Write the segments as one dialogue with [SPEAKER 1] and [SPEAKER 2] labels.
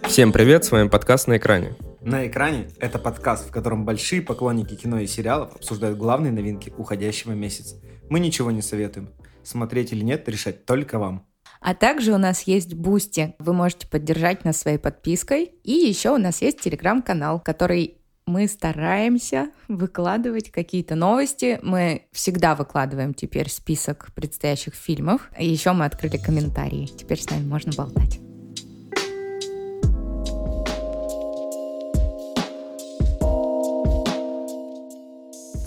[SPEAKER 1] Всем привет, с вами подкаст «На экране».
[SPEAKER 2] «На экране» — это подкаст, в котором большие поклонники кино и сериалов обсуждают главные новинки уходящего месяца. Мы ничего не советуем. Смотреть или нет, решать только вам.
[SPEAKER 3] А также у нас есть Boosty. Вы можете поддержать нас своей подпиской. И еще у нас есть телеграм-канал, который мы стараемся выкладывать какие-то новости. Мы всегда выкладываем теперь список предстоящих фильмов. И еще мы открыли комментарии. Теперь с нами можно болтать.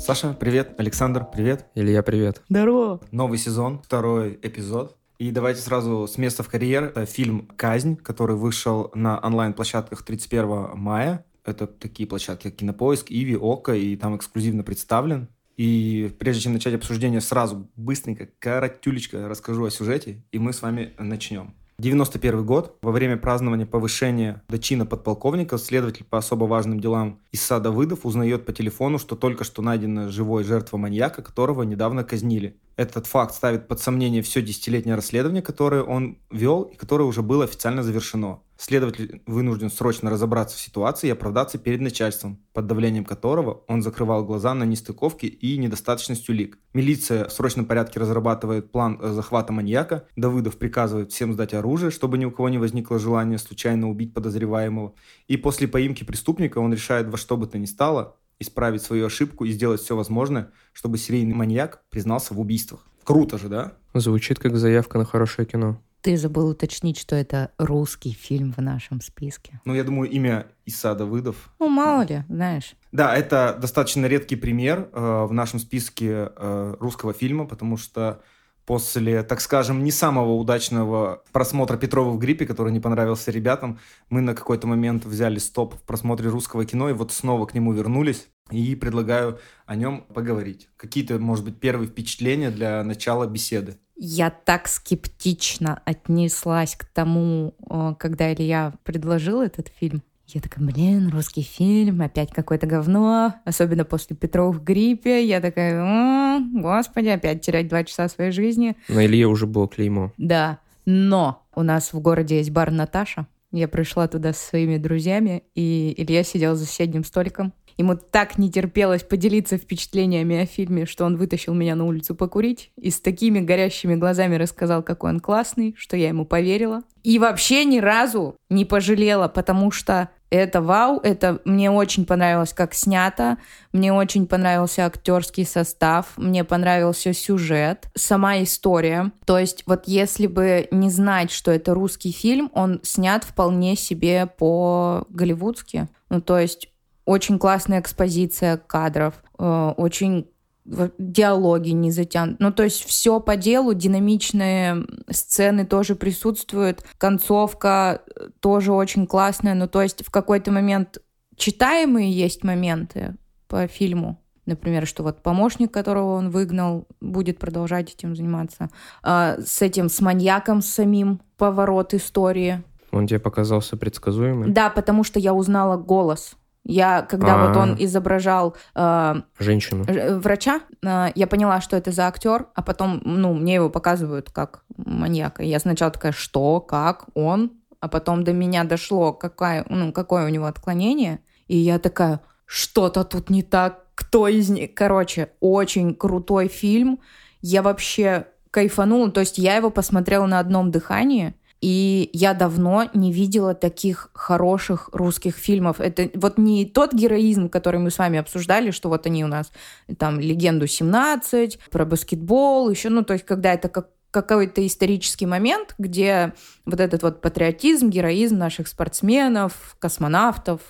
[SPEAKER 2] Саша, привет. Александр, привет.
[SPEAKER 1] Илья, привет.
[SPEAKER 3] Здорово.
[SPEAKER 2] Новый сезон, второй эпизод. И давайте сразу с места в карьер. Это фильм «Казнь», который вышел на онлайн-площадках 31 мая. Это такие площадки, как Кинопоиск, Иви, Ока, и там эксклюзивно представлен. И прежде чем начать обсуждение, сразу быстренько, коротюлечко расскажу о сюжете, и мы с вами начнем. 91 год. Во время празднования повышения до чина подполковника следователь по особо важным делам Иса Давыдов узнает по телефону, что только что найдена живой жертва маньяка, которого недавно казнили. Этот факт ставит под сомнение все десятилетнее расследование, которое он вел и которое уже было официально завершено. Следователь вынужден срочно разобраться в ситуации и оправдаться перед начальством, под давлением которого он закрывал глаза на нестыковки и недостаточность улик. Милиция в срочном порядке разрабатывает план захвата маньяка. Давыдов приказывает всем сдать оружие, чтобы ни у кого не возникло желания случайно убить подозреваемого. И после поимки преступника он решает во что бы то ни стало исправить свою ошибку и сделать все возможное, чтобы серийный маньяк признался в убийствах. Круто же, да?
[SPEAKER 1] Звучит как заявка на хорошее кино.
[SPEAKER 3] Ты забыл уточнить, что это русский фильм в нашем списке.
[SPEAKER 2] Ну, я думаю, имя Иса Давыдов.
[SPEAKER 3] Ну, мало ли, знаешь.
[SPEAKER 2] Да, это достаточно редкий пример э, в нашем списке э, русского фильма, потому что после, так скажем, не самого удачного просмотра Петрова в гриппе, который не понравился ребятам, мы на какой-то момент взяли стоп в просмотре русского кино и вот снова к нему вернулись. И предлагаю о нем поговорить. Какие-то, может быть, первые впечатления для начала беседы?
[SPEAKER 3] Я так скептично отнеслась к тому, э, когда Илья предложил этот фильм. Я такая, блин, русский фильм, опять какое-то говно, особенно после Петров в гриппе. Я такая, М, господи, опять терять два часа своей жизни.
[SPEAKER 1] На Илье уже было клеймо.
[SPEAKER 3] Да, но у нас в городе есть бар Наташа. Я пришла туда со своими друзьями, и Илья сидел за соседним столиком. Ему так не терпелось поделиться впечатлениями о фильме, что он вытащил меня на улицу покурить и с такими горящими глазами рассказал, какой он классный, что я ему поверила. И вообще ни разу не пожалела, потому что это вау, это мне очень понравилось, как снято, мне очень понравился актерский состав, мне понравился сюжет, сама история. То есть вот если бы не знать, что это русский фильм, он снят вполне себе по-голливудски. Ну, то есть очень классная экспозиция кадров, э, очень диалоги не затянут. Ну, то есть все по делу, динамичные сцены тоже присутствуют, концовка э, тоже очень классная. Ну, то есть в какой-то момент читаемые есть моменты по фильму, например, что вот помощник, которого он выгнал, будет продолжать этим заниматься. А, с этим, с маньяком самим, поворот истории.
[SPEAKER 1] Он тебе показался предсказуемым?
[SPEAKER 3] Да, потому что я узнала голос я, когда А-а-а. вот он а. изображал э,
[SPEAKER 1] женщину,
[SPEAKER 3] врача, э, я поняла, что это за актер, а потом, ну, мне его показывают как маньяка. Я сначала такая, что, как, он, а потом до меня дошло, какая, ну, какое у него отклонение, и я такая, что-то тут не так, кто из них, короче, очень крутой фильм, я вообще кайфанула, то есть я его посмотрела на одном дыхании, и я давно не видела таких хороших русских фильмов. Это вот не тот героизм, который мы с вами обсуждали, что вот они у нас там «Легенду 17», про баскетбол, еще, ну, то есть когда это как какой-то исторический момент, где вот этот вот патриотизм, героизм наших спортсменов, космонавтов,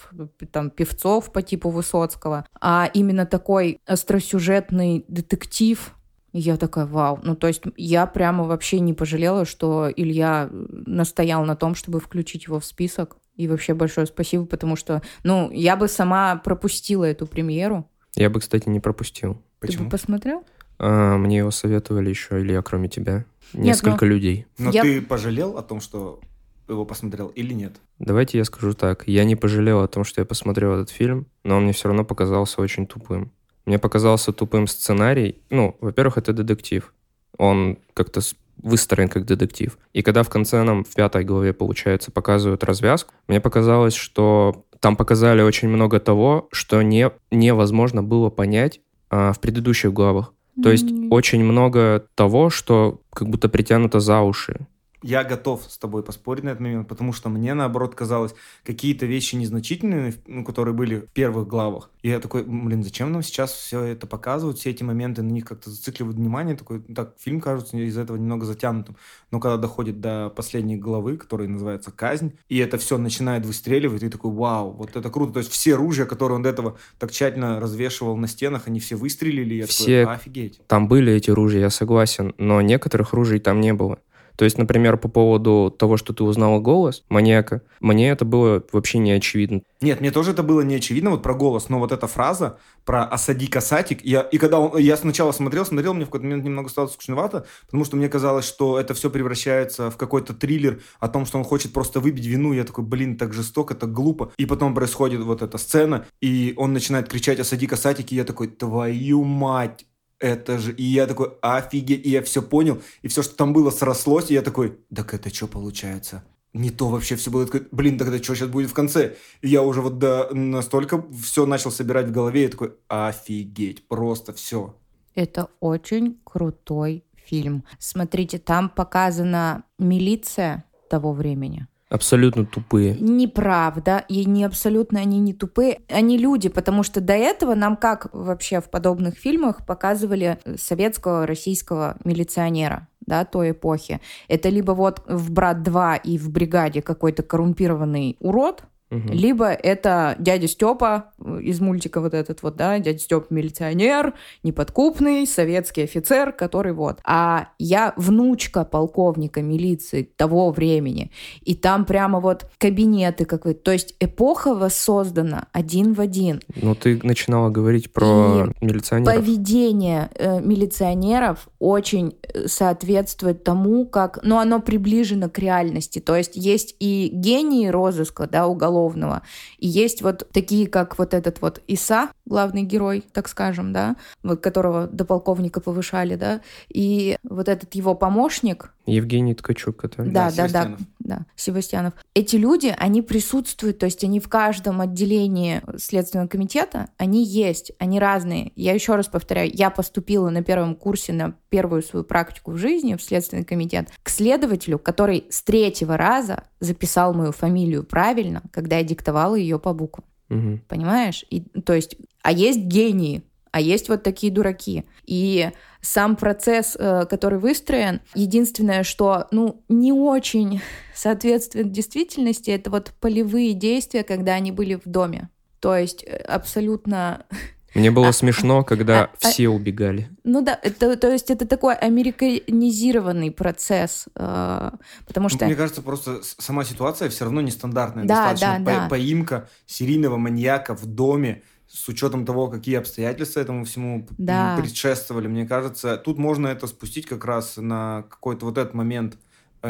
[SPEAKER 3] там, певцов по типу Высоцкого, а именно такой остросюжетный детектив, я такая, вау. Ну, то есть я прямо вообще не пожалела, что Илья настоял на том, чтобы включить его в список. И вообще большое спасибо, потому что, ну, я бы сама пропустила эту премьеру.
[SPEAKER 1] Я бы, кстати, не пропустил.
[SPEAKER 2] Почему?
[SPEAKER 3] Ты бы посмотрел?
[SPEAKER 1] А, мне его советовали еще, Илья, кроме тебя. Несколько
[SPEAKER 3] нет,
[SPEAKER 1] но... людей.
[SPEAKER 2] Но я... ты пожалел о том, что его посмотрел или нет?
[SPEAKER 1] Давайте я скажу так. Я не пожалел о том, что я посмотрел этот фильм, но он мне все равно показался очень тупым. Мне показался тупым сценарий. Ну, во-первых, это детектив. Он как-то выстроен как детектив. И когда в конце нам в пятой главе, получается, показывают развязку, мне показалось, что там показали очень много того, что не, невозможно было понять а, в предыдущих главах. То есть mm-hmm. очень много того, что как будто притянуто за уши
[SPEAKER 2] я готов с тобой поспорить на этот момент, потому что мне, наоборот, казалось, какие-то вещи незначительные, ну, которые были в первых главах. И я такой, блин, зачем нам сейчас все это показывать, все эти моменты, на них как-то зацикливают внимание. Такой, так, фильм кажется из этого немного затянутым. Но когда доходит до последней главы, которая называется «Казнь», и это все начинает выстреливать, и такой, вау, вот это круто. То есть все ружья, которые он до этого так тщательно развешивал на стенах, они все выстрелили, и я все... такой, офигеть.
[SPEAKER 1] Там были эти ружья, я согласен, но некоторых ружей там не было. То есть, например, по поводу того, что ты узнала голос маньяка, мне это было вообще не очевидно.
[SPEAKER 2] Нет, мне тоже это было не очевидно, вот про голос, но вот эта фраза про «осади касатик», я, и когда он, я сначала смотрел, смотрел, мне в какой-то момент немного стало скучновато, потому что мне казалось, что это все превращается в какой-то триллер о том, что он хочет просто выбить вину, я такой, блин, так жестоко, так глупо, и потом происходит вот эта сцена, и он начинает кричать «осади касатик», и я такой, твою мать, это же... И я такой, офигеть, и я все понял, и все, что там было, срослось, и я такой, так это что получается? Не то вообще все было, такой, блин, тогда что сейчас будет в конце? И я уже вот до, настолько все начал собирать в голове, я такой, офигеть, просто все.
[SPEAKER 3] Это очень крутой фильм. Смотрите, там показана милиция того времени
[SPEAKER 1] абсолютно тупые.
[SPEAKER 3] Неправда. И не абсолютно они не тупые. Они люди, потому что до этого нам как вообще в подобных фильмах показывали советского, российского милиционера да, той эпохи. Это либо вот в «Брат 2» и в «Бригаде» какой-то коррумпированный урод, Угу. Либо это дядя Степа э, из мультика вот этот вот, да, дядя Степа милиционер, неподкупный советский офицер, который вот. А я внучка полковника милиции того времени. И там прямо вот кабинеты какой-то. То есть эпоха воссоздана один в один.
[SPEAKER 1] Ну, ты начинала говорить про и милиционеров.
[SPEAKER 3] Поведение э, милиционеров очень э, соответствует тому, как... Ну, оно приближено к реальности. То есть есть и гении розыска, да, уголовного уголовного. И есть вот такие, как вот этот вот Иса, главный герой, так скажем, да, вот которого до полковника повышали, да, и вот этот его помощник,
[SPEAKER 1] Евгений Ткачук, который...
[SPEAKER 3] Да, да, да, да, Севастьянов. Эти люди, они присутствуют, то есть они в каждом отделении Следственного комитета, они есть, они разные. Я еще раз повторяю, я поступила на первом курсе на первую свою практику в жизни в Следственный комитет к следователю, который с третьего раза записал мою фамилию правильно, когда я диктовала ее по буквам. Угу. Понимаешь? И, то есть, а есть гении, а есть вот такие дураки. И сам процесс, э, который выстроен, единственное, что, ну, не очень соответствует действительности, это вот полевые действия, когда они были в доме. То есть э, абсолютно
[SPEAKER 1] мне было а, смешно, когда а, а все убегали.
[SPEAKER 3] Ну да, это, то есть это такой американизированный процесс, э, потому что...
[SPEAKER 2] Мне кажется, просто сама ситуация все равно нестандартная. Да, Достаточно да, по- да. поимка серийного маньяка в доме, с учетом того, какие обстоятельства этому всему да. предшествовали, мне кажется, тут можно это спустить как раз на какой-то вот этот момент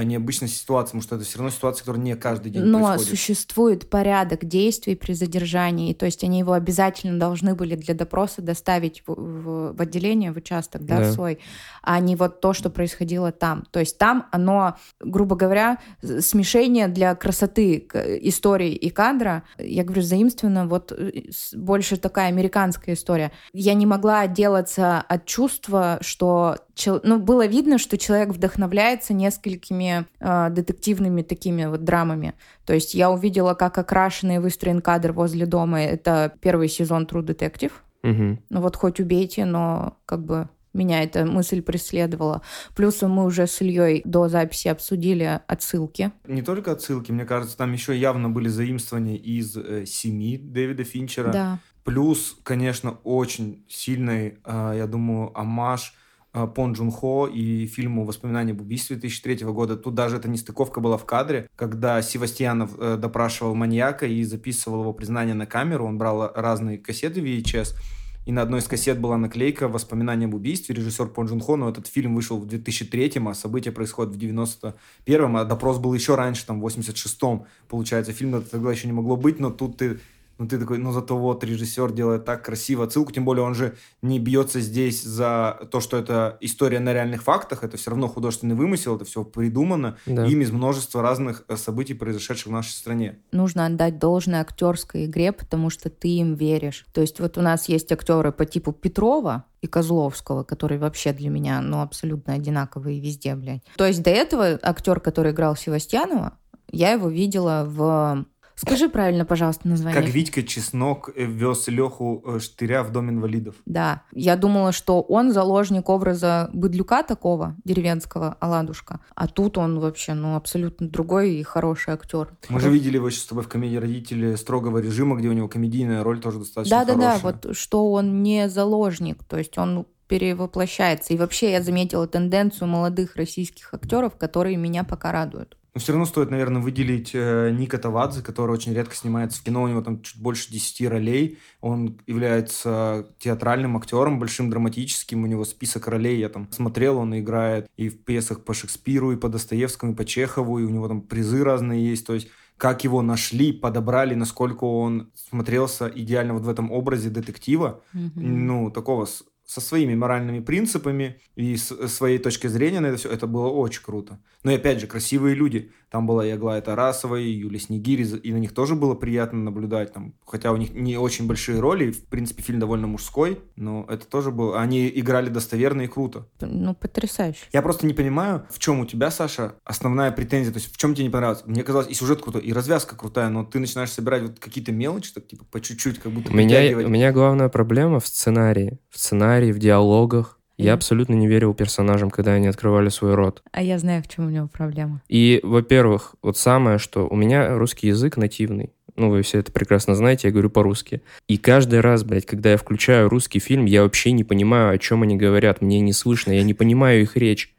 [SPEAKER 2] необычная ситуация, потому что это все равно ситуация, которая не каждый день
[SPEAKER 3] Но
[SPEAKER 2] происходит.
[SPEAKER 3] существует порядок действий при задержании, то есть они его обязательно должны были для допроса доставить в, в, в отделение, в участок, да, да, в свой, а не вот то, что происходило там. То есть там оно, грубо говоря, смешение для красоты истории и кадра, я говорю, заимственно, вот э, больше такая американская история. Я не могла отделаться от чувства, что ну, было видно, что человек вдохновляется несколькими э, детективными такими вот драмами. То есть я увидела, как окрашенный выстроен кадр возле дома. Это первый сезон True Detective. Угу. Ну вот хоть убейте, но как бы меня эта мысль преследовала. Плюс мы уже с Ильей до записи обсудили отсылки.
[SPEAKER 2] Не только отсылки, мне кажется, там еще явно были заимствования из э, «Семи» Дэвида Финчера.
[SPEAKER 3] Да.
[SPEAKER 2] Плюс, конечно, очень сильный, э, я думаю, амаш – Пон Джун Хо и фильму «Воспоминания об убийстве» 2003 года. Тут даже эта нестыковка была в кадре, когда Севастьянов э, допрашивал маньяка и записывал его признание на камеру. Он брал разные кассеты VHS, и на одной из кассет была наклейка «Воспоминания об убийстве». Режиссер Пон Джун Хо, но этот фильм вышел в 2003-м, а события происходят в 91-м, а допрос был еще раньше, там, в 86-м, получается. Фильм тогда еще не могло быть, но тут ты но ты такой, ну зато вот режиссер делает так красиво отсылку, тем более он же не бьется здесь за то, что это история на реальных фактах, это все равно художественный вымысел, это все придумано да. им из множества разных э, событий, произошедших в нашей стране.
[SPEAKER 3] Нужно отдать должное актерской игре, потому что ты им веришь. То есть вот у нас есть актеры по типу Петрова, и Козловского, которые вообще для меня, ну, абсолютно одинаковые везде, блядь. То есть до этого актер, который играл Севастьянова, я его видела в Скажи правильно, пожалуйста, название.
[SPEAKER 2] Как Витька Чеснок э, вез Леху э, Штыря в Дом инвалидов.
[SPEAKER 3] Да. Я думала, что он заложник образа быдлюка такого, деревенского, Аладушка. А тут он вообще, ну, абсолютно другой и хороший актер.
[SPEAKER 2] Мы же видели его сейчас с тобой в комедии «Родители строгого режима», где у него комедийная роль тоже достаточно
[SPEAKER 3] да,
[SPEAKER 2] хорошая.
[SPEAKER 3] Да-да-да, вот что он не заложник, то есть он перевоплощается. И вообще я заметила тенденцию молодых российских актеров, которые меня пока радуют.
[SPEAKER 2] Но все равно стоит, наверное, выделить э, Ника Тавадзе, который очень редко снимается в кино. У него там чуть больше 10 ролей. Он является театральным актером, большим драматическим. У него список ролей, я там смотрел, он играет и в пьесах по Шекспиру, и по Достоевскому, и по Чехову, и у него там призы разные есть. То есть как его нашли, подобрали, насколько он смотрелся идеально вот в этом образе детектива, mm-hmm. ну, такого со своими моральными принципами и с своей точки зрения на это все, это было очень круто. Но и опять же, красивые люди. Там была и Аглая Тарасова, и Юлия Снегирь, и на них тоже было приятно наблюдать. Там, хотя у них не очень большие роли, в принципе, фильм довольно мужской, но это тоже было... Они играли достоверно и круто.
[SPEAKER 3] Ну, потрясающе.
[SPEAKER 2] Я просто не понимаю, в чем у тебя, Саша, основная претензия, то есть в чем тебе не понравилось? Мне казалось, и сюжет крутой, и развязка крутая, но ты начинаешь собирать вот какие-то мелочи, так типа по чуть-чуть, как будто
[SPEAKER 1] у меня, у меня главная проблема в сценарии. В сценарии, в диалогах. Я абсолютно не верил персонажам, когда они открывали свой рот.
[SPEAKER 3] А я знаю, в чем у него проблема.
[SPEAKER 1] И, во-первых, вот самое, что у меня русский язык нативный. Ну, вы все это прекрасно знаете, я говорю по-русски. И каждый раз, блядь, когда я включаю русский фильм, я вообще не понимаю, о чем они говорят. Мне не слышно, я не понимаю их речь.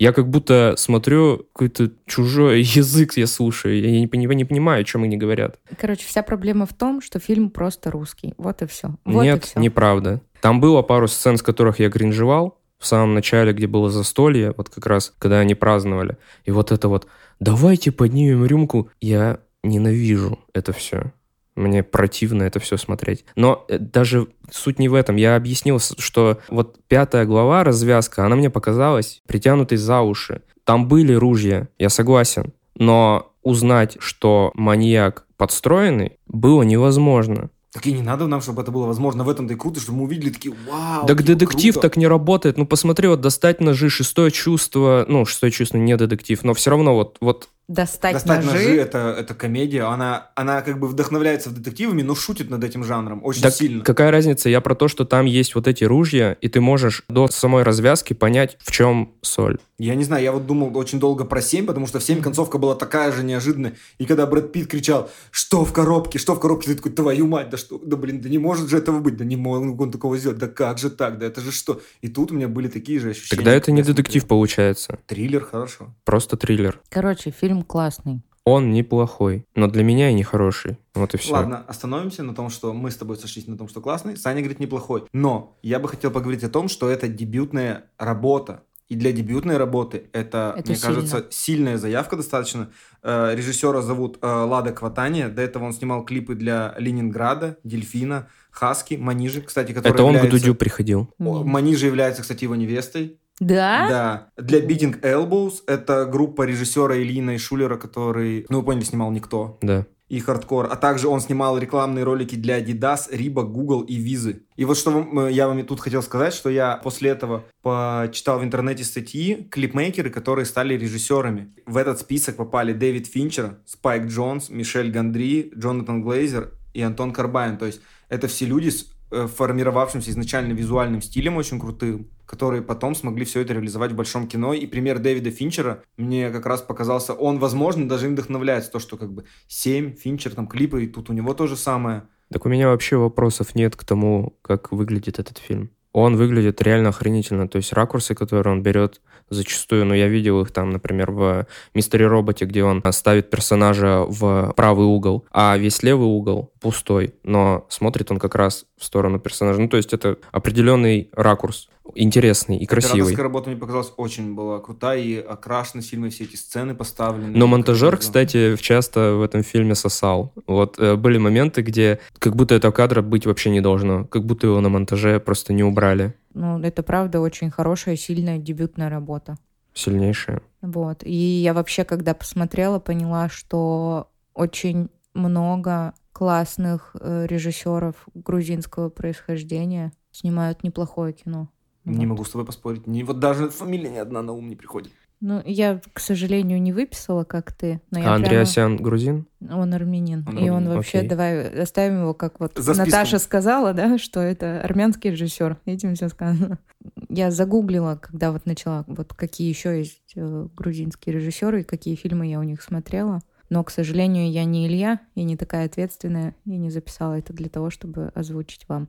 [SPEAKER 1] Я как будто смотрю какой-то чужой язык, я слушаю. Я не, не, не понимаю, о чем они говорят.
[SPEAKER 3] Короче, вся проблема в том, что фильм просто русский. Вот и все. Вот
[SPEAKER 1] Нет,
[SPEAKER 3] и все.
[SPEAKER 1] неправда. Там было пару сцен, с которых я кринжевал. В самом начале, где было застолье, вот как раз, когда они праздновали. И вот это вот «давайте поднимем рюмку». Я ненавижу это все. Мне противно это все смотреть. Но э, даже суть не в этом. Я объяснил, что вот пятая глава, развязка, она мне показалась притянутой за уши. Там были ружья, я согласен. Но узнать, что маньяк подстроенный, было невозможно.
[SPEAKER 2] Так и не надо нам, чтобы это было возможно. В этом-то и круто, чтобы мы увидели такие, вау,
[SPEAKER 1] Так
[SPEAKER 2] типа,
[SPEAKER 1] детектив
[SPEAKER 2] круто.
[SPEAKER 1] так не работает. Ну, посмотри, вот достать ножи, шестое чувство. Ну, шестое чувство не детектив, но все равно вот, вот
[SPEAKER 3] Достать,
[SPEAKER 2] Достать
[SPEAKER 3] ножи.
[SPEAKER 2] ножи это, это комедия. Она, она как бы вдохновляется детективами, но шутит над этим жанром очень
[SPEAKER 1] так
[SPEAKER 2] сильно.
[SPEAKER 1] Какая разница? Я про то, что там есть вот эти ружья, и ты можешь до самой развязки понять, в чем соль.
[SPEAKER 2] Я не знаю, я вот думал очень долго про 7, потому что в 7 концовка была такая же неожиданная. И когда Брэд Питт кричал, что в коробке, что в коробке, ты такой, твою мать, да что, да блин, да не может же этого быть, да не мог он такого сделать, да как же так, да это же что? И тут у меня были такие же ощущения.
[SPEAKER 1] Тогда это не детектив смотрел. получается.
[SPEAKER 2] Триллер, хорошо.
[SPEAKER 1] Просто триллер.
[SPEAKER 3] Короче, фильм классный.
[SPEAKER 1] Он неплохой, но для меня и не хороший. Вот и все.
[SPEAKER 2] Ладно, остановимся на том, что мы с тобой сошлись на том, что классный. Саня говорит неплохой. Но я бы хотел поговорить о том, что это дебютная работа. И для дебютной работы это, это мне сильно. кажется, сильная заявка достаточно. Э, режиссера зовут э, Ладо Кватания. До этого он снимал клипы для Ленинграда, Дельфина, Хаски, Манижи, кстати, который
[SPEAKER 1] Это
[SPEAKER 2] является...
[SPEAKER 1] он к Дудю приходил.
[SPEAKER 2] Манижи является, кстати, его невестой.
[SPEAKER 3] Да?
[SPEAKER 2] Да. Для Biting Elbows это группа режиссера Ильи Найшуллера, который, ну вы поняли, снимал «Никто».
[SPEAKER 1] Да.
[SPEAKER 2] И «Хардкор». А также он снимал рекламные ролики для Adidas, Reebok, Google и Visa. И вот что э, я вам тут хотел сказать, что я после этого почитал в интернете статьи клипмейкеры, которые стали режиссерами. В этот список попали Дэвид Финчер, Спайк Джонс, Мишель Гандри, Джонатан Глейзер и Антон Карбайн. То есть это все люди с формировавшимся изначально визуальным стилем очень крутым, которые потом смогли все это реализовать в большом кино. И пример Дэвида Финчера мне как раз показался, он, возможно, даже им вдохновляется, то, что как бы 7, Финчер, там клипы, и тут у него то же самое.
[SPEAKER 1] Так у меня вообще вопросов нет к тому, как выглядит этот фильм. Он выглядит реально охренительно. То есть ракурсы, которые он берет зачастую, ну, я видел их там, например, в «Мистере Роботе», где он ставит персонажа в правый угол, а весь левый угол пустой. Но смотрит он как раз в сторону персонажа. Ну, то есть это определенный ракурс, интересный и красивый.
[SPEAKER 2] Операторская работа мне показалась очень была крутая, и окрашены фильмы, все эти сцены поставлены.
[SPEAKER 1] Но монтажер, кстати, часто в этом фильме сосал. Вот э, были моменты, где как будто этого кадра быть вообще не должно, как будто его на монтаже просто не убрали.
[SPEAKER 3] Ну, это правда очень хорошая, сильная дебютная работа.
[SPEAKER 1] Сильнейшая.
[SPEAKER 3] Вот. И я вообще, когда посмотрела, поняла, что очень много классных э, режиссеров грузинского происхождения снимают неплохое кино.
[SPEAKER 2] Не
[SPEAKER 3] Вот.
[SPEAKER 2] могу с тобой поспорить. Не, вот даже фамилия ни одна на ум не приходит.
[SPEAKER 3] Ну, я, к сожалению, не выписала, как ты. Но я
[SPEAKER 1] А Андреасян грузин?
[SPEAKER 3] прямо- Он армянин.
[SPEAKER 2] Он
[SPEAKER 3] и он
[SPEAKER 1] армянин,
[SPEAKER 3] вообще,
[SPEAKER 1] окей.
[SPEAKER 3] давай оставим его, как вот
[SPEAKER 2] За списком.
[SPEAKER 3] Наташа сказала, да, что это армянский режиссер. Этим все сказано. Я загуглила, когда вот начала, вот какие еще есть э, грузинские режиссеры и какие фильмы я у них смотрела. Но, к сожалению, я не Илья и не такая ответственная, и не записала это для того, чтобы озвучить вам.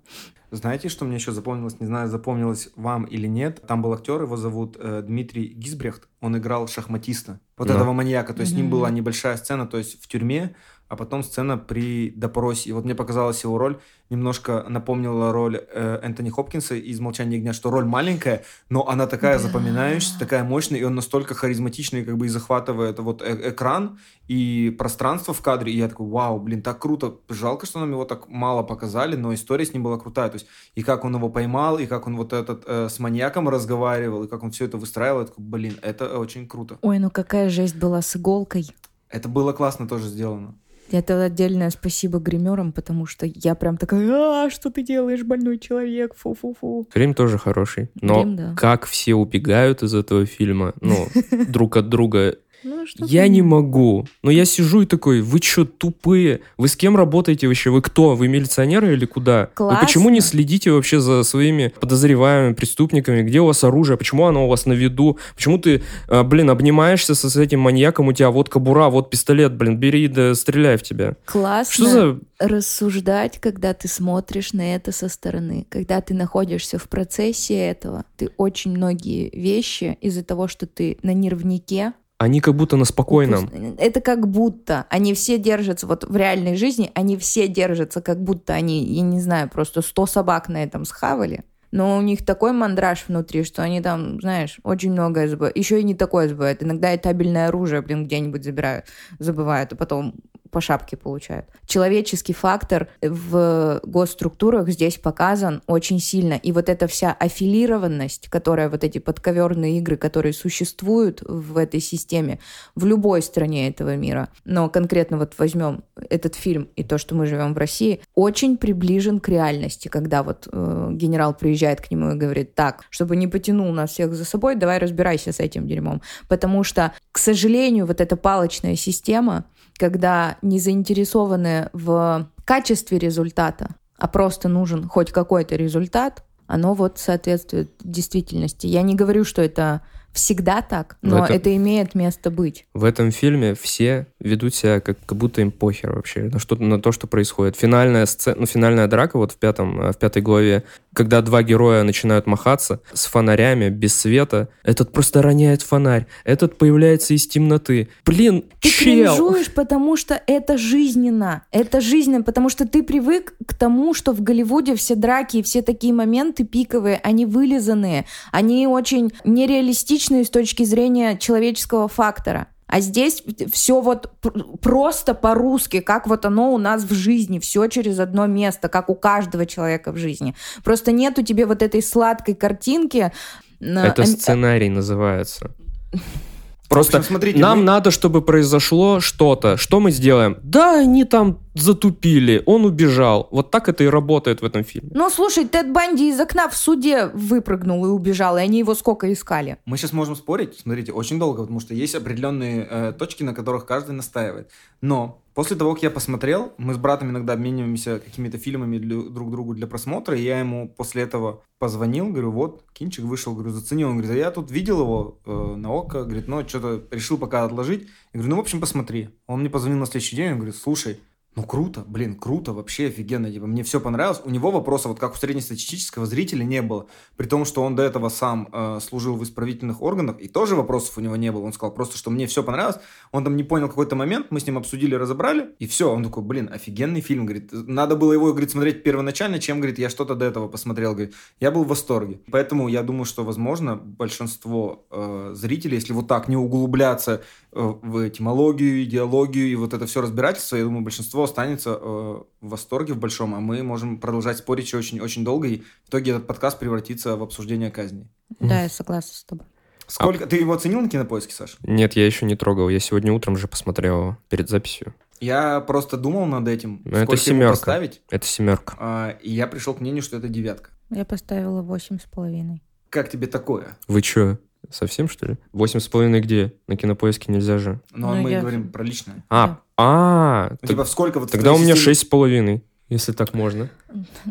[SPEAKER 2] Знаете, что мне еще запомнилось? Не знаю, запомнилось вам или нет. Там был актер, его зовут э, Дмитрий Гизбрехт. Он играл шахматиста. Вот
[SPEAKER 1] Да.
[SPEAKER 2] этого маньяка. То есть с ним была небольшая сцена, то есть в тюрьме, а потом сцена при допросе. И вот мне показалась его роль немножко напомнила роль э, Энтони Хопкинса из «Молчания ягнят», что роль маленькая, но она такая
[SPEAKER 3] Да.
[SPEAKER 2] запоминающаяся, такая мощная, и он настолько харизматичный, как бы и захватывает вот э- экран и пространство в кадре. И я такой, вау, блин, так круто. Жалко, что нам его так мало показали, но история с ним была крутая. То есть и как он его поймал, и как он вот этот э, с маньяком разговаривал, и как он все это выстраивал. Я такой, блин, это очень круто.
[SPEAKER 3] Ой, ну какая жесть была с иголкой.
[SPEAKER 2] Это было классно тоже сделано.
[SPEAKER 3] Это отдельное спасибо гримерам, потому что я прям такая, а, что ты делаешь, больной человек, фу-фу-фу.
[SPEAKER 1] Грим тоже хороший. Но
[SPEAKER 3] Грим, да.
[SPEAKER 1] как все убегают из этого фильма, ну, друг от друга,
[SPEAKER 3] Ну,
[SPEAKER 1] я не могу. Но я сижу и такой, вы что, тупые? Вы с кем работаете вообще? Вы кто? Вы милиционеры или куда? Вы почему не
[SPEAKER 3] Классно.
[SPEAKER 1] следите вообще за своими подозреваемыми преступниками? Где у вас оружие? Почему оно у вас на виду? Почему ты, а, блин, обнимаешься со, с этим маньяком? У тебя вот кобура, вот пистолет, блин, бери да стреляй в тебя.
[SPEAKER 3] Классно
[SPEAKER 1] Что за...
[SPEAKER 3] рассуждать, когда ты смотришь на это со стороны. Когда ты находишься в процессе этого, ты очень многие вещи из-за того, что ты на нервнике,
[SPEAKER 1] Они как будто на спокойном.
[SPEAKER 3] Это как будто они все держатся, вот в реальной жизни они все держатся, как будто они, я не знаю, просто 100 собак на этом схавали. Но у них такой мандраж внутри, что они там, знаешь, очень многое забывают. Еще и не такое забывают. Иногда и табельное оружие, блин, где-нибудь забирают, забывают, а потом по шапке получают. Человеческий фактор в госструктурах здесь показан очень сильно. И вот эта вся аффилированность, которая вот эти подковерные игры, которые существуют в этой системе в любой стране этого мира, но конкретно вот возьмем этот фильм и то, что мы живем в России, очень приближен к реальности, когда вот э, генерал приезжает к нему и говорит, так, чтобы не потянул нас всех за собой, давай разбирайся с этим дерьмом. Потому что, к сожалению, вот эта палочная система, когда не заинтересованы в качестве результата, а просто нужен хоть какой-то результат, оно вот соответствует действительности. Я не говорю, что это всегда так,
[SPEAKER 1] Но
[SPEAKER 3] но
[SPEAKER 1] это-
[SPEAKER 3] это... имеет место быть.
[SPEAKER 1] В этом фильме все ведут себя как, как будто им похер вообще на, что, на то, что происходит. Финальная сцена, ну, финальная драка вот в, пятом, э, в пятой главе, когда два героя начинают махаться с фонарями, без света, этот просто роняет фонарь, этот появляется из темноты. Блин,
[SPEAKER 3] Ты
[SPEAKER 1] чел!
[SPEAKER 3] кринжуешь, потому что это жизненно. Это жизненно, потому что ты привык к тому, что в Голливуде все драки и все такие моменты пиковые, они вылизанные, они очень нереалистичные с точки зрения человеческого фактора. А здесь все вот пр- просто по-русски, как вот оно у нас в жизни, все через одно место, как у каждого человека в жизни. Просто нет у тебя вот этой сладкой картинки.
[SPEAKER 1] Это сценарий называется. Просто
[SPEAKER 2] общем, смотрите,
[SPEAKER 1] нам
[SPEAKER 2] мы-
[SPEAKER 1] надо, чтобы произошло что-то. Что мы сделаем? Да, они там затупили, он убежал. Вот так это и работает в этом фильме.
[SPEAKER 3] Ну, слушай, Тед Банди из окна в суде выпрыгнул и убежал, и они его сколько искали.
[SPEAKER 2] Мы сейчас можем спорить, смотрите, очень долго, потому что есть определенные э, точки, на которых каждый настаивает. Но после того, как я посмотрел, мы с братом иногда обмениваемся какими-то фильмами для- друг другу для просмотра, и я ему после этого позвонил, говорю, вот, кинчик вышел, говорю, заценил. Он говорит, а я тут видел его э, на око, говорит, ну, что-то решил пока отложить. Я говорю, ну, в общем, посмотри. Он мне позвонил на следующий день, он говорит, слушай, Ну, круто, блин, круто, вообще офигенно. Типа, мне все понравилось. У него вопросов, вот как у среднестатистического зрителя, не было. При том, что он до этого сам э, служил в исправительных органах, и тоже вопросов у него не было. Он сказал просто, что мне все понравилось. Он там не понял какой-то момент, мы с ним обсудили, разобрали, и все. Он такой, блин, офигенный фильм. Говорит, надо было его, говорит, смотреть первоначально, чем, говорит, я что-то до этого посмотрел. Говорит, я был в восторге. Поэтому я думаю, что, возможно, большинство э, зрителей, если вот так не углубляться э, в этимологию, идеологию и вот это все разбирательство, я думаю, большинство останется э, в восторге в большом, а мы можем продолжать спорить еще очень-очень долго, и в итоге этот подкаст превратится в обсуждение казни.
[SPEAKER 3] Да, я согласна с тобой.
[SPEAKER 2] Сколько... А... Ты его оценил на кинопоиске, Саш?
[SPEAKER 1] Нет, я еще не трогал. Я сегодня утром же посмотрел перед записью.
[SPEAKER 2] Я просто думал над этим,
[SPEAKER 1] Но это семерка. поставить. Это семерка.
[SPEAKER 2] А, и я пришел к мнению, что это девятка.
[SPEAKER 3] Я поставила восемь с половиной.
[SPEAKER 2] Как тебе такое?
[SPEAKER 1] Вы чё? Совсем, что ли? Восемь с половиной где? На кинопоиске нельзя же.
[SPEAKER 2] Ну, а мы я... говорим про личное.
[SPEAKER 1] А, да. а,
[SPEAKER 2] ну, типа сколько вот
[SPEAKER 1] Тогда у меня шесть с половиной, если так можно.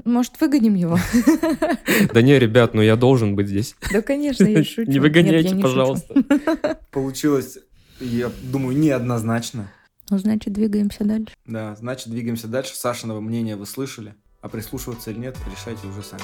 [SPEAKER 3] Может, выгоним его?
[SPEAKER 1] Да не, ребят, ну я должен быть здесь.
[SPEAKER 3] Да, конечно, я шучу.
[SPEAKER 1] Не выгоняйте, пожалуйста.
[SPEAKER 2] Получилось, я думаю, неоднозначно.
[SPEAKER 3] Ну, значит, двигаемся дальше.
[SPEAKER 2] Да, значит, двигаемся дальше. Сашиного мнения вы слышали, а прислушиваться или нет, решайте уже сами.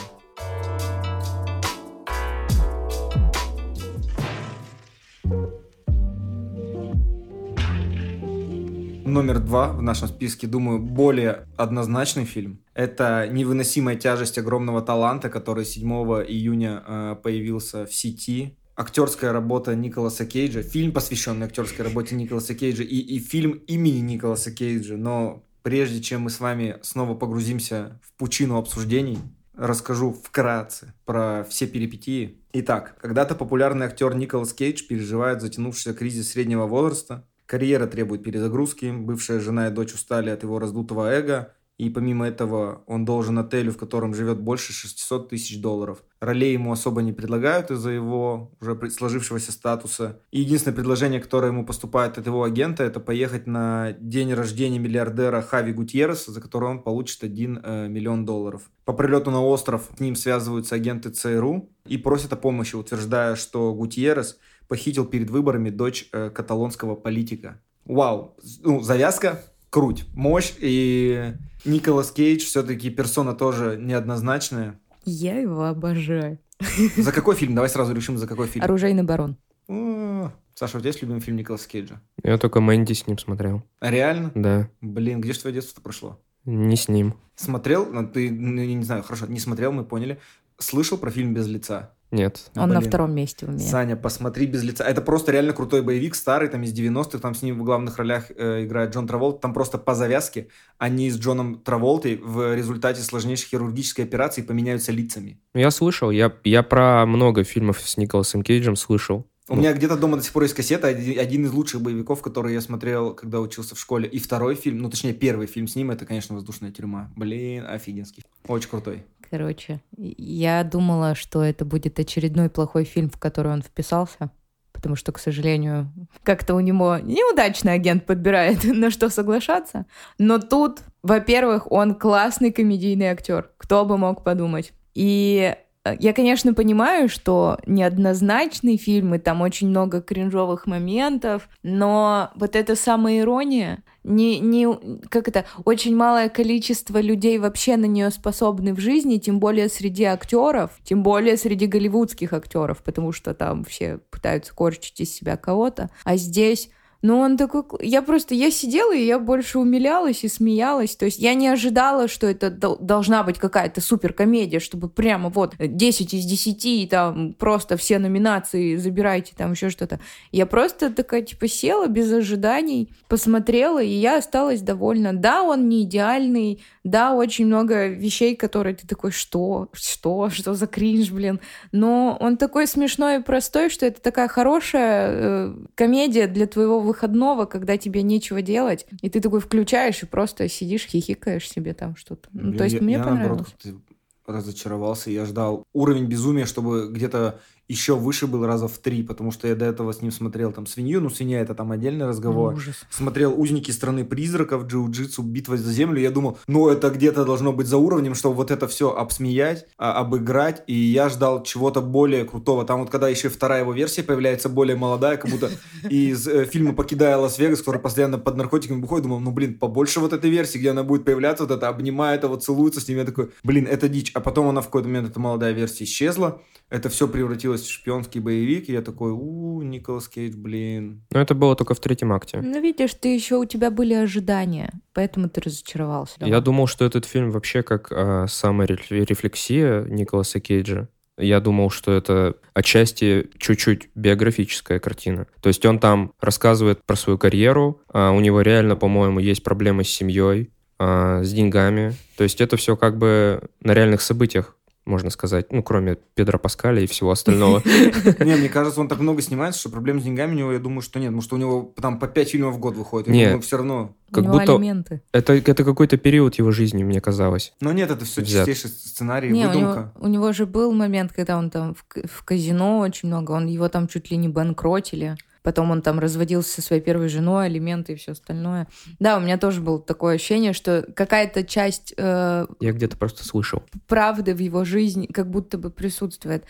[SPEAKER 2] Номер два в нашем списке, думаю, более однозначный фильм. Это «Невыносимая тяжесть огромного таланта», который 7 июня э, появился в сети. Актерская работа Николаса Кейджа. Фильм, посвященный актерской работе Николаса Кейджа. И, и фильм имени Николаса Кейджа. Но прежде чем мы с вами снова погрузимся в пучину обсуждений, расскажу вкратце про все перипетии. Итак, когда-то популярный актер Николас Кейдж переживает затянувшийся кризис среднего возраста, Карьера требует перезагрузки, бывшая жена и дочь устали от его раздутого эго, и помимо этого он должен отелю, в котором живет больше 600 тысяч долларов. Ролей ему особо не предлагают из-за его уже сложившегося статуса. И единственное предложение, которое ему поступает от его агента, это поехать на день рождения миллиардера Хави Гутьерреса, за который он получит 1 э, миллион долларов. По прилету на остров с ним связываются агенты ЦРУ и просят о помощи, утверждая, что Гутьеррес – похитил перед выборами дочь э, каталонского политика. Вау, ну, завязка, круть, мощь, и Николас Кейдж все-таки персона тоже неоднозначная.
[SPEAKER 3] Я его обожаю.
[SPEAKER 2] За какой фильм? Давай сразу решим, за какой фильм.
[SPEAKER 3] «Оружейный барон».
[SPEAKER 2] О, Саша, у тебя есть любимый фильм Николаса Кейджа?
[SPEAKER 1] Я только Мэнди с ним смотрел.
[SPEAKER 2] А реально?
[SPEAKER 1] Да.
[SPEAKER 2] Блин, где же твое детство прошло?
[SPEAKER 1] Не с ним.
[SPEAKER 2] Смотрел? Ну, ты, ну, не знаю, хорошо, не смотрел, мы поняли. Слышал про фильм «Без лица»?
[SPEAKER 1] Нет.
[SPEAKER 3] Он Блин. на втором месте у меня.
[SPEAKER 2] Саня, посмотри без лица. Это просто реально крутой боевик, старый, там из 90-х, там с ним в главных ролях э, играет Джон Траволт. Там просто по завязке они с Джоном Траволтой в результате сложнейшей хирургической операции поменяются лицами.
[SPEAKER 1] Я слышал, я, я про много фильмов с Николасом Кейджем слышал.
[SPEAKER 2] У ну. меня где-то дома до сих пор есть кассета, один из лучших боевиков, который я смотрел, когда учился в школе. И второй фильм, ну точнее первый фильм с ним, это, конечно, «Воздушная тюрьма». Блин, офигенский. Очень крутой
[SPEAKER 3] короче. Я думала, что это будет очередной плохой фильм, в который он вписался, потому что, к сожалению, как-то у него неудачный агент подбирает, на что соглашаться. Но тут, во-первых, он классный комедийный актер. Кто бы мог подумать. И я, конечно, понимаю, что неоднозначный фильм, и там очень много кринжовых моментов, но вот эта самая ирония, не, не, как это, очень малое количество людей вообще на нее способны в жизни, тем более среди актеров, тем более среди голливудских актеров, потому что там все пытаются корчить из себя кого-то. А здесь но он такой... Я просто... Я сидела, и я больше умилялась и смеялась. То есть я не ожидала, что это должна быть какая-то супер комедия, чтобы прямо вот 10 из 10, и там просто все номинации забирайте, там еще что-то. Я просто такая, типа, села без ожиданий, посмотрела, и я осталась довольна. Да, он не идеальный, да, очень много вещей, которые ты такой, что? Что? Что за кринж, блин? Но он такой смешной и простой, что это такая хорошая э, комедия для твоего выходного, когда тебе нечего делать, и ты такой включаешь и просто сидишь, хихикаешь себе там что-то. Ну, то есть
[SPEAKER 2] я,
[SPEAKER 3] мне
[SPEAKER 2] я,
[SPEAKER 3] понравилось.
[SPEAKER 2] Наоборот, разочаровался, я ждал уровень безумия, чтобы где-то еще выше был раза в три, потому что я до этого с ним смотрел там «Свинью», ну «Свинья» — это там отдельный разговор.
[SPEAKER 3] Ужас.
[SPEAKER 2] Смотрел «Узники страны призраков», «Джиу-джитсу», «Битва за землю». Я думал, ну это где-то должно быть за уровнем, чтобы вот это все обсмеять, а, обыграть, и я ждал чего-то более крутого. Там вот когда еще вторая его версия появляется, более молодая, как будто из э, фильма «Покидая Лас-Вегас», который постоянно под наркотиками выходит, думал, ну блин, побольше вот этой версии, где она будет появляться, вот это обнимает его, целуется с ним, я такой, блин, это дичь. А потом она в какой-то момент, эта молодая версия исчезла, это все превратилось в шпионский боевик, и я такой, у Николас Кейдж, блин.
[SPEAKER 1] Но это было только в третьем акте.
[SPEAKER 3] Ну, видишь, ты еще у тебя были ожидания, поэтому ты разочаровался.
[SPEAKER 1] Я думал, что этот фильм вообще как а, саморефлексия Николаса Кейджа. Я думал, что это отчасти чуть-чуть биографическая картина. То есть он там рассказывает про свою карьеру, а у него реально, по-моему, есть проблемы с семьей, а, с деньгами. То есть это все как бы на реальных событиях можно сказать, ну, кроме Педро Паскаля и всего остального.
[SPEAKER 2] Не, мне кажется, он так много снимается, что проблем с деньгами у него, я думаю, что нет. Потому что у него там по 5 фильмов в год выходит.
[SPEAKER 1] Нет.
[SPEAKER 2] все равно...
[SPEAKER 1] Как
[SPEAKER 3] у него
[SPEAKER 1] будто
[SPEAKER 3] алименты.
[SPEAKER 1] это, это какой-то период его жизни, мне казалось.
[SPEAKER 2] Но нет, это все чистейший сценарий,
[SPEAKER 3] Не, у него,
[SPEAKER 2] выдумка.
[SPEAKER 3] у него же был момент, когда он там в казино очень много, он его там чуть ли не банкротили. Потом он там разводился со своей первой женой, алименты и все остальное. Да, у меня тоже было такое ощущение, что какая-то часть э,
[SPEAKER 1] Я где-то просто слышал.
[SPEAKER 3] правды в его жизни как будто бы присутствует.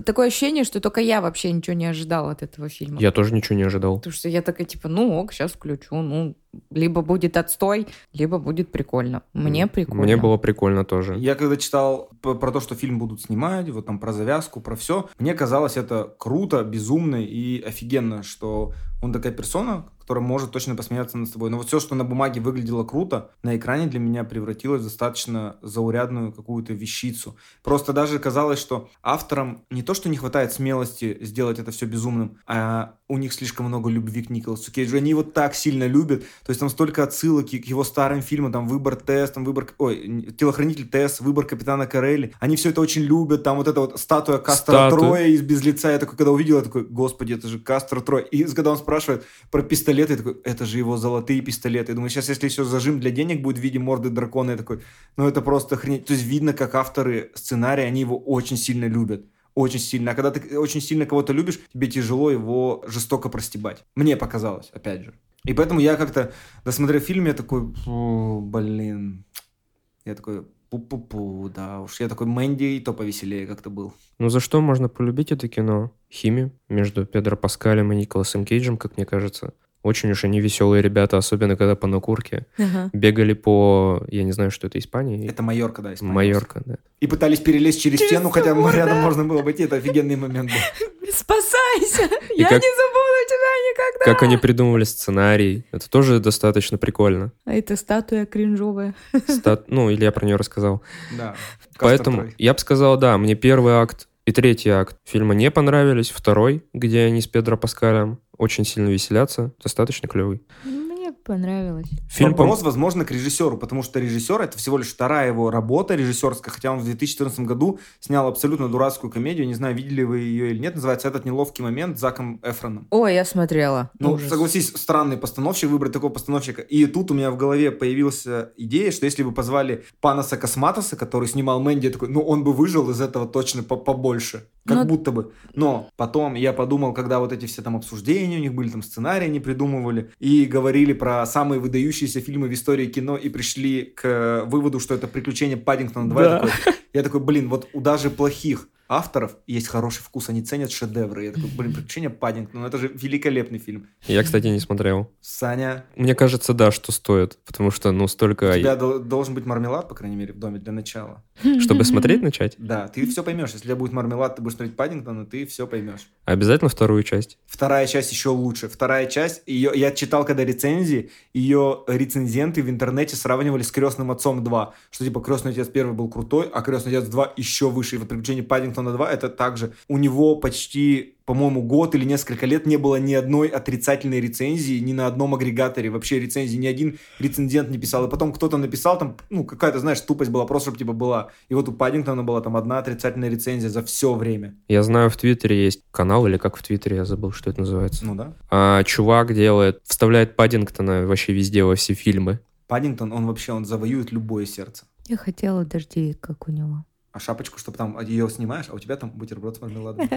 [SPEAKER 3] Такое ощущение, что только я вообще ничего не ожидала от этого фильма.
[SPEAKER 1] Я тоже ничего не ожидал.
[SPEAKER 3] Потому что я такая, типа, ну ок, сейчас включу. Ну, либо будет отстой, либо будет прикольно. Мне прикольно.
[SPEAKER 1] Мне было прикольно тоже.
[SPEAKER 2] Я когда читал про то, что фильм будут снимать, вот там про завязку, про все, мне казалось это круто, безумно и офигенно, что он такая персона, которая может точно посмеяться над собой. Но вот все, что на бумаге выглядело круто, на экране для меня превратилось в достаточно заурядную какую-то вещицу. Просто даже казалось, что авторам не то, что не хватает смелости сделать это все безумным, а у них слишком много любви к Николасу Кейджу. Они его так сильно любят. То есть там столько отсылок к его старым фильмам, там «Выбор Тесс», там «Выбор...» Ой, «Телохранитель Тесс», «Выбор капитана Карелли». Они все это очень любят. Там вот эта вот статуя Кастера
[SPEAKER 1] Статуя.
[SPEAKER 2] Троя из «Без лица». Я такой, когда увидел, я такой, господи, это же Кастер Трой. И когда он спрашивает про пистолеты, я такой, это же его золотые пистолеты. Я думаю, сейчас, если еще зажим для денег будет в виде морды дракона, я такой, ну это просто охренеть. То есть видно, как авторы сценария, они его очень сильно любят. Очень сильно. А когда ты очень сильно кого-то любишь, тебе тяжело его жестоко простебать. Мне показалось, опять же. И поэтому я как-то, досмотрев фильм, я такой, «Фу, блин. Я такой, пу-пу-пу, да уж. Я такой, Мэнди и то повеселее как-то был.
[SPEAKER 1] Ну, за что можно полюбить это кино? Химию между Педро Паскалем и Николасом Кейджем, как мне кажется. Очень уж они веселые ребята, особенно когда по накурке.
[SPEAKER 3] Ага.
[SPEAKER 1] Bегали по, я не знаю, что это, Испания?
[SPEAKER 2] Это Майорка, да, испанец.
[SPEAKER 1] Майорка, да.
[SPEAKER 2] И пытались перелезть через,
[SPEAKER 3] Через
[SPEAKER 2] стену, хотя
[SPEAKER 3] забор,
[SPEAKER 2] рядом
[SPEAKER 3] да.
[SPEAKER 2] можно было обойти. Это офигенный момент был.
[SPEAKER 3] Спасайся! Я
[SPEAKER 1] как-
[SPEAKER 3] не забуду тебя никогда!
[SPEAKER 1] Как они придумывали сценарий, это тоже достаточно прикольно.
[SPEAKER 3] А это статуя кринжовая.
[SPEAKER 1] Стат- Ну, или я про нее рассказал.
[SPEAKER 2] Да.
[SPEAKER 1] Поэтому я бы сказал, да, мне первый акт и третий акт фильма не понравились. Второй, где они с Педро Паскалем очень сильно веселятся, достаточно клевый.
[SPEAKER 3] Мне понравилось.
[SPEAKER 1] Фильм, по-
[SPEAKER 2] Вопрос, возможно, к режиссеру, потому что режиссер это всего лишь вторая его работа режиссерская, хотя он в 2014 году снял абсолютно дурацкую комедию, не знаю, видели вы ее или нет, называется «Этот неловкий момент» с Заком Эфроном.
[SPEAKER 3] Ой, я смотрела.
[SPEAKER 2] Ну,
[SPEAKER 3] Ужас.
[SPEAKER 2] согласись, странный постановщик, выбрать такого постановщика. И тут у меня в голове появилась идея, что если бы позвали Панаса Косматоса, который снимал Мэнди, такой, ну, он бы выжил из этого точно по- побольше. Как
[SPEAKER 3] Но-
[SPEAKER 2] будто бы. Но потом я подумал, когда вот эти все там обсуждения у них были, там сценарии они придумывали, и говорили про самые выдающиеся фильмы в истории кино, и пришли к выводу, что это «Приключения Паддингтона 2». Я
[SPEAKER 1] Да.
[SPEAKER 2] такой, я такой, блин, вот у даже плохих авторов есть хороший вкус, они ценят шедевры. Я такой, блин, «Приключения Паддингтона», ну это же великолепный фильм.
[SPEAKER 1] Я, кстати, не смотрел.
[SPEAKER 2] Саня,
[SPEAKER 1] Мне кажется, да, что стоит, потому что, ну, столько...
[SPEAKER 2] у тебя дол- должен быть мармелад, по крайней мере, в доме для начала.
[SPEAKER 1] Чтобы смотреть начать,
[SPEAKER 2] Да, ты все поймешь. Если у тебя будет мармелад, ты будешь смотреть Паддингтона, ты все поймешь.
[SPEAKER 1] обязательно вторую часть.
[SPEAKER 2] Вторая часть еще лучше. Вторая часть, ее, я читал когда рецензии, ее рецензенты в интернете сравнивали с «Крестным отцом 2», что типа «Крестный отец 1» был крутой, а «Крестный отец 2» еще выше. И вот «Приключения Паддингтона 2» это также. У него почти, по-моему, год или несколько лет не было ни одной отрицательной рецензии ни на одном агрегаторе. Вообще рецензии ни один рецензент не писал. И потом кто-то написал там, ну, какая-то, знаешь, тупость была, просто чтобы типа была. И вот у Паддингтона была там одна отрицательная рецензия за все время.
[SPEAKER 1] Я знаю, в Твиттере есть канал, или как в Твиттере, я забыл, что это называется.
[SPEAKER 2] Ну да.
[SPEAKER 1] А, чувак делает, вставляет Паддингтона вообще везде, во все фильмы.
[SPEAKER 2] Паддингтон, он вообще, он завоюет любое сердце.
[SPEAKER 3] Я хотела дождей, как у него.
[SPEAKER 2] А шапочку, чтобы там ее снимаешь, а у тебя там бутерброд с мармеладом.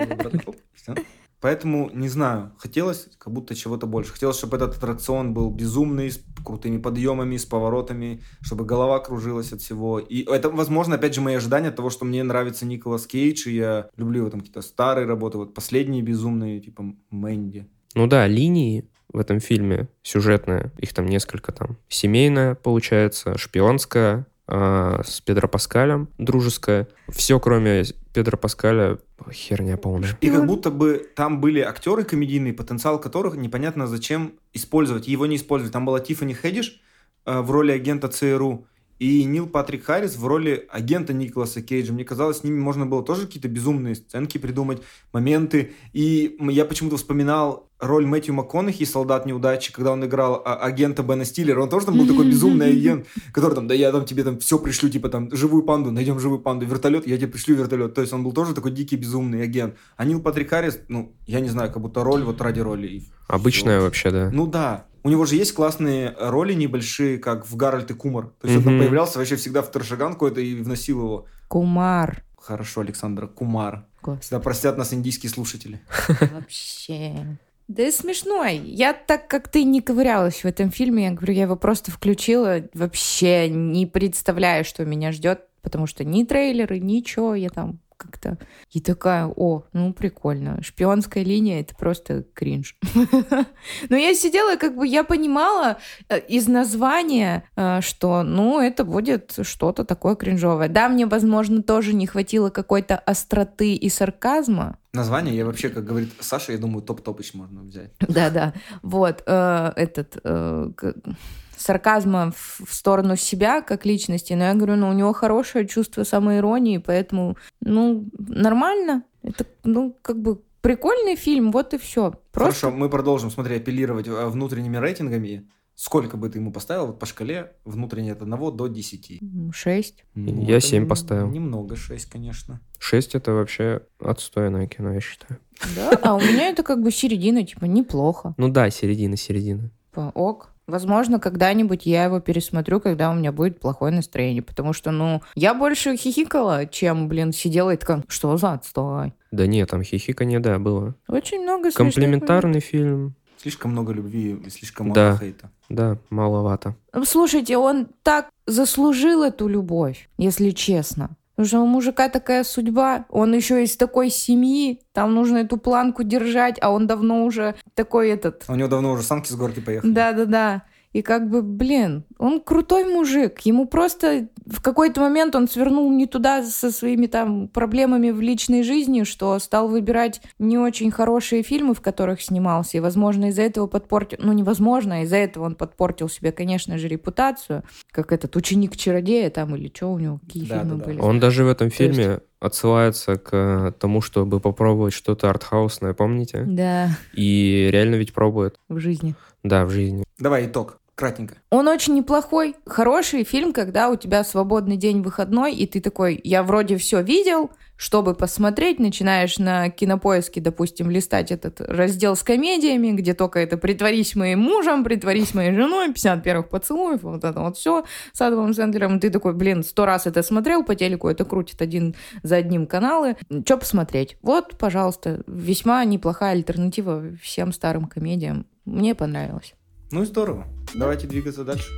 [SPEAKER 2] Поэтому, не знаю, хотелось как будто чего-то больше. Хотелось, чтобы этот аттракцион был безумный, с крутыми подъемами, с поворотами, чтобы голова кружилась от всего. И это, возможно, опять же, мои ожидания от того, что мне нравится Николас Кейдж, и я люблю его там какие-то старые работы, вот последние безумные, типа Мэнди.
[SPEAKER 1] Ну да, линии в этом фильме сюжетные, их там несколько там. Семейная, получается, шпионская, а, с Педро Паскалем, дружеская. Все, кроме Педро Паскаля, херня полная.
[SPEAKER 2] И как будто бы там были актеры комедийные, потенциал которых непонятно зачем использовать. Его не использовать. Там была Тиффани Хедиш э, в роли агента ЦРУ и Нил Патрик Харрис в роли агента Николаса Кейджа. Мне казалось, с ними можно было тоже какие-то безумные сценки придумать, моменты. И я почему-то вспоминал роль Мэтью МакКонахи «Солдат неудачи», когда он играл а- агента Бена Стиллера. Он тоже там был такой безумный агент, который там, да я там тебе там все пришлю, типа там живую панду, найдем живую панду, вертолет, я тебе пришлю вертолет. То есть он был тоже такой дикий безумный агент. А Нил Патрик Харрис, ну, я не знаю, как будто роль вот ради роли.
[SPEAKER 1] Обычная вообще, да.
[SPEAKER 2] Ну да. У него же есть классные роли небольшие, как в Гарольд и Кумар. То есть он там появлялся вообще всегда в торшаган какой-то и вносил его.
[SPEAKER 3] Кумар.
[SPEAKER 2] Хорошо, Александр, Кумар.
[SPEAKER 3] Господи.
[SPEAKER 2] Да простят нас индийские слушатели.
[SPEAKER 3] Вообще. Да и смешной. Я так как ты не ковырялась в этом фильме, я говорю, я его просто включила, вообще не представляю, что меня ждет, потому что ни трейлеры, ничего, я там как-то... И такая, о, ну прикольно. Шпионская линия — это просто кринж. Но я сидела, как бы я понимала э, из названия, э, что, ну, это будет что-то такое кринжовое. Да, мне, возможно, тоже не хватило какой-то остроты и сарказма,
[SPEAKER 2] Название я вообще, как говорит Саша, я думаю, топ-топыч можно взять.
[SPEAKER 3] да-да. Вот, э, этот... э, сарказма в сторону себя как личности, но я говорю, ну, у него хорошее чувство самоиронии, поэтому, ну, нормально. Это, ну, как бы прикольный фильм, вот и все. Просто
[SPEAKER 2] Хорошо, мы продолжим, смотри, апеллировать э, внутренними рейтингами. Сколько бы ты ему поставил вот по шкале внутренней от 1 до 10?
[SPEAKER 3] м, шесть.
[SPEAKER 2] Ну,
[SPEAKER 1] Я
[SPEAKER 2] это
[SPEAKER 1] семь
[SPEAKER 2] н-
[SPEAKER 1] поставил.
[SPEAKER 2] Немного, 6, конечно.
[SPEAKER 1] Шесть это вообще отстойное кино, я считаю.
[SPEAKER 3] Да? А у меня это как бы середина, типа, неплохо.
[SPEAKER 1] Ну да, середина, середина.
[SPEAKER 3] Типа, ок. Возможно, когда-нибудь я его пересмотрю, когда у меня будет плохое настроение. Потому что, ну, я больше хихикала, чем, блин, сидела и такая, что за отстой?
[SPEAKER 1] Да нет, там хихиканье, да, было.
[SPEAKER 3] Очень много смешных
[SPEAKER 1] Комплементарный фильм,
[SPEAKER 2] Слишком много любви и слишком мало
[SPEAKER 1] Да.
[SPEAKER 2] хейта.
[SPEAKER 1] да, маловато.
[SPEAKER 3] Слушайте, он так заслужил эту любовь, если честно. Потому что у мужика такая судьба, он еще из такой семьи, там нужно эту планку держать, а он давно уже такой этот...
[SPEAKER 2] А у него давно уже санки с горки поехали.
[SPEAKER 3] Да-да-да. И как бы, блин, он крутой мужик. Ему просто в какой-то момент он свернул не туда со своими там проблемами в личной жизни, что стал выбирать не очень хорошие фильмы, в которых снимался. И, возможно, из-за этого подпортил... Ну, невозможно, из-за этого он подпортил себе, конечно же, репутацию. Как этот ученик-чародея там или что у него, какие
[SPEAKER 2] Да,
[SPEAKER 3] фильмы
[SPEAKER 2] да, да.
[SPEAKER 3] были.
[SPEAKER 1] Он даже в этом
[SPEAKER 3] То есть-
[SPEAKER 1] фильме отсылается к э, тому, чтобы попробовать что-то артхаусное, помните?
[SPEAKER 3] Да,
[SPEAKER 1] И реально ведь пробует.
[SPEAKER 3] в жизни.
[SPEAKER 1] Да, в жизни.
[SPEAKER 2] Давай итог, кратенько.
[SPEAKER 3] Он очень неплохой, хороший фильм, когда у тебя свободный день выходной, и ты такой, я вроде все видел, чтобы посмотреть, начинаешь на кинопоиске, допустим, листать этот раздел с комедиями, где только это «Притворись моим мужем», «Притворись моей женой», «50 первых поцелуев», вот это вот все с Адамом Сэндлером. Ты такой, блин, сто раз это смотрел по телеку, это крутит один за одним каналы. Что посмотреть? Вот, пожалуйста, весьма неплохая альтернатива всем старым комедиям. Мне понравилось.
[SPEAKER 2] Ну и здорово. Давайте двигаться дальше.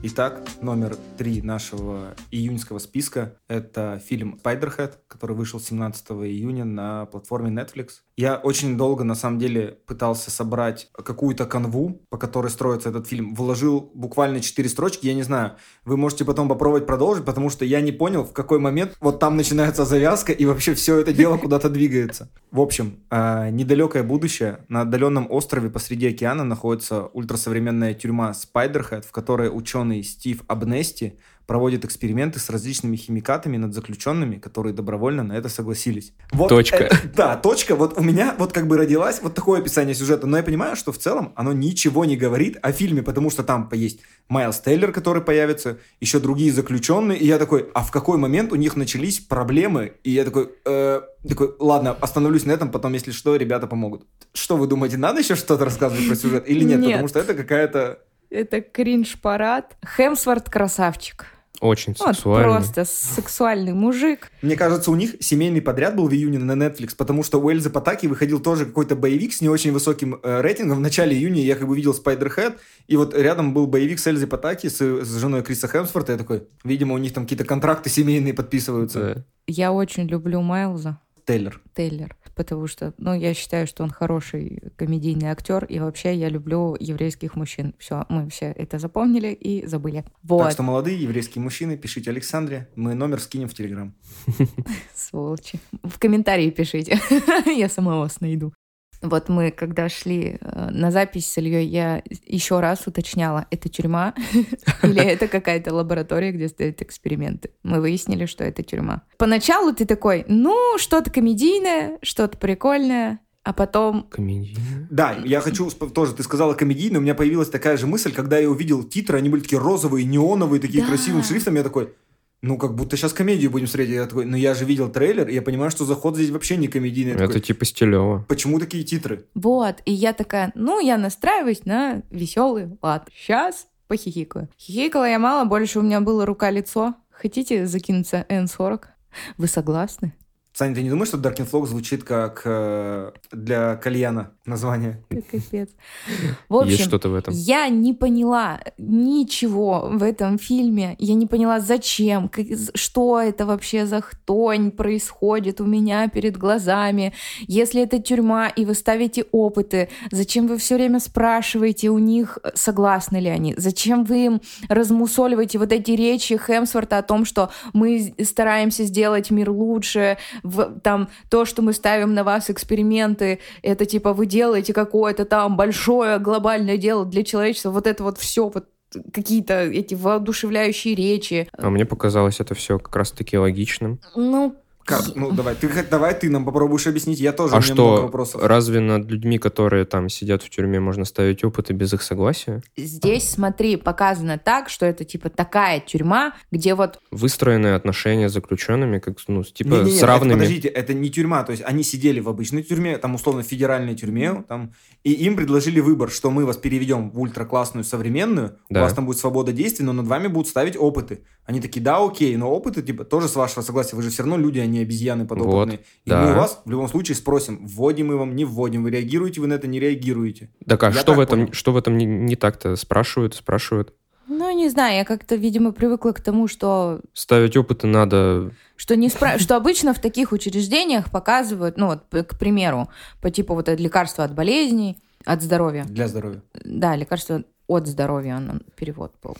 [SPEAKER 2] Итак, номер три нашего июньского списка – это фильм «Spiderhead», который вышел 17 июня на платформе Netflix. Я очень долго, на самом деле, пытался собрать какую-то канву, по которой строится этот фильм. Вложил буквально четыре строчки, я не знаю. Вы можете потом попробовать продолжить, потому что я не понял, в какой момент вот там начинается завязка, и вообще все это дело куда-то двигается. В общем, э, недалекое будущее. На отдаленном острове посреди океана находится ультрасовременная тюрьма Spiderhead, в которой ученый Стив Абнести проводит эксперименты с различными химикатами над заключенными, которые добровольно на это согласились. Вот
[SPEAKER 1] Точка.
[SPEAKER 2] это- да, точка. Вот у меня вот как бы родилась вот такое описание сюжета, но я понимаю, что в целом оно ничего не говорит о фильме, потому что там есть Майлз Тейлор, который появится, еще другие заключенные, и я такой, а в какой момент у них начались проблемы? И я такой, э, такой, ладно, остановлюсь на этом, потом, если что, ребята помогут. Что вы думаете, надо еще что-то рассказывать про сюжет или нет?
[SPEAKER 3] Нет.
[SPEAKER 2] Потому что это какая-то
[SPEAKER 3] Это кринж-парад. Хемсворт красавчик.
[SPEAKER 1] Очень
[SPEAKER 3] Вот
[SPEAKER 1] сексуально.
[SPEAKER 3] просто сексуальный мужик.
[SPEAKER 2] Мне кажется, у них семейный подряд был в июне на Netflix, потому что у Эльзы Патаки выходил тоже какой-то боевик с не очень высоким э, рейтингом. В начале июня я как бы видел Spider-Head, и вот рядом был боевик с Эльзой Патаки, с, с женой Криса Хемсворта. Я такой, видимо, у них там какие-то контракты семейные подписываются.
[SPEAKER 1] Да.
[SPEAKER 3] Я очень люблю Майлза.
[SPEAKER 2] Тейлор.
[SPEAKER 3] Тейлор, потому что, ну, я считаю, что он хороший комедийный актер, и вообще я люблю еврейских мужчин. Все, мы все это запомнили и забыли. Вот,
[SPEAKER 2] Так что, молодые еврейские мужчины, пишите Александре, мы номер скинем в Телеграм.
[SPEAKER 3] сволочи. В комментарии пишите, я сама вас найду. Вот мы, когда шли э, на запись с Ильей, я еще раз уточняла, это тюрьма или это какая-то лаборатория, где стоят эксперименты. Мы выяснили, что это тюрьма. Поначалу ты такой, ну, что-то комедийное, что-то прикольное, а потом
[SPEAKER 1] Комедийная.
[SPEAKER 2] Да, я хочу тоже, ты сказала комедийно, у меня появилась такая же мысль, когда я увидел титры, они были такие розовые, неоновые, такие
[SPEAKER 3] Да.
[SPEAKER 2] красивым шрифтом, я такой, ну, как будто сейчас комедию будем смотреть. Я такой, ну, я же видел трейлер, и я понимаю, что заход здесь вообще не комедийный.
[SPEAKER 1] Это
[SPEAKER 2] такой,
[SPEAKER 1] типа стилево.
[SPEAKER 2] Почему такие титры?
[SPEAKER 3] Вот, и я такая, ну, я настраиваюсь на веселый лад. Сейчас похихикаю. Хихикала я мало, больше у меня было рука-лицо. Хотите закинуться N40? Вы согласны?
[SPEAKER 2] Саня, ты не думаешь, что Dark Influx звучит как э, для кальяна название?
[SPEAKER 3] Капец. В
[SPEAKER 1] Есть
[SPEAKER 3] общем,
[SPEAKER 1] что-то в этом.
[SPEAKER 3] я не поняла ничего в этом фильме. Я не поняла, зачем, как- что это вообще за хтонь происходит у меня перед глазами. Если это тюрьма, и вы ставите опыты, зачем вы все время спрашиваете у них, согласны ли они? Зачем вы им размусоливаете вот эти речи Хемсворта о том, что мы стараемся сделать мир лучше, в, там то, что мы ставим на вас эксперименты, это типа вы делаете какое-то там большое глобальное дело для человечества, вот это вот все вот какие-то эти воодушевляющие речи.
[SPEAKER 1] А мне показалось это все как раз-таки логичным.
[SPEAKER 3] Ну,
[SPEAKER 2] Как? Ну, давай, ты, давай ты нам попробуешь объяснить. Я тоже,
[SPEAKER 1] А
[SPEAKER 2] у меня много
[SPEAKER 1] что,
[SPEAKER 2] вопросов.
[SPEAKER 1] разве над людьми, которые там сидят в тюрьме, можно ставить опыты без их согласия?
[SPEAKER 3] здесь, смотри, показано так, что это типа такая тюрьма, где вот
[SPEAKER 1] Выстроенные отношения с заключенными, как, ну, с- типа,
[SPEAKER 2] Не-не-не,
[SPEAKER 1] с
[SPEAKER 2] это,
[SPEAKER 1] равными.
[SPEAKER 2] подождите, это не тюрьма, то есть они сидели в обычной тюрьме, там условно федеральной тюрьме, там, и им предложили выбор, что мы вас переведем в ультраклассную современную,
[SPEAKER 1] Да.
[SPEAKER 2] у вас там будет свобода действий, но над вами будут ставить опыты. Они такие, да, окей, но опыты, типа, тоже с вашего согласия, вы же все равно люди, а не обезьяны подопытные. и
[SPEAKER 1] да.
[SPEAKER 2] мы у вас в любом случае спросим, вводим мы вам, не вводим, вы реагируете вы на это, не реагируете.
[SPEAKER 1] Так а
[SPEAKER 2] Я
[SPEAKER 1] что
[SPEAKER 2] так
[SPEAKER 1] в этом,
[SPEAKER 2] понял.
[SPEAKER 1] что в этом не, не так-то? Спрашивают, спрашивают.
[SPEAKER 3] ну, не знаю, я как-то, видимо, привыкла к тому, что
[SPEAKER 1] Ставить опыты надо...
[SPEAKER 3] что не спра- что обычно в таких учреждениях показывают, ну вот, к примеру, по типу вот это лекарства от болезней, от здоровья.
[SPEAKER 2] Для здоровья.
[SPEAKER 3] Да, лекарства от здоровья, он перевод был.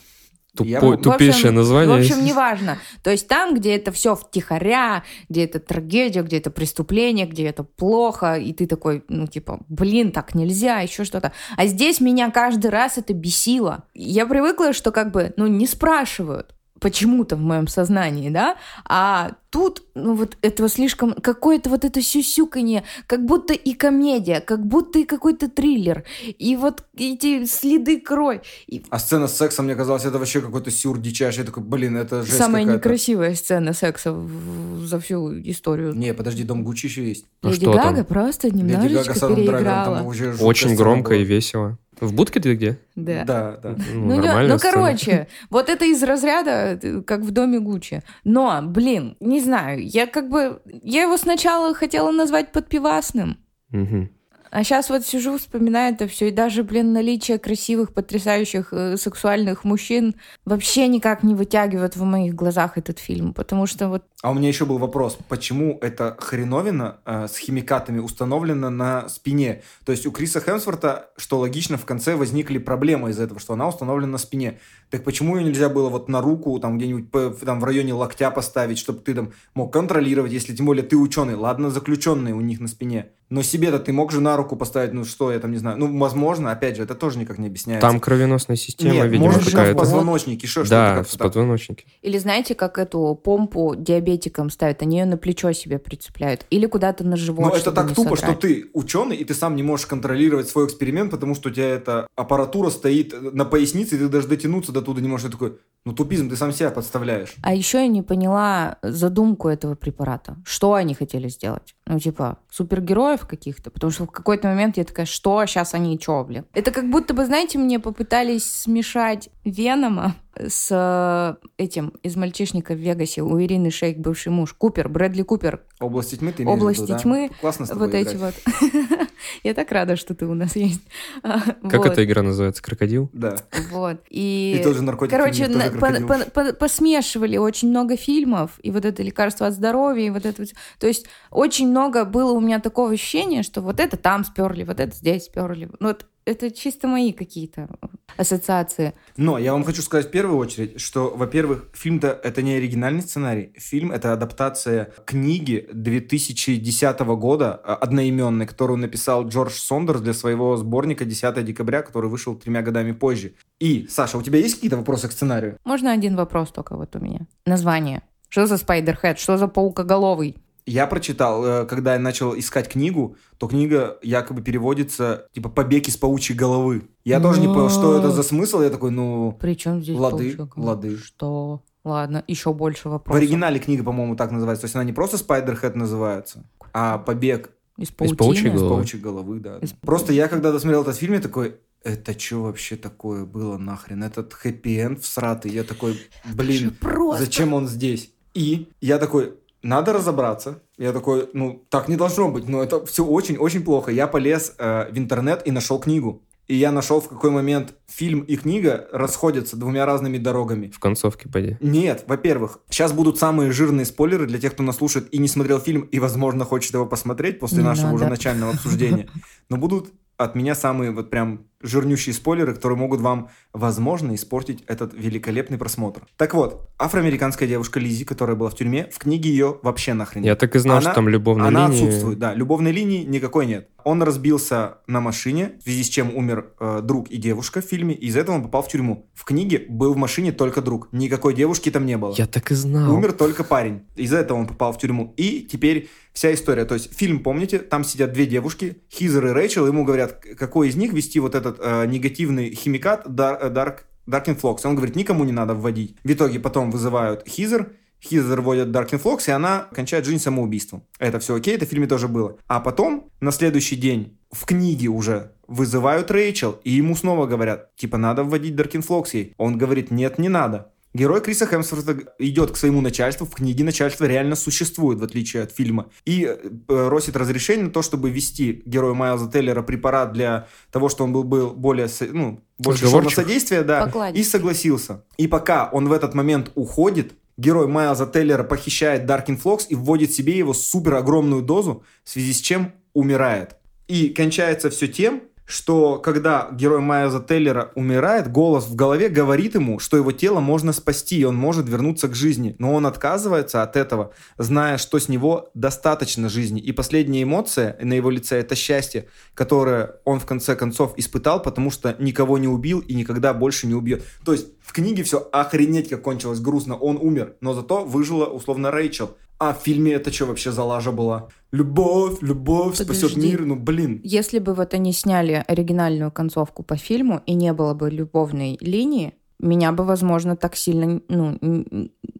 [SPEAKER 2] Я
[SPEAKER 1] Тупо-
[SPEAKER 2] бы-
[SPEAKER 1] тупейшее название.
[SPEAKER 3] В общем, неважно. То есть там, где это все втихаря, где это трагедия, где это преступление, где это плохо, и ты такой, ну, типа, блин, так нельзя, еще что-то. А здесь меня каждый раз это бесило. Я привыкла, что как бы, ну, не спрашивают почему-то в моем сознании, да, а тут, ну, вот этого слишком, какое-то вот это сюсюканье, как будто и комедия, как будто и какой-то триллер, и вот эти следы крови, и
[SPEAKER 2] А сцена с сексом, мне казалось, это вообще какой-то сюр дичайший. Я такой, блин, это жесть
[SPEAKER 3] Самая
[SPEAKER 2] какая-то.
[SPEAKER 3] некрасивая сцена секса в- за всю историю.
[SPEAKER 2] Не, подожди, Дом Гуччи еще есть.
[SPEAKER 1] Ну
[SPEAKER 3] Леди
[SPEAKER 1] что там?
[SPEAKER 3] Гага просто
[SPEAKER 2] Леди Гага
[SPEAKER 3] немножечко
[SPEAKER 2] Адамом Драйвером,
[SPEAKER 3] переиграла.
[SPEAKER 2] там
[SPEAKER 1] Очень громко
[SPEAKER 2] была.
[SPEAKER 1] и весело. В будке ты где?
[SPEAKER 3] Да.
[SPEAKER 2] Да, да.
[SPEAKER 1] Ну,
[SPEAKER 3] Ну,
[SPEAKER 1] нормальная
[SPEAKER 3] ну, короче, вот это из разряда, как в доме Гуччи. Но, блин, не знаю, я как бы... Я его сначала хотела назвать подпивасным,
[SPEAKER 1] Мгм.
[SPEAKER 3] А сейчас вот сижу, вспоминаю это все, и даже, блин, наличие красивых, потрясающих э, сексуальных мужчин вообще никак не вытягивает в моих глазах этот фильм, потому что вот
[SPEAKER 2] А у меня еще был вопрос, почему эта хреновина э, с химикатами установлена на спине? То есть у Криса Хемсворта, что логично, в конце возникли проблемы из-за этого, что она установлена на спине. Так почему ее нельзя было вот на руку, там где-нибудь там в районе локтя поставить, чтобы ты там мог контролировать, если тем более ты ученый. Ладно, заключенные у них на спине. Но себе-то ты мог же на руку поставить, ну что, я там не знаю. Ну, возможно, опять же, это тоже никак не объясняется.
[SPEAKER 1] Там кровеносная система,
[SPEAKER 2] Нет,
[SPEAKER 1] видимо,
[SPEAKER 2] может, там в
[SPEAKER 1] какая-то.
[SPEAKER 2] позвоночнике, еще что-то
[SPEAKER 1] Да, в позвоночнике.
[SPEAKER 3] Или знаете, как эту помпу диабетикам ставят? Они ее на плечо себе прицепляют. Или куда-то на живот,
[SPEAKER 2] Ну, это так тупо,
[SPEAKER 3] содрать.
[SPEAKER 2] что ты ученый, и ты сам не можешь контролировать свой эксперимент, потому что у тебя эта аппаратура стоит на пояснице, и ты даже дотянуться до туда не можешь. Я такой, ну, тупизм, ты сам себя подставляешь.
[SPEAKER 3] А еще я не поняла задумку этого препарата. Что они хотели сделать? Ну, типа, супергероев героев каких-то, потому что в какой-то момент я такая, что сейчас они чё, блин? Это как будто бы, знаете, мне попытались смешать Венома с э, этим из «Мальчишника в Вегасе» у Ирины Шейк, бывший муж, Купер, Брэдли Купер.
[SPEAKER 2] Области тьмы ты имеешь
[SPEAKER 3] Области
[SPEAKER 2] в виду, да?
[SPEAKER 3] тьмы,
[SPEAKER 2] Классно с тобой
[SPEAKER 3] Вот эти
[SPEAKER 2] играть.
[SPEAKER 3] вот. Я так рада, что ты у нас есть. А,
[SPEAKER 1] Как
[SPEAKER 3] вот,
[SPEAKER 1] эта игра называется? Крокодил?
[SPEAKER 2] Да.
[SPEAKER 3] Вот. И,
[SPEAKER 2] И тот же наркотик.
[SPEAKER 3] короче,
[SPEAKER 2] тоже
[SPEAKER 3] по-
[SPEAKER 2] крокодил.
[SPEAKER 3] по- по- посмешивали очень много фильмов, и вот это лекарство от здоровья, и вот это вот. То есть очень много было у меня такого ощущения, что вот это там сперли, вот это здесь сперли. Ну, вот это чисто мои какие-то ассоциации.
[SPEAKER 2] Но я вам хочу сказать в первую очередь, что, во-первых, фильм-то это не оригинальный сценарий. Фильм это адаптация книги 2010 года э, одноименной, которую написал Джордж Сондерс для своего сборника 10 декабря, который вышел тремя годами позже. И, Саша, у тебя есть какие-то вопросы к сценарию?
[SPEAKER 3] Можно один вопрос только вот у меня? Название. Что за Спайдерхед? Что за паукоголовый?
[SPEAKER 2] Я прочитал, э, когда я начал искать книгу, то книга якобы переводится типа «Побег из паучьей головы». Я тоже не понял, что это за смысл. Я такой, ну,
[SPEAKER 3] Причем здесь
[SPEAKER 2] Лады, лады.
[SPEAKER 3] Что? Ладно, еще больше
[SPEAKER 2] в
[SPEAKER 3] вопросов.
[SPEAKER 2] оригинале книга, по-моему, так называется. То есть она не просто «Спайдерхед» называется, а «Побег
[SPEAKER 3] Из
[SPEAKER 1] паучьей
[SPEAKER 3] паутины?
[SPEAKER 2] из
[SPEAKER 1] головы.
[SPEAKER 2] паучьей головы», да.
[SPEAKER 3] Из-
[SPEAKER 2] Просто я, когда досмотрел этот фильм, я такой, это что вообще такое было нахрен? Этот хэппи-энд всратый. Я такой, блин,
[SPEAKER 3] Просто.
[SPEAKER 2] зачем он здесь? И я такой, надо разобраться. Я такой, ну, так не должно быть, но это все очень-очень плохо. Я полез э, в интернет и нашел книгу. И я нашел, в какой момент фильм и книга расходятся двумя разными дорогами.
[SPEAKER 1] В концовке поди.
[SPEAKER 2] Нет, во-первых, сейчас будут самые жирные спойлеры для тех, кто нас слушает и не смотрел фильм, и, возможно, хочет его посмотреть после
[SPEAKER 3] Не
[SPEAKER 2] нашего
[SPEAKER 3] надо.
[SPEAKER 2] уже начального обсуждения. Но будут от меня самые вот прям жирнющие спойлеры, которые могут вам, возможно, испортить этот великолепный просмотр. Так вот, афроамериканская девушка Лизи, которая была в тюрьме, в книге ее вообще нахрен
[SPEAKER 1] Я так и знал,
[SPEAKER 2] Она-
[SPEAKER 1] что там любовная
[SPEAKER 2] Она
[SPEAKER 1] линия.
[SPEAKER 2] отсутствует, да. Любовной линии никакой нет. Он разбился на машине, в связи с чем умер э, друг и девушка в фильме, и из-за этого он попал в тюрьму. В книге был в машине только друг. Никакой девушки там не было.
[SPEAKER 1] Я так и знал.
[SPEAKER 2] Умер только парень. Из-за этого он попал в тюрьму. И теперь вся история. То есть фильм, помните, там сидят две девушки, Хизер и Рэйчел, ему говорят, какой из них ввести вот этот э, негативный химикат э, Dark, Darkenflox. Он говорит, никому не надо вводить. В итоге потом вызывают Хизер, Хизер вводят Darkenflox, и она кончает жизнь самоубийством. Это все окей, это в фильме тоже было. А потом, на следующий день, в книге уже вызывают Рэйчел, и ему снова говорят, типа, надо вводить Darkenflox ей. Он говорит, нет, не надо. Герой Криса Хемсворта идет к своему начальству, в книге начальство реально существует, в отличие от фильма, и э, просит разрешение на то, чтобы ввести герою Майлза Теллера препарат для того, что он был, был более, ну, больше на содействие, да,
[SPEAKER 3] Покладистый.
[SPEAKER 2] и согласился. И пока он в этот момент уходит, герой Майлза Теллера похищает Darkenflox и вводит себе его супер огромную дозу, в связи с чем умирает. И кончается все тем, что когда герой Майлза Теллера умирает, голос в голове говорит ему, что его тело можно спасти, и он может вернуться к жизни. Но он отказывается от этого, зная, что с него достаточно жизни. И последняя эмоция на его лице – это счастье, которое он в конце концов испытал, потому что никого не убил и никогда больше не убьет. То есть в книге все охренеть как кончилось грустно. Он умер, но зато выжила условно Рэйчел. А в фильме это что вообще за лажа была? Любовь, любовь спасет мир. Ну, блин.
[SPEAKER 3] Если бы вот они сняли оригинальную концовку по фильму и не было бы любовной линии, меня бы, возможно, так сильно ну,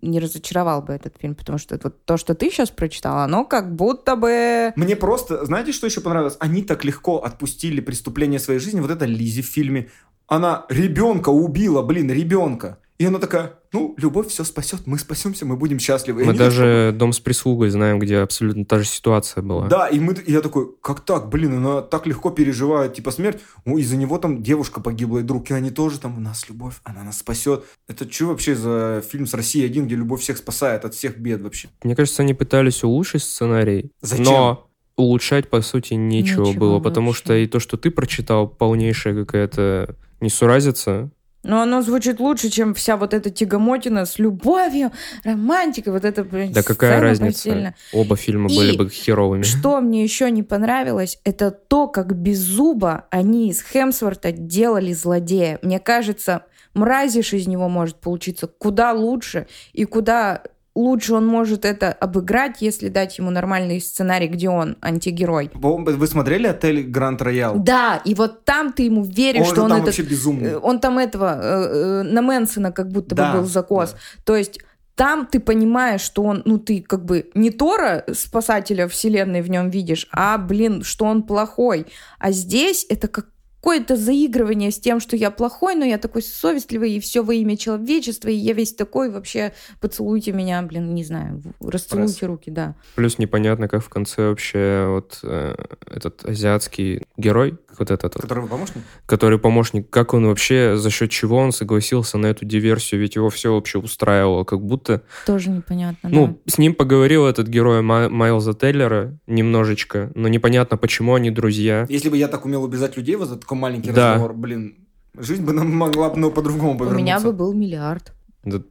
[SPEAKER 3] не разочаровал бы этот фильм, потому что вот то, что ты сейчас прочитала, оно как будто бы...
[SPEAKER 2] Мне просто, знаете, что еще понравилось? Они так легко отпустили преступление своей жизни. Вот это Лизи в фильме. Она ребенка убила, блин, ребенка. И она такая, ну, любовь все спасет, мы спасемся, мы будем счастливы. И
[SPEAKER 1] Мы даже дом с прислугой знаем, где абсолютно та же ситуация была.
[SPEAKER 2] Да, и, мы, и я такой, как так, блин, она так легко переживает, типа, смерть. Ой, из-за него там девушка погибла, и друг, и они тоже там, у нас любовь, она нас спасет. Это что вообще за фильм с России один, где любовь всех спасает от всех бед вообще?
[SPEAKER 1] Мне кажется, они пытались улучшить сценарий,
[SPEAKER 2] Зачем?
[SPEAKER 1] но улучшать, по сути, нечего,
[SPEAKER 3] Ничего
[SPEAKER 1] было, потому
[SPEAKER 3] вообще.
[SPEAKER 1] что и то, что ты прочитал, полнейшая какая-то несуразица.
[SPEAKER 3] Но оно звучит лучше, чем вся вот эта тягомотина с любовью, романтикой, вот это, блин,
[SPEAKER 1] Да какая разница?
[SPEAKER 3] постельная.
[SPEAKER 1] Оба фильма
[SPEAKER 3] И
[SPEAKER 1] были бы херовыми.
[SPEAKER 3] Что мне еще не понравилось, это то, как без зуба они из Хемсворта делали злодея. Мне кажется, мразишь из него может получиться куда лучше, и куда лучше он может это обыграть, если дать ему нормальный сценарий, где он антигерой.
[SPEAKER 2] Вы смотрели отель Гранд Роял?
[SPEAKER 3] Да, и вот там ты ему веришь,
[SPEAKER 2] Он
[SPEAKER 3] что он
[SPEAKER 2] там
[SPEAKER 3] этот...
[SPEAKER 2] вообще безумный.
[SPEAKER 3] э, Он там этого, э, э, на Мэнсона как будто
[SPEAKER 2] Да,
[SPEAKER 3] бы был закос.
[SPEAKER 2] да.
[SPEAKER 3] То есть там ты понимаешь, что он, ну, ты как бы не Тора, спасателя вселенной в нем видишь, а, блин, что он плохой. А здесь это как какое-то заигрывание с тем, что я плохой, но я такой совестливый, и все во имя человечества, и я весь такой, вообще поцелуйте меня, блин, не знаю, расцелуйте Пресс. руки, да.
[SPEAKER 1] Плюс непонятно, как в конце вообще вот э, этот азиатский герой, вот этот...
[SPEAKER 2] Который помощник?
[SPEAKER 1] Который помощник, как он вообще, за счет чего он согласился на эту диверсию, ведь его все вообще устраивало, как будто...
[SPEAKER 3] Тоже непонятно,
[SPEAKER 1] Ну,
[SPEAKER 3] да.
[SPEAKER 1] с ним поговорил этот герой Майлза Теллера немножечко, но непонятно, почему они друзья.
[SPEAKER 2] Если бы я так умел убежать людей вот такой маленький да. разговор, блин, жизнь бы нам могла бы ну, по-другому повернуться.
[SPEAKER 3] У меня бы был миллиард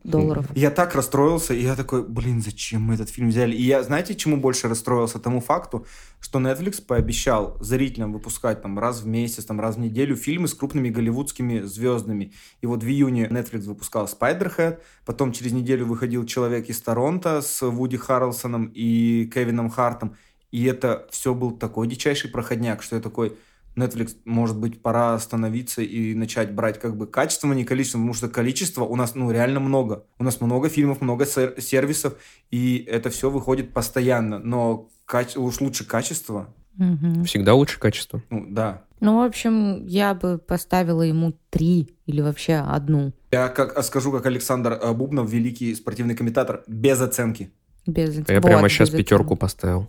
[SPEAKER 3] долларов.
[SPEAKER 2] Я так расстроился, и я такой, блин, зачем мы этот фильм взяли? И я, знаете, чему больше расстроился? Тому факту, что Netflix пообещал зрителям выпускать там раз в месяц, там раз в неделю фильмы с крупными голливудскими звездами. И вот в июне Netflix выпускал Spider-Head, потом через неделю выходил «Человек из Торонто» с Вуди Харрелсоном и Кевином Хартом. И это все был такой дичайший проходняк, что я такой, Netflix, может быть, пора остановиться и начать брать как бы качество, а не количество, потому что количество у нас, ну, реально много. У нас много фильмов, много сервисов, и это все выходит постоянно, но каче- уж лучше качество.
[SPEAKER 3] Угу.
[SPEAKER 1] Всегда лучше качество.
[SPEAKER 2] Ну, да.
[SPEAKER 3] Ну, в общем, я бы поставила ему три или вообще одну.
[SPEAKER 2] Я как, скажу, как Александр э, Бубнов, великий спортивный комментатор, без оценки.
[SPEAKER 3] Без оценки.
[SPEAKER 1] Я вот, прямо сейчас пятерку поставил.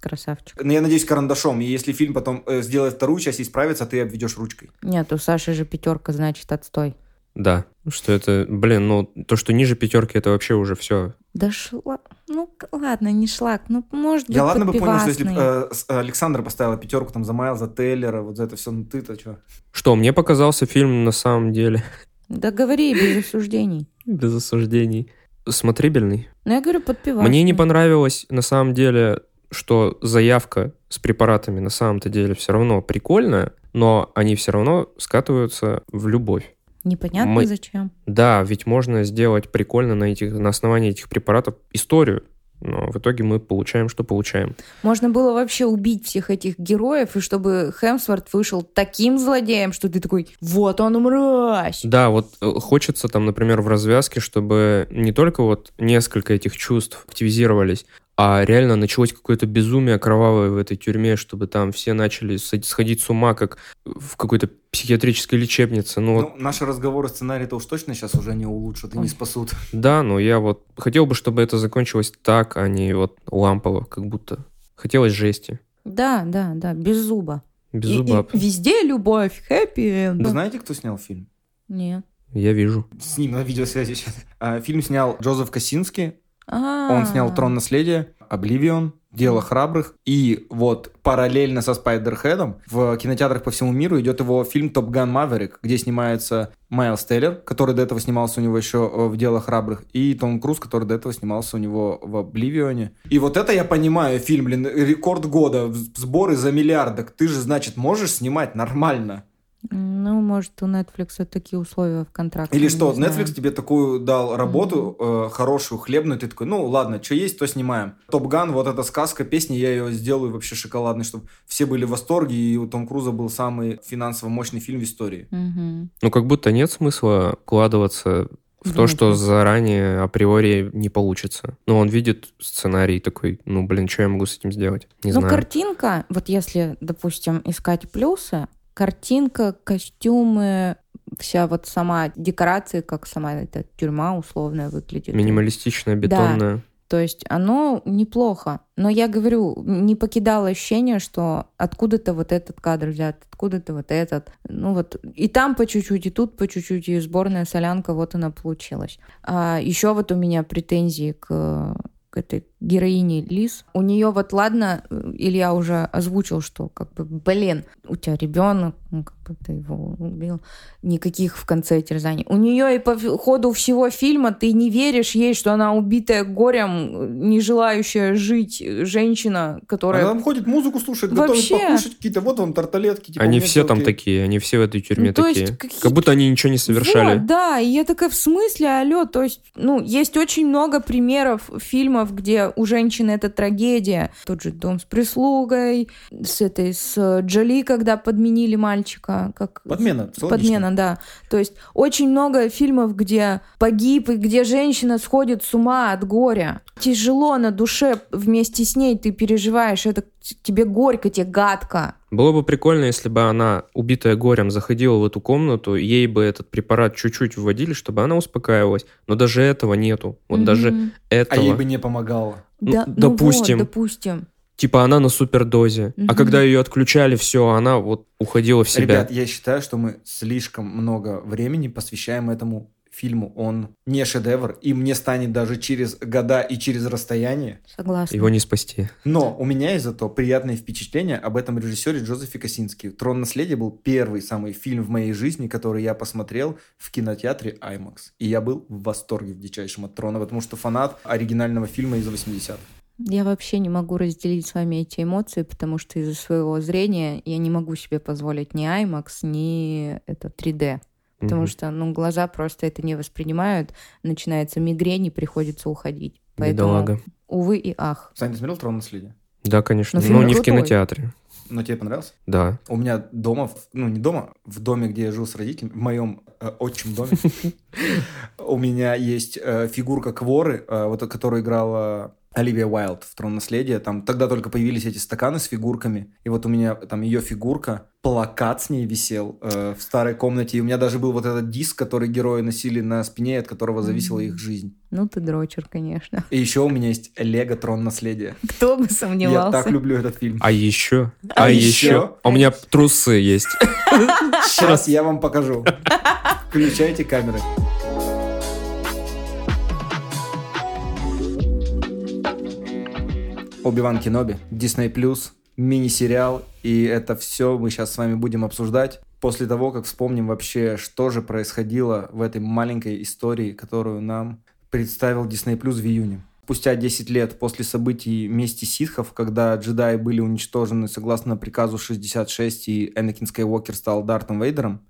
[SPEAKER 3] Красавчик.
[SPEAKER 2] Ну, я надеюсь, карандашом. И если фильм потом э, сделает вторую часть и справится, ты обведешь ручкой.
[SPEAKER 3] Нет, у Саши же пятерка, значит, отстой.
[SPEAKER 1] Да, что это, блин, ну, то, что ниже пятерки, это вообще уже все.
[SPEAKER 3] Да шла... Ну, ладно, не шлак, ну, может быть,
[SPEAKER 2] Я ладно бы понял, что если бы э, Александра поставила пятерку там за Майл, за Тейлера, вот за это все, ну ты-то что?
[SPEAKER 1] Что, мне показался фильм на самом деле.
[SPEAKER 3] Да говори, без осуждений.
[SPEAKER 1] Без осуждений. Смотрибельный.
[SPEAKER 3] Ну, я говорю, подпивасный.
[SPEAKER 1] Мне не понравилось, на самом деле, что заявка с препаратами на самом-то деле все равно прикольная, но они все равно скатываются в любовь.
[SPEAKER 3] Непонятно Мы... зачем.
[SPEAKER 1] Да, ведь можно сделать прикольно на, этих, на основании этих препаратов историю. Но в итоге мы получаем, что получаем.
[SPEAKER 3] Можно было вообще убить всех этих героев, и чтобы Хемсворт вышел таким злодеем, что ты такой, вот он мразь.
[SPEAKER 1] Да, вот э, хочется там, например, в развязке, чтобы не только вот несколько этих чувств активизировались, а реально началось какое-то безумие кровавое в этой тюрьме, чтобы там все начали сходить с ума, как в какой-то психиатрической лечебнице. Ну,
[SPEAKER 2] ну
[SPEAKER 1] вот...
[SPEAKER 2] наши разговоры сценария-то уж точно сейчас уже не улучшат и не спасут.
[SPEAKER 1] Да, но я вот хотел бы, чтобы это закончилось так, а не вот лампово, как будто. Хотелось жести.
[SPEAKER 3] Да, да, да, без зуба.
[SPEAKER 1] Без зуба.
[SPEAKER 3] И, и везде любовь, хэппи
[SPEAKER 2] Вы знаете, кто снял фильм?
[SPEAKER 3] Нет.
[SPEAKER 1] Я вижу.
[SPEAKER 2] С ним на видеосвязи сейчас. А, фильм снял Джозеф Косинский,
[SPEAKER 3] а.
[SPEAKER 2] Он снял «Трон наследия», «Обливион», «Дело храбрых». И вот параллельно со Спайдерхедом в кинотеатрах по всему миру идет его фильм «Топ Ган Маверик», где снимается Майлз Теллер, который до этого снимался у него еще э, в «Дело храбрых», и Том Круз, который до этого снимался у него в «Обливионе». И вот это я понимаю, фильм, блин, рекорд года, сборы за миллиардок. Ты же, значит, можешь снимать нормально.
[SPEAKER 3] Ну, может, у Netflix такие условия в контракте.
[SPEAKER 2] Или что, Netflix тебе такую дал работу mm-hmm. э, хорошую, хлебную, ты такой, ну ладно, что есть, то снимаем. Топ Ган, вот эта сказка, песни, я ее сделаю вообще шоколадной, чтобы все были в восторге, и у Том Круза был самый финансово мощный фильм в истории.
[SPEAKER 3] Mm-hmm.
[SPEAKER 1] Ну, как будто нет смысла вкладываться в то, что заранее априори не получится. Ну, он видит сценарий такой, ну, блин, что я могу с этим сделать? Не
[SPEAKER 3] ну,
[SPEAKER 1] знаю.
[SPEAKER 3] картинка, вот если, допустим, искать плюсы, картинка, костюмы, вся вот сама декорация, как сама эта тюрьма условная выглядит.
[SPEAKER 1] Минималистичная, бетонная.
[SPEAKER 3] Да. То есть оно неплохо. Но я говорю, не покидало ощущение, что откуда-то вот этот кадр взят, откуда-то вот этот. Ну вот и там по чуть-чуть, и тут по чуть-чуть, и сборная солянка, вот она получилась. А еще вот у меня претензии к к этой героине Лиз. У нее вот, ладно, Илья уже озвучил, что как бы, блин, у тебя ребенок, ну, как бы ты его убил, никаких в конце терзаний. У нее и по ходу всего фильма ты не веришь ей, что она убитая горем, не желающая жить женщина, которая...
[SPEAKER 2] Она там ходит, музыку слушает, Вообще... готовит покушать какие-то, вот вам тарталетки. Типа,
[SPEAKER 1] они все там такие, они все в этой тюрьме ну, такие. Есть, как будто они ничего не совершали.
[SPEAKER 3] Вот, да, и я такая, в смысле, алло, то есть, ну, есть очень много примеров фильмов, где у женщины это трагедия. Тот же дом с прислугой, с этой, с Джоли, когда подменили мальчика. Как...
[SPEAKER 2] Подмена, логично.
[SPEAKER 3] Подмена, да. То есть очень много фильмов, где погиб, и где женщина сходит с ума от горя. Тяжело на душе вместе с ней, ты переживаешь, это тебе горько, тебе гадко.
[SPEAKER 1] Было бы прикольно, если бы она, убитая горем, заходила в эту комнату, ей бы этот препарат чуть-чуть вводили, чтобы она успокаивалась. Но даже этого нету. Вот
[SPEAKER 3] Мгм.
[SPEAKER 1] даже этого.
[SPEAKER 2] А ей бы не помогало.
[SPEAKER 1] Ну,
[SPEAKER 3] Да, ну
[SPEAKER 1] допустим.
[SPEAKER 3] вот, допустим.
[SPEAKER 1] Типа она на супердозе. А
[SPEAKER 3] Мгм.
[SPEAKER 1] когда ее отключали, все, она вот уходила в себя.
[SPEAKER 2] Ребят, я считаю, что мы слишком много времени посвящаем этому фильму. Он не шедевр, и мне станет даже через года и через расстояние.
[SPEAKER 3] Согласна.
[SPEAKER 1] Его не спасти.
[SPEAKER 2] Но у меня есть зато приятные впечатления об этом режиссере Джозефе Косински. «Трон наследия» был первый самый фильм в моей жизни, который я посмотрел в кинотеатре IMAX. И я был в восторге в дичайшем от «Трона», потому что фанат оригинального фильма из 80-х.
[SPEAKER 3] Я вообще не могу разделить с вами эти эмоции, потому что из-за своего зрения я не могу себе позволить ни IMAX, ни это 3D. Потому
[SPEAKER 1] Мгм.
[SPEAKER 3] что, ну, глаза просто это не воспринимают, начинается мигрень и приходится уходить. Поэтому,
[SPEAKER 1] Бедолага.
[SPEAKER 3] увы и ах.
[SPEAKER 2] Сань, ты смотрел «Трон наследия»?
[SPEAKER 1] Да, конечно.
[SPEAKER 3] Но
[SPEAKER 1] Но
[SPEAKER 3] фильм
[SPEAKER 1] не в кинотеатре.
[SPEAKER 2] Но тебе понравился?
[SPEAKER 1] Да.
[SPEAKER 2] У меня дома, ну не дома, в доме, где я жил с родителями, в моем э, отчим доме, у меня есть э, фигурка Кворы, э, вот которую играла Оливия Уайлд в «Трон наследия». Там тогда только появились эти стаканы с фигурками. И вот у меня там ее фигурка, плакат с ней висел э, в старой комнате. И у меня даже был вот этот диск, который герои носили на спине, от которого зависела их жизнь.
[SPEAKER 3] Ну, ты дрочер, конечно.
[SPEAKER 2] И еще у меня есть Лего «Трон наследия».
[SPEAKER 3] Кто бы
[SPEAKER 2] Я
[SPEAKER 3] сомневался.
[SPEAKER 2] так люблю этот фильм.
[SPEAKER 1] А еще?
[SPEAKER 2] А
[SPEAKER 1] А,
[SPEAKER 2] еще?
[SPEAKER 1] еще? А у меня трусы есть.
[SPEAKER 2] Сейчас я вам покажу. Включайте камеры. Оби-Ван Кеноби, Disney+, мини-сериал, и это все мы сейчас с вами будем обсуждать после того, как вспомним вообще, что же происходило в этой маленькой истории, которую нам представил Disney Plus в июне. Спустя 10 лет после событий мести ситхов, когда джедаи были уничтожены согласно приказу 66 и Энакин Скайуокер стал Дартом Вейдером,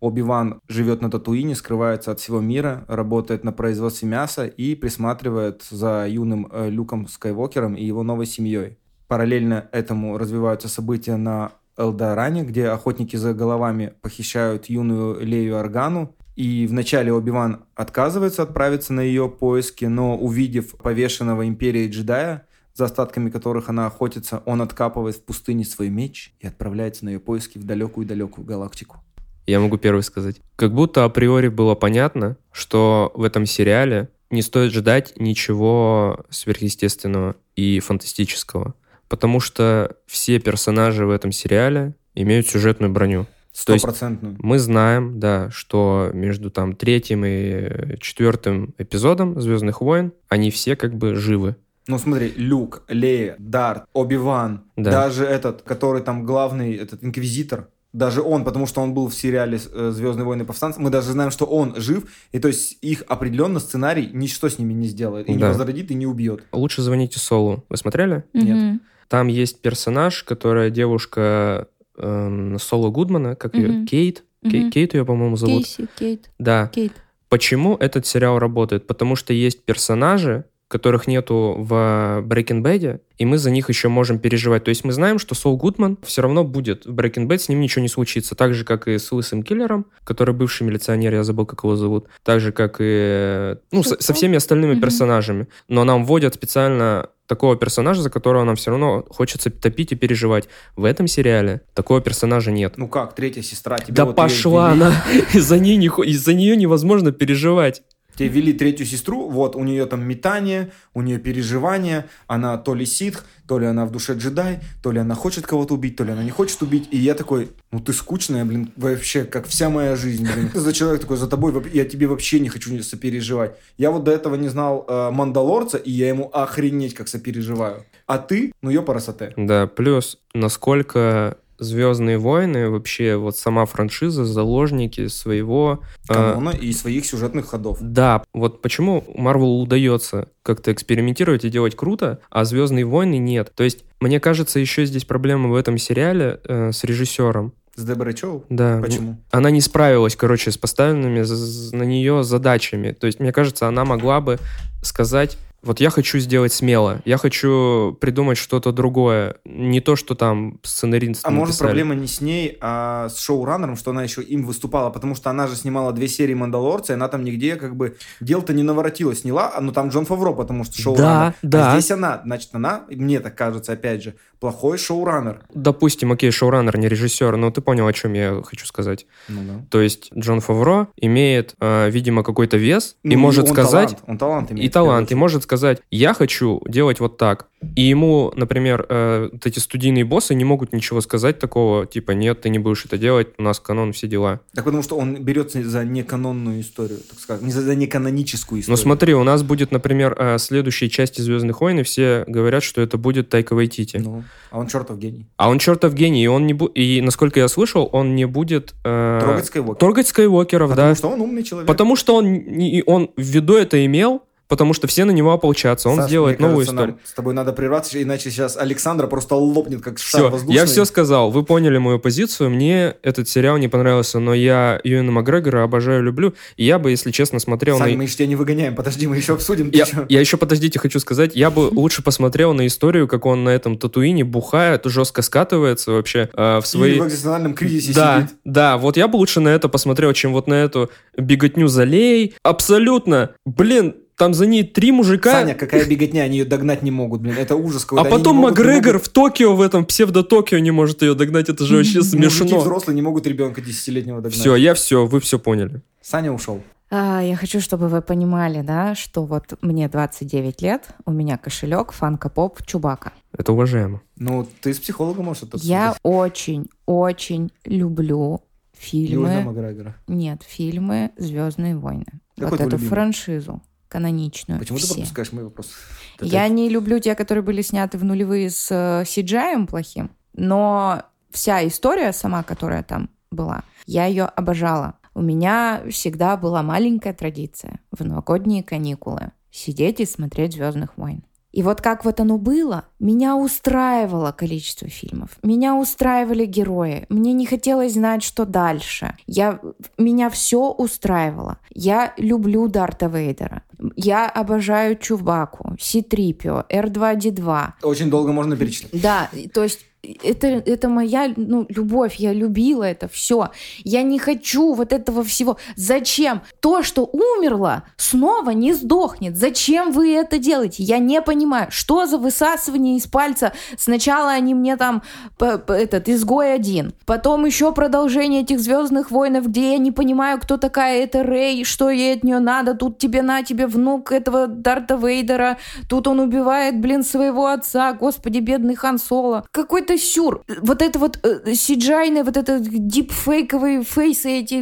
[SPEAKER 2] Оби-Ван живет на Татуине, скрывается от всего мира, работает на производстве мяса и присматривает за юным э, Люком Скайуокером и его новой семьей. Параллельно этому развиваются события на Элдаране, где охотники за головами похищают юную Лею Органу. И вначале Оби-Ван отказывается отправиться на ее поиски, но увидев повешенного империей джедая, за остатками которых она охотится, он откапывает в пустыне свой меч и отправляется на ее поиски в далекую-далекую галактику.
[SPEAKER 1] Я могу первый сказать. Как будто априори было понятно, что в этом сериале не стоит ждать ничего сверхъестественного и фантастического. Потому что все персонажи в этом сериале имеют сюжетную броню.
[SPEAKER 2] Стопроцентную.
[SPEAKER 1] Мы знаем, да, что между там третьим и четвертым эпизодом Звездных войн они все как бы живы.
[SPEAKER 2] Ну смотри, Люк, Лея, Дарт, Оби-Ван,
[SPEAKER 1] Да.
[SPEAKER 2] даже этот, который там главный, этот инквизитор, даже он, потому что он был в сериале э, «Звездные войны. Повстанцы», мы даже знаем, что он жив, и то есть их определенно сценарий ничто с ними не сделает, и не
[SPEAKER 1] Да.
[SPEAKER 2] возродит, и не убьет.
[SPEAKER 1] Лучше звоните Солу. Вы смотрели?
[SPEAKER 2] Нет.
[SPEAKER 1] Там есть персонаж, которая девушка эм, Соло Гудмана, как ее. Кейт. Кей-. Кейт ее, по-моему, зовут.
[SPEAKER 3] Кейси, Кейт,
[SPEAKER 1] Да.
[SPEAKER 3] Кейт.
[SPEAKER 1] Почему этот сериал работает? Потому что есть персонажи, которых нету в Breaking Bad, и мы за них еще можем переживать. То есть мы знаем, что Сол Гудман все равно будет в Breaking Bad, с ним ничего не случится. Так же, как и с Лысым Киллером, который бывший милиционер, я забыл, как его зовут. Так же, как и... Ну, со, со всеми остальными персонажами. Но нам вводят специально такого персонажа, за которого нам все равно хочется топить и переживать. В этом сериале такого персонажа нет.
[SPEAKER 2] Ну как, третья сестра, тебе
[SPEAKER 1] да
[SPEAKER 2] вот
[SPEAKER 1] пошла она! Из-за нее невозможно переживать.
[SPEAKER 2] Тебе ввели третью сестру, вот, у нее там метание, у нее переживания, она то ли ситх, то ли она в душе джедай, то ли она хочет кого-то убить, то ли она не хочет убить. И я такой, ну ты скучная, блин, вообще, как вся моя жизнь, блин. За человек такой, за тобой, я тебе вообще не хочу сопереживать. Я вот до этого не знал э, Мандалорца, и я ему охренеть как сопереживаю. А ты, ну ёпарасоте.
[SPEAKER 1] Да, плюс, насколько Звездные войны, вообще вот сама франшиза, заложники своего... э,
[SPEAKER 2] Канона и своих сюжетных ходов.
[SPEAKER 1] да, вот почему Марвел удается как-то экспериментировать и делать круто, а Звездные войны нет. То есть, мне кажется, еще здесь проблема в этом сериале э, с режиссером.
[SPEAKER 2] С Деборой Чоу?
[SPEAKER 1] Да.
[SPEAKER 2] Почему?
[SPEAKER 1] Она не справилась, короче, с поставленными на нее задачами. То есть, мне кажется, она могла бы сказать Вот я хочу сделать смело. Я хочу придумать что-то другое. Не то, что там сценарист
[SPEAKER 2] А может
[SPEAKER 1] написали.
[SPEAKER 2] проблема не с ней, а с шоураннером, что она еще им выступала, потому что она же снимала две серии «Мандалорца», и она там нигде как бы дел-то не наворотила, сняла, а, ну там Джон Фавро, потому что шоураннер.
[SPEAKER 1] да.
[SPEAKER 2] А здесь она, значит, она, мне так кажется, опять же, плохой шоураннер.
[SPEAKER 1] Допустим, окей, шоураннер, не режиссер, но ты понял, о чем я хочу сказать.
[SPEAKER 2] Ну да.
[SPEAKER 1] То есть Джон Фавро имеет, э, видимо, какой-то вес и
[SPEAKER 2] Ну,
[SPEAKER 1] может
[SPEAKER 2] он
[SPEAKER 1] сказать...
[SPEAKER 2] талант, он талант имеет.
[SPEAKER 1] И талант, и может сказать, я хочу делать вот так. И ему, например, э, вот эти студийные боссы не могут ничего сказать такого, типа, нет, ты не будешь это делать, у нас канон, все дела.
[SPEAKER 2] Так потому что он берется за неканонную историю, так сказать, не за, за неканоническую
[SPEAKER 1] Но
[SPEAKER 2] историю.
[SPEAKER 1] смотри, у нас будет, например, э, следующей части «Звездных войн», и все говорят, что это будет Тайка Вайтити.
[SPEAKER 2] Ну, а он чертов гений.
[SPEAKER 1] А он чертов гений, и он не будет... И, насколько я слышал, он не будет... э,
[SPEAKER 2] Трогать Скайуокера.
[SPEAKER 1] Трогать Скайуокеров,
[SPEAKER 2] Потому
[SPEAKER 1] да.
[SPEAKER 2] что он умный человек.
[SPEAKER 1] Потому что он, не- он в виду это имел, потому что все на него ополчатся. Он
[SPEAKER 2] Саш,
[SPEAKER 1] сделает
[SPEAKER 2] мне
[SPEAKER 1] новую
[SPEAKER 2] кажется,
[SPEAKER 1] историю.
[SPEAKER 2] нам с тобой надо прерваться, иначе сейчас Александра просто лопнет, как шар
[SPEAKER 1] Все,
[SPEAKER 2] воздушный.
[SPEAKER 1] я все сказал. Вы поняли мою позицию. Мне этот сериал не понравился, но я Юэна Макгрегора обожаю, люблю. И я бы, если честно, смотрел
[SPEAKER 2] Сань,
[SPEAKER 1] на...
[SPEAKER 2] мы еще тебя не выгоняем, подожди, мы еще обсудим.
[SPEAKER 1] Я, я еще, подождите, хочу сказать, я бы лучше посмотрел на историю, как он на этом татуине бухает, жестко скатывается вообще э, в свои...
[SPEAKER 2] И в экзистенциальном кризисе
[SPEAKER 1] Да,
[SPEAKER 2] сидит.
[SPEAKER 1] да, вот я бы лучше на это посмотрел, чем вот на эту беготню за Леей. Абсолютно. Блин, там за ней три мужика.
[SPEAKER 2] Саня, какая беготня, они ее догнать не могут, блин, это ужас.
[SPEAKER 1] а потом
[SPEAKER 2] могут-
[SPEAKER 1] Макгрегор
[SPEAKER 2] могут-
[SPEAKER 1] в Токио, в этом псевдо-Токио не может ее догнать. Это же вообще
[SPEAKER 2] Мужики
[SPEAKER 1] смешно.
[SPEAKER 2] взрослые не могут ребенка десятилетнего догнать.
[SPEAKER 1] Все, я все, вы все поняли.
[SPEAKER 2] Саня ушел.
[SPEAKER 3] А, я хочу, чтобы вы понимали, да, что вот мне 29 лет, у меня кошелек, фанка-поп, Чубака.
[SPEAKER 1] Это уважаемо.
[SPEAKER 2] Ну, ты с психологом можешь это
[SPEAKER 3] Я
[SPEAKER 2] обсудить.
[SPEAKER 3] очень, очень люблю фильмы.
[SPEAKER 2] Юэна Макгрегора.
[SPEAKER 3] Нет, фильмы Звездные войны.
[SPEAKER 2] Какой
[SPEAKER 3] вот эту
[SPEAKER 2] любимый?
[SPEAKER 3] франшизу каноничную.
[SPEAKER 2] Почему ты
[SPEAKER 3] все.
[SPEAKER 2] пропускаешь мой вопрос? Это-
[SPEAKER 3] Я не люблю те, которые были сняты в нулевые с э, CGI плохим, но вся история сама, которая там была, я ее обожала. У меня всегда была маленькая традиция в новогодние каникулы сидеть и смотреть Звездных войн. И вот как вот оно было, меня устраивало количество фильмов, меня устраивали герои, мне не хотелось знать, что дальше. Я, меня все устраивало. Я люблю Дарта Вейдера, я обожаю Чувбаку, Си-3PO, R2-D2.
[SPEAKER 2] Очень долго можно перечислять.
[SPEAKER 3] Да, то есть это, это моя ну, любовь, я любила это все. Я не хочу вот этого всего. Зачем? То, что умерло, снова не сдохнет. Зачем вы это делаете? Я не понимаю. Что за высасывание из пальца? Сначала они мне там этот изгой один, потом еще продолжение этих звездных войнов, где я не понимаю, кто такая эта Рэй, что ей от нее надо. Тут тебе на тебе внук этого Дарта Вейдера, тут он убивает, блин, своего отца. Господи, бедный Хан Соло. Какой-то сюр. Вот это вот э, CGI, вот это дипфейковые фейсы эти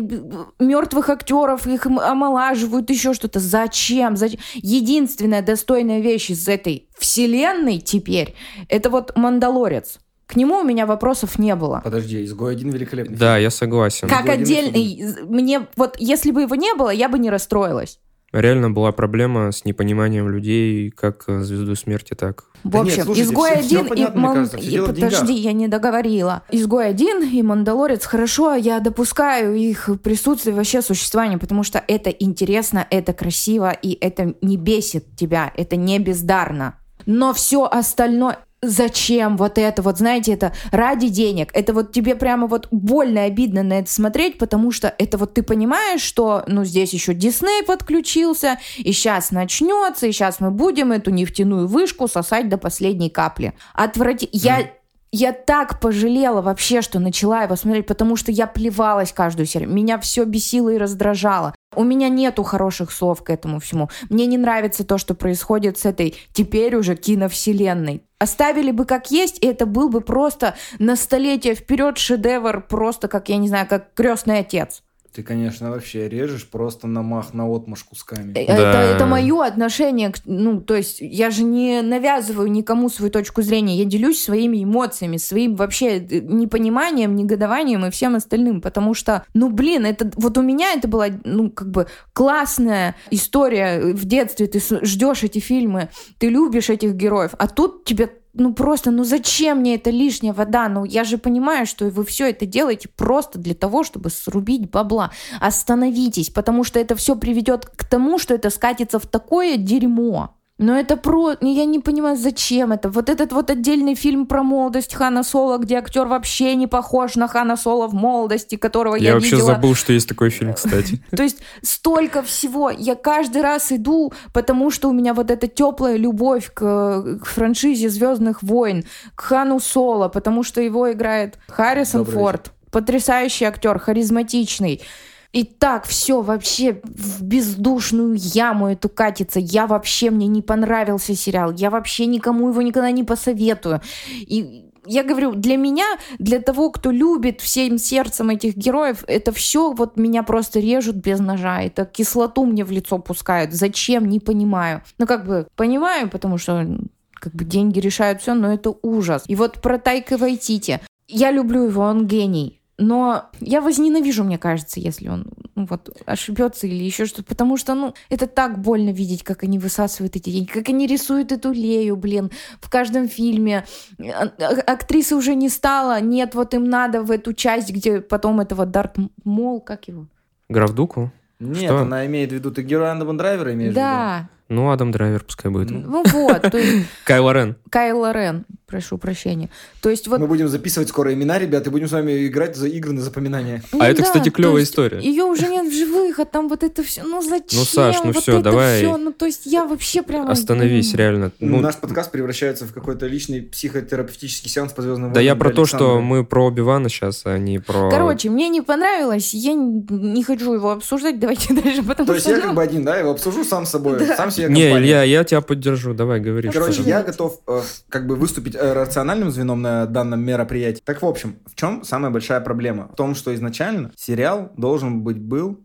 [SPEAKER 3] мертвых актеров, их омолаживают, еще что-то. Зачем? Зачем? Единственная достойная вещь из этой вселенной теперь, это вот Мандалорец. К нему у меня вопросов не было.
[SPEAKER 2] Подожди, изгой один великолепный.
[SPEAKER 1] Да, я согласен.
[SPEAKER 3] Как отдельный, мне вот, если бы его не было, я бы не расстроилась.
[SPEAKER 1] Реально была проблема с непониманием людей, как э, Звезду Смерти, так.
[SPEAKER 3] В
[SPEAKER 2] Да нет,
[SPEAKER 3] общем,
[SPEAKER 2] слушайте,
[SPEAKER 3] изгой
[SPEAKER 2] всё
[SPEAKER 3] один
[SPEAKER 2] понятно,
[SPEAKER 3] и Ман-
[SPEAKER 2] кажется,
[SPEAKER 3] и- подожди, я не договорила. Изгой один и Мандалорец хорошо, я допускаю их присутствие вообще существование, потому что это интересно, это красиво и это не бесит тебя, это не бездарно. Но все остальное Зачем вот это вот, знаете, это ради денег. Это вот тебе прямо вот больно обидно на это смотреть, потому что это вот ты понимаешь, что, ну, здесь еще Дисней подключился, и сейчас начнется, и сейчас мы будем эту нефтяную вышку сосать до последней капли. Отврати... Я я так пожалела вообще, что начала его смотреть, потому что я плевалась каждую серию. Меня все бесило и раздражало. У меня нету хороших слов к этому всему. Мне не нравится то, что происходит с этой теперь уже киновселенной. Оставили бы как есть, и это был бы просто на столетие вперед шедевр, просто как, я не знаю, как крестный отец.
[SPEAKER 2] Ты, конечно, вообще режешь просто на мах, на отмаш кусками.
[SPEAKER 3] Э,
[SPEAKER 1] Да.
[SPEAKER 3] Это, это мое отношение, к- ну, то есть я же не навязываю никому свою точку зрения, я делюсь своими эмоциями, своим вообще э, непониманием, негодованием и всем остальным, потому что, ну, блин, это вот у меня это была, ну, как бы классная история в детстве, ты ждешь эти фильмы, ты любишь этих героев, а тут тебе ну просто, ну зачем мне эта лишняя вода? Ну я же понимаю, что вы все это делаете просто для того, чтобы срубить бабла. Остановитесь, потому что это все приведет к тому, что это скатится в такое дерьмо. Но это про... Я не понимаю, зачем это. Вот этот вот отдельный фильм про молодость Хана Соло, где актер вообще не похож на Хана Соло в молодости, которого я,
[SPEAKER 1] Я вообще
[SPEAKER 3] видела.
[SPEAKER 1] забыл, что есть такой фильм, кстати.
[SPEAKER 3] То есть столько всего. Я каждый раз иду, потому что у меня вот эта теплая любовь к, к франшизе Звездных войн, к Хану Соло, потому что его играет Харрисон
[SPEAKER 2] Добрый
[SPEAKER 3] Форд. Потрясающий актер, харизматичный. И так все вообще в бездушную яму эту катится. Я вообще, мне не понравился сериал. Я вообще никому его никогда не посоветую. И я говорю, для меня, для того, кто любит всем сердцем этих героев, это все вот меня просто режут без ножа. Это кислоту мне в лицо пускают. Зачем, не понимаю. Ну, как бы, понимаю, потому что как бы деньги решают все, но это ужас. И вот про Тайка Вайтити. Я люблю его, он гений. Но я возненавижу, мне кажется, если он ну, вот ошибется или еще что-то. Потому что, ну, это так больно видеть, как они высасывают эти деньги, как они рисуют эту Лею, блин, в каждом фильме. А- а- Актрисы уже не стало, нет, вот им надо в эту часть, где потом этого Дарт Мол, как его?
[SPEAKER 1] Граф Дуку?
[SPEAKER 2] Нет,
[SPEAKER 1] Что?
[SPEAKER 2] она имеет в виду, ты героя Андама Драйвера имеешь в виду?
[SPEAKER 3] Да,
[SPEAKER 1] Ну, Адам Драйвер пускай будет.
[SPEAKER 3] ну вот, то есть
[SPEAKER 1] Кайло Рен.
[SPEAKER 3] Кайло Рен, прошу прощения. То есть вот
[SPEAKER 2] Мы будем записывать скоро имена, ребят, и будем с вами играть за игры на запоминание.
[SPEAKER 3] Ну
[SPEAKER 1] А это, кстати, клевая история.
[SPEAKER 3] Ее уже нет в живых, а там вот это все. Ну зачем?
[SPEAKER 1] Ну, Саш, ну
[SPEAKER 3] вот это
[SPEAKER 1] давай.
[SPEAKER 3] всё? Ну то есть я вообще прямо...
[SPEAKER 1] Остановись, реально. Ну,
[SPEAKER 2] Наш подкаст превращается в какой-то личный психотерапевтический сеанс по звездным
[SPEAKER 1] да я про то, что мы про Оби-Вана сейчас, а не про...
[SPEAKER 3] Короче, мне не понравилось, я не хочу его обсуждать, давайте дальше, потому
[SPEAKER 2] То есть я
[SPEAKER 3] ну,
[SPEAKER 2] как бы один, да, его обсужу сам с собой,
[SPEAKER 3] Да.
[SPEAKER 2] сам себе
[SPEAKER 1] Не,
[SPEAKER 2] компания.
[SPEAKER 1] Илья, я тебя поддержу, давай, говори.
[SPEAKER 2] Короче, я готов э, как бы выступить э, рациональным звеном на данном мероприятии. Так, в общем, в чем самая большая проблема? В том, что изначально сериал должен быть был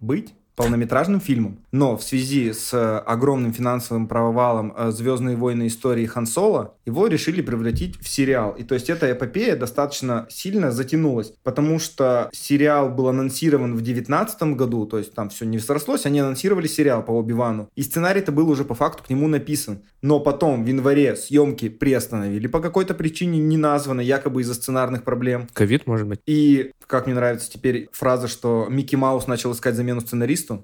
[SPEAKER 2] быть полнометражным фильмом. Но в связи с э, огромным финансовым провалом э, «Звездные войны. Истории Хан Соло» его решили превратить в сериал. И то есть эта эпопея достаточно сильно затянулась, потому что сериал был анонсирован в 2019 году, то есть там все не срослось, они анонсировали сериал по Оби-Вану. И сценарий-то был уже по факту к нему написан. Но потом в январе съемки приостановили по какой-то причине не названной, якобы из-за сценарных проблем.
[SPEAKER 1] Ковид, может быть?
[SPEAKER 2] И, как мне нравится теперь фраза, что Микки Маус начал искать замену сценаристу.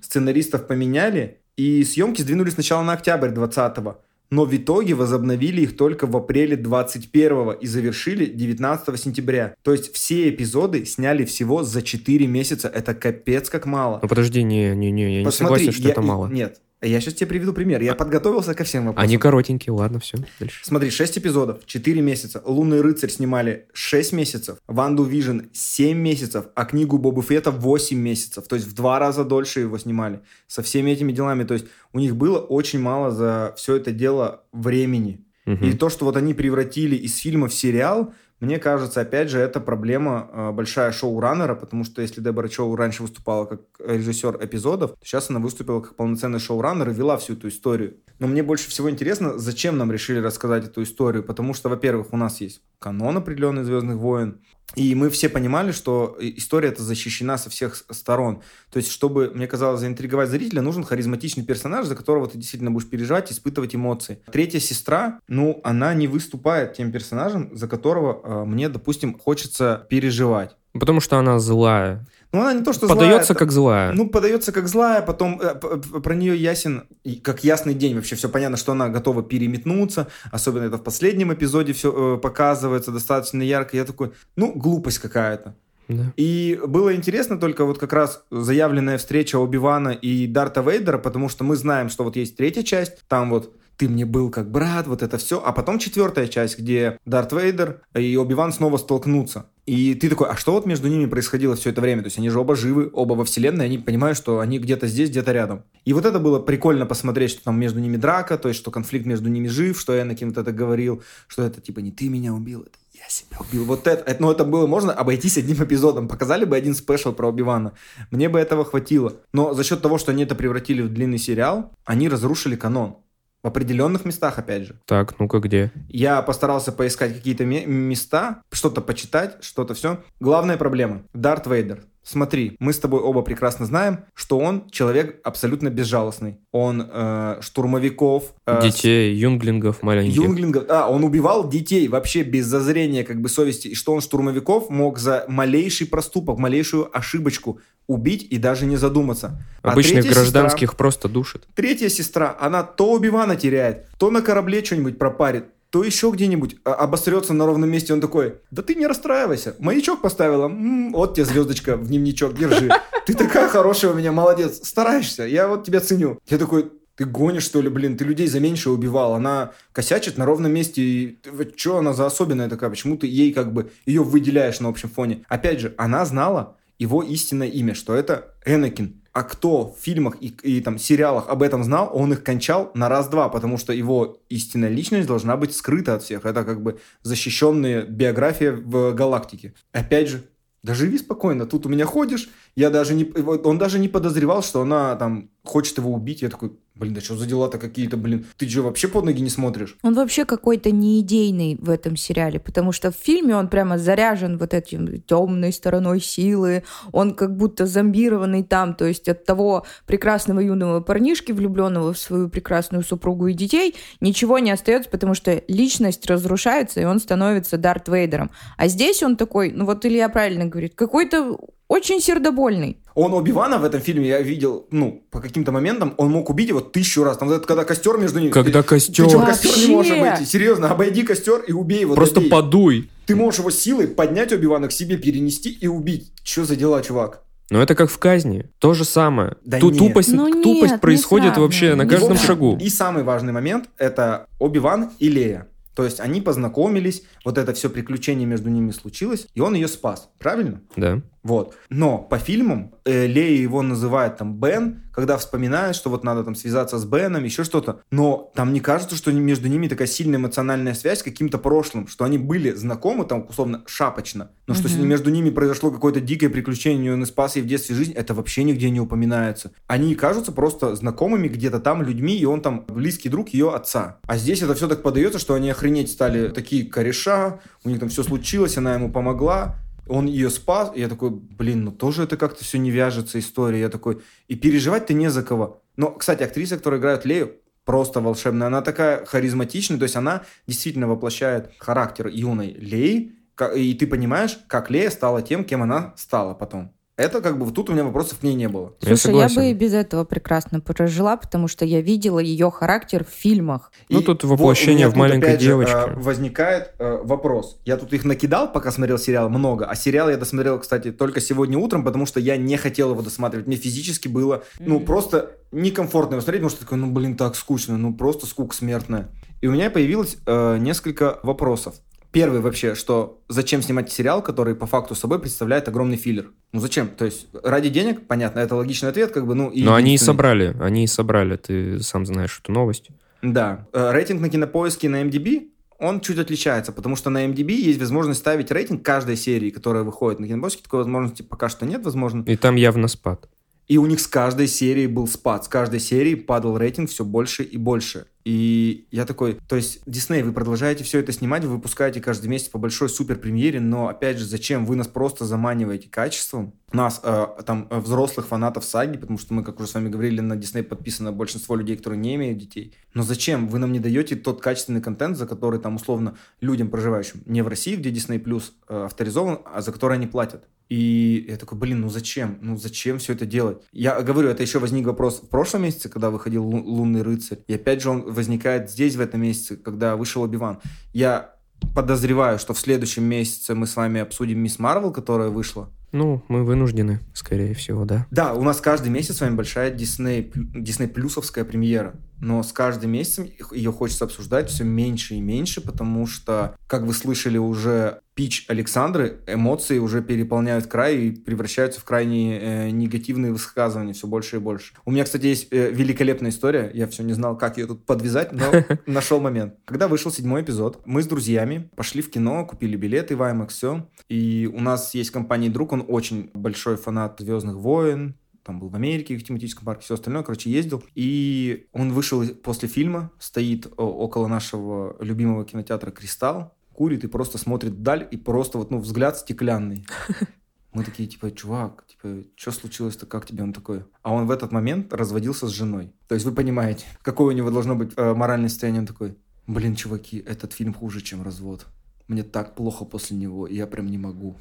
[SPEAKER 2] Сценаристов поменяли, и съемки сдвинулись сначала на октябрь 20-го. Но в итоге возобновили их только в апреле 21-го и завершили 19 сентября. То есть все эпизоды сняли всего за 4 месяца. Это капец как мало.
[SPEAKER 1] Ну подожди, не, не, не, я не
[SPEAKER 2] Посмотри,
[SPEAKER 1] согласен, что
[SPEAKER 2] я-
[SPEAKER 1] это мало.
[SPEAKER 2] Нет, я сейчас тебе приведу пример. Я подготовился ко всем вопросам.
[SPEAKER 1] Они коротенькие, ладно, все, дальше.
[SPEAKER 2] Смотри, 6 эпизодов, 4 месяца. Лунный рыцарь снимали 6 месяцев. Ванду Вижн 7 месяцев, а книгу Боба Фетта 8 месяцев. То есть в два раза дольше его снимали. Со всеми этими делами. То есть у них было очень мало за все это дело времени.
[SPEAKER 1] Мгм.
[SPEAKER 2] И то, что вот они превратили из фильма в сериал, мне кажется, опять же, это проблема э, большая шоураннера, потому что если Дебора Чоу раньше выступала как режиссер эпизодов, то сейчас она выступила как полноценный шоураннер и вела всю эту историю. Но мне больше всего интересно, зачем нам решили рассказать эту историю, потому что, во-первых, у нас есть канон определенный «Звездных войн», и мы все понимали, что и- история эта защищена со всех сторон. То есть, чтобы, мне казалось, заинтриговать зрителя, нужен харизматичный персонаж, за которого ты действительно будешь переживать, испытывать эмоции. Третья сестра, ну, она не выступает тем персонажем, за которого э, мне, допустим, хочется переживать.
[SPEAKER 1] Потому что она злая.
[SPEAKER 2] Ну, она не то, что
[SPEAKER 1] Подается
[SPEAKER 2] злая,
[SPEAKER 1] как злая.
[SPEAKER 2] ну, подается как злая, потом э, про нее ясен, как ясный день. Вообще все понятно, что она готова переметнуться. Особенно это в последнем эпизоде все показывается достаточно ярко. Я такой, ну, глупость какая-то.
[SPEAKER 1] Да.
[SPEAKER 2] И было интересно только вот как раз заявленная встреча Оби-Вана и Дарта Вейдера, потому что мы знаем, что вот есть третья часть, там вот ты мне был как брат, вот это все. А потом четвертая часть, где Дарт Вейдер и Оби-Ван снова столкнутся. И ты такой, а что вот между ними происходило все это время? То есть они же оба живы, оба во вселенной, они понимают, что они где-то здесь, где-то рядом. И вот это было прикольно посмотреть, что там между ними драка, то есть что конфликт между ними жив, что Энакин вот это говорил, что это типа не ты меня убил, это я себя убил. Вот это, это, ну это было можно обойтись одним эпизодом. Показали бы один спешл про Оби-Вана. Мне бы этого хватило. Но за счет того, что они это превратили в длинный сериал, они разрушили канон. В определенных местах, опять же.
[SPEAKER 1] Так, ну-ка где?
[SPEAKER 2] Я постарался поискать какие-то ме- места, что-то почитать, что-то все. Главная проблема. Дарт Вейдер. Смотри, мы с тобой оба прекрасно знаем, что он человек абсолютно безжалостный. Он э, штурмовиков... Э,
[SPEAKER 1] Детей, юнглингов маленьких.
[SPEAKER 2] Юнглингов, а, он убивал детей вообще без зазрения как бы совести, и что он штурмовиков мог за малейший проступок, малейшую ошибочку убить и даже не задуматься.
[SPEAKER 1] А Обычных гражданских сестра, просто душит.
[SPEAKER 2] Третья сестра, она то Убивана теряет, то на корабле что-нибудь пропарит, то еще где-нибудь а, обосрется на ровном месте, он такой, да ты не расстраивайся, маячок поставила, м-м, вот тебе звездочка в дневничок, держи. Ты такая хорошая у меня, молодец, стараешься, я вот тебя ценю. Я такой, ты гонишь, что ли, блин? Ты людей за меньше убивал. Она косячит на ровном месте. И что она за особенная такая? Почему ты ей как бы ее выделяешь на общем фоне? Опять же, она знала его истинное имя, что это Энакин а кто в фильмах и, и там сериалах об этом знал, он их кончал на раз-два, потому что его истинная личность должна быть скрыта от всех. Это как бы защищенная биография в галактике. Опять же, да живи спокойно, тут у меня ходишь, я даже не, он даже не подозревал, что она там хочет его убить. Я такой, блин, да что за дела-то какие-то, блин, ты что, вообще под ноги не смотришь?
[SPEAKER 3] Он вообще какой-то неидейный в этом сериале, потому что в фильме он прямо заряжен вот этим темной стороной силы, он как будто зомбированный там, то есть от того прекрасного юного парнишки, влюбленного в свою прекрасную супругу и детей, ничего не остается, потому что личность разрушается, и он становится Дарт Вейдером. А здесь он такой, ну вот Илья правильно говорит, какой-то очень сердобольный.
[SPEAKER 2] Он Оби-Вана в этом фильме, я видел, ну, по каким-то моментам, он мог убить его тысячу раз. Там, когда костер между ними.
[SPEAKER 1] Когда ты, костер.
[SPEAKER 2] Ты что, костер не можешь обойти? Серьезно, обойди костер и убей его.
[SPEAKER 1] Просто
[SPEAKER 2] добей.
[SPEAKER 1] подуй.
[SPEAKER 2] Ты можешь его силой поднять Оби-Вана к себе, перенести и убить. Что за дела, чувак?
[SPEAKER 1] Но это как в казни. То же самое.
[SPEAKER 2] Да
[SPEAKER 1] Ту
[SPEAKER 2] нет.
[SPEAKER 1] Тупость,
[SPEAKER 3] ну
[SPEAKER 1] тупость
[SPEAKER 3] нет,
[SPEAKER 1] происходит вообще на каждом
[SPEAKER 2] общем,
[SPEAKER 1] шагу.
[SPEAKER 2] И самый важный момент – это Оби-Ван и Лея. То есть они познакомились, вот это все приключение между ними случилось, и он ее спас. Правильно?
[SPEAKER 1] Да.
[SPEAKER 2] Вот. Но по фильмам э, Лея его называет там Бен, когда вспоминает, что вот надо там связаться с Беном, еще что-то. Но там не кажется, что между ними такая сильная эмоциональная связь с каким-то прошлым, что они были знакомы там условно шапочно, но mm-hmm. что между ними произошло какое-то дикое приключение, он спас ей в детстве жизнь, это вообще нигде не упоминается. Они кажутся просто знакомыми где-то там людьми, и он там близкий друг ее отца. А здесь это все так подается, что они охренеть стали такие кореша, у них там все случилось, она ему помогла, он ее спас, и я такой, блин, ну тоже это как-то все не вяжется история. Я такой, и переживать-то не за кого. Но, кстати, актриса, которая играет Лею, просто волшебная. Она такая харизматичная, то есть она действительно воплощает характер юной Леи, и ты понимаешь, как Лея стала тем, кем она стала потом. Это как бы тут у меня вопросов к ней не было.
[SPEAKER 3] Слушай, я, я бы и без этого прекрасно прожила, потому что я видела ее характер в фильмах.
[SPEAKER 1] Ну, тут воплощение вот в маленькой тут, девочке. Же,
[SPEAKER 2] возникает э, вопрос. Я тут их накидал, пока смотрел сериал, много. А сериал я досмотрел, кстати, только сегодня утром, потому что я не хотел его досматривать. Мне физически было, ну, mm-hmm. просто некомфортно его смотреть, потому что такой, ну, блин, так скучно, ну, просто скука смертная. И у меня появилось э, несколько вопросов. Первый вообще, что зачем снимать сериал, который по факту собой представляет огромный филлер? Ну зачем? То есть ради денег, понятно, это логичный ответ, как бы, ну и...
[SPEAKER 1] Но они и собрали, они и собрали, ты сам знаешь эту новость.
[SPEAKER 2] Да. Э, рейтинг на кинопоиске на MDB, он чуть отличается, потому что на MDB есть возможность ставить рейтинг каждой серии, которая выходит на кинопоиске. Такой возможности пока что нет, возможно.
[SPEAKER 1] И там явно спад.
[SPEAKER 2] И у них с каждой серии был спад. С каждой серии падал рейтинг все больше и больше. И я такой, то есть, Дисней, вы продолжаете все это снимать, вы выпускаете каждый месяц по большой супер премьере, но, опять же, зачем? Вы нас просто заманиваете качеством. Нас, э, там, взрослых фанатов саги, потому что мы, как уже с вами говорили, на Дисней подписано большинство людей, которые не имеют детей. Но зачем? Вы нам не даете тот качественный контент, за который, там, условно, людям, проживающим не в России, где Дисней Плюс э, авторизован, а за который они платят. И я такой, блин, ну зачем? Ну зачем все это делать? Я говорю, это еще возник вопрос в прошлом месяце, когда выходил «Лунный рыцарь». И опять же он возникает здесь, в этом месяце, когда вышел Оби-Ван. Я подозреваю, что в следующем месяце мы с вами обсудим Мисс Марвел, которая вышла.
[SPEAKER 1] Ну, мы вынуждены, скорее всего, да.
[SPEAKER 2] Да, у нас каждый месяц с вами большая Дисней, Дисней плюсовская премьера. Но с каждым месяцем ее хочется обсуждать все меньше и меньше, потому что, как вы слышали уже пич Александры, эмоции уже переполняют край и превращаются в крайне э, негативные высказывания все больше и больше. У меня, кстати, есть э, великолепная история. Я все не знал, как ее тут подвязать, но нашел момент. Когда вышел седьмой эпизод, мы с друзьями пошли в кино, купили билеты в IMAX, все. И у нас есть компания друг, он очень большой фанат «Звездных войн», там был в Америке, в тематическом парке, все остальное, короче, ездил. И он вышел после фильма, стоит около нашего любимого кинотеатра «Кристалл», курит и просто смотрит вдаль, и просто вот, ну, взгляд стеклянный. Мы такие, типа, чувак, типа, что случилось-то, как тебе? Он такой. А он в этот момент разводился с женой. То есть вы понимаете, какое у него должно быть э, моральное состояние. Он такой, блин, чуваки, этот фильм хуже, чем развод. Мне так плохо после него, я прям не могу.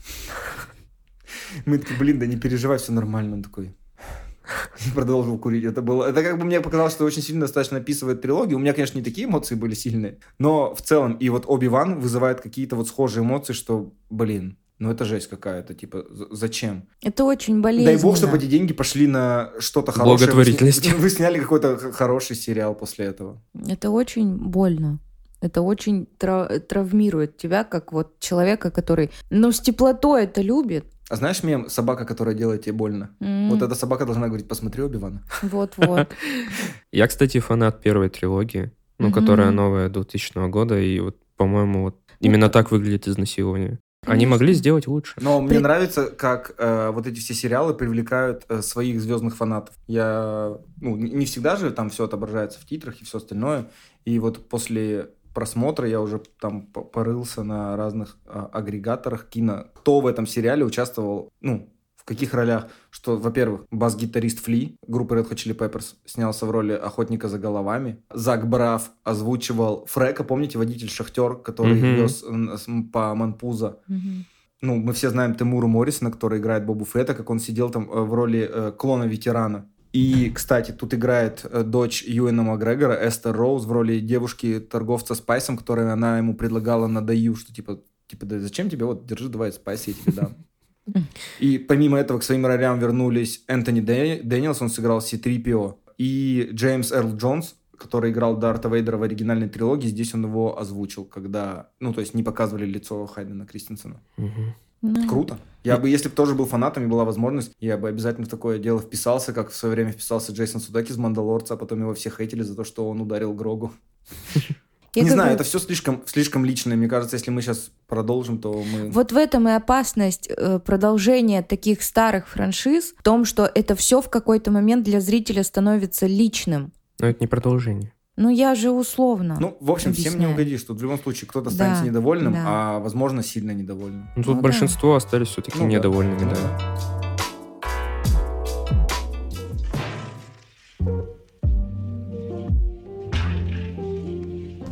[SPEAKER 2] Мы такие, блин, да не переживай, все нормально. Он такой, и продолжил курить. Это было... Это как бы мне показалось, что очень сильно достаточно описывает трилогию. У меня, конечно, не такие эмоции были сильные, но в целом и вот Оби-Ван вызывает какие-то вот схожие эмоции, что, блин, ну это жесть какая-то, типа, зачем?
[SPEAKER 3] Это очень болезненно.
[SPEAKER 2] Дай бог, чтобы эти деньги пошли на что-то хорошее.
[SPEAKER 1] Благотворительность.
[SPEAKER 2] Вы, вы сняли какой-то хороший сериал после этого.
[SPEAKER 3] Это очень больно. Это очень тра- травмирует тебя, как вот человека, который, ну, с теплотой это любит,
[SPEAKER 2] а знаешь мем «собака, которая делает тебе больно»? Mm. Вот эта собака должна говорить «посмотри Оби-Вана».
[SPEAKER 3] Вот-вот.
[SPEAKER 1] Я, кстати, фанат первой трилогии, ну, которая новая 2000 года, и вот, по-моему, вот именно так выглядит изнасилование. Они могли сделать лучше.
[SPEAKER 2] Но мне нравится, как э, вот эти все сериалы привлекают э, своих звездных фанатов. Я, ну, не всегда же там все отображается в титрах и все остальное. И вот после просмотра я уже там порылся на разных а, агрегаторах кино. Кто в этом сериале участвовал, ну, в каких ролях? Что, во-первых, бас-гитарист Фли группы Red Hot Chili Peppers снялся в роли охотника за головами. Зак Браф озвучивал Фрека, помните, водитель-шахтер, который mm-hmm. вез по Манпуза. Mm-hmm. Ну, мы все знаем Тимуру Моррисона, который играет Бобу Фетта, как он сидел там э, в роли э, клона-ветерана. И, кстати, тут играет э, дочь Юэна Макгрегора, Эстер Роуз, в роли девушки-торговца спайсом, которой она ему предлагала на даю, что типа, типа, да зачем тебе, вот, держи, давай спайс, я тебе дам. И помимо этого к своим ролям вернулись Энтони Дэниелс, он сыграл C-3PO, и Джеймс Эрл Джонс, который играл Дарта Вейдера в оригинальной трилогии, здесь он его озвучил, когда, ну, то есть не показывали лицо Хайдена Кристенсена.
[SPEAKER 3] Ну.
[SPEAKER 2] Круто. Я бы, если бы тоже был фанатом и была возможность, я бы обязательно в такое дело вписался, как в свое время вписался Джейсон Судейкис в «Мандалорца», а потом его все хейтили за то, что он ударил Грогу. Я не знаю, бы... это все слишком, слишком личное. Мне кажется, если мы сейчас продолжим, то мы...
[SPEAKER 3] Вот в этом и опасность э, продолжения таких старых франшиз, в том, что это все в какой-то момент для зрителя становится личным.
[SPEAKER 1] Но это не продолжение.
[SPEAKER 3] Ну, я же условно.
[SPEAKER 2] Ну, в общем, объясняю. всем не угодишь. Тут в любом случае кто-то да, станет недовольным, да. а, возможно, сильно недовольным.
[SPEAKER 1] Ну, тут ну, большинство да. остались все-таки ну, недовольными, да. да.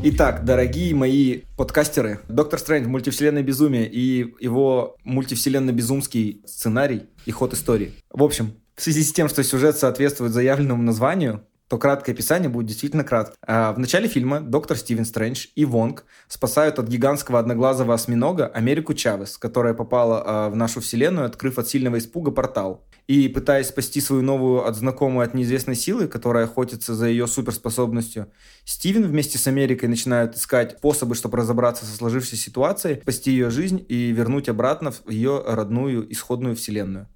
[SPEAKER 2] Итак, дорогие мои подкастеры, Доктор Стрэндж, мультивселенная безумие и его мультивселенно-безумский сценарий и ход истории. В общем, в связи с тем, что сюжет соответствует заявленному названию, то краткое описание будет действительно кратко. А, в начале фильма доктор Стивен Стрэндж и Вонг спасают от гигантского одноглазого осьминога Америку Чавес, которая попала а, в нашу вселенную, открыв от сильного испуга портал. И пытаясь спасти свою новую от знакомую от неизвестной силы, которая охотится за ее суперспособностью, Стивен вместе с Америкой начинают искать способы, чтобы разобраться со сложившейся ситуацией, спасти ее жизнь и вернуть обратно в ее родную исходную вселенную.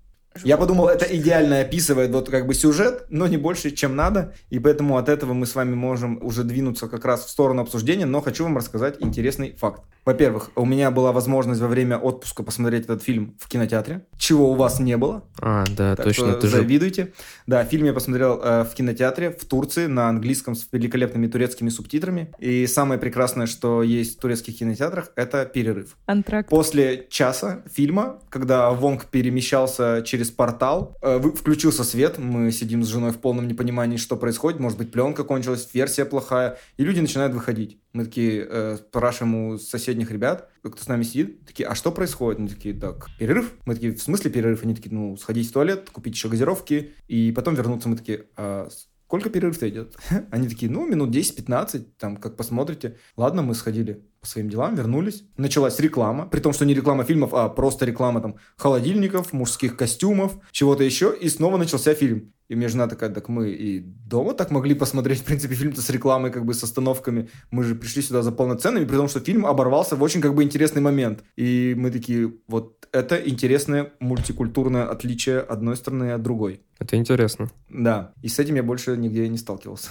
[SPEAKER 2] Я подумал, это идеально описывает вот как бы сюжет, но не больше, чем надо, и поэтому от этого мы с вами можем уже двинуться как раз в сторону обсуждения, но хочу вам рассказать интересный факт. Во-первых, у меня была возможность во время отпуска посмотреть этот фильм в кинотеатре, чего у вас не было.
[SPEAKER 1] А, да,
[SPEAKER 2] так
[SPEAKER 1] точно.
[SPEAKER 2] Что ты завидуйте. Же... Да, фильм я посмотрел э, в кинотеатре в Турции на английском с великолепными турецкими субтитрами. И самое прекрасное, что есть в турецких кинотеатрах, это перерыв.
[SPEAKER 3] Антракт.
[SPEAKER 2] После часа фильма, когда Вонг перемещался через портал, э, включился свет, мы сидим с женой в полном непонимании, что происходит, может быть, пленка кончилась, версия плохая, и люди начинают выходить. Мы такие э, спрашиваем у соседних ребят, кто с нами сидит, такие, а что происходит? Они такие, так, перерыв? Мы такие, в смысле перерыв? Они такие, ну, сходить в туалет, купить еще газировки, и потом вернуться. Мы такие, а сколько перерыв-то идет? Они такие, ну, минут 10-15, там, как посмотрите. Ладно, мы сходили по своим делам, вернулись. Началась реклама, при том, что не реклама фильмов, а просто реклама там холодильников, мужских костюмов, чего-то еще, и снова начался фильм. И мне жена такая, так мы и дома так могли посмотреть, в принципе, фильм-то с рекламой, как бы с остановками. Мы же пришли сюда за полноценными, при том, что фильм оборвался в очень как бы интересный момент. И мы такие, вот это интересное мультикультурное отличие одной страны от другой.
[SPEAKER 1] Это интересно.
[SPEAKER 2] Да. И с этим я больше нигде не сталкивался.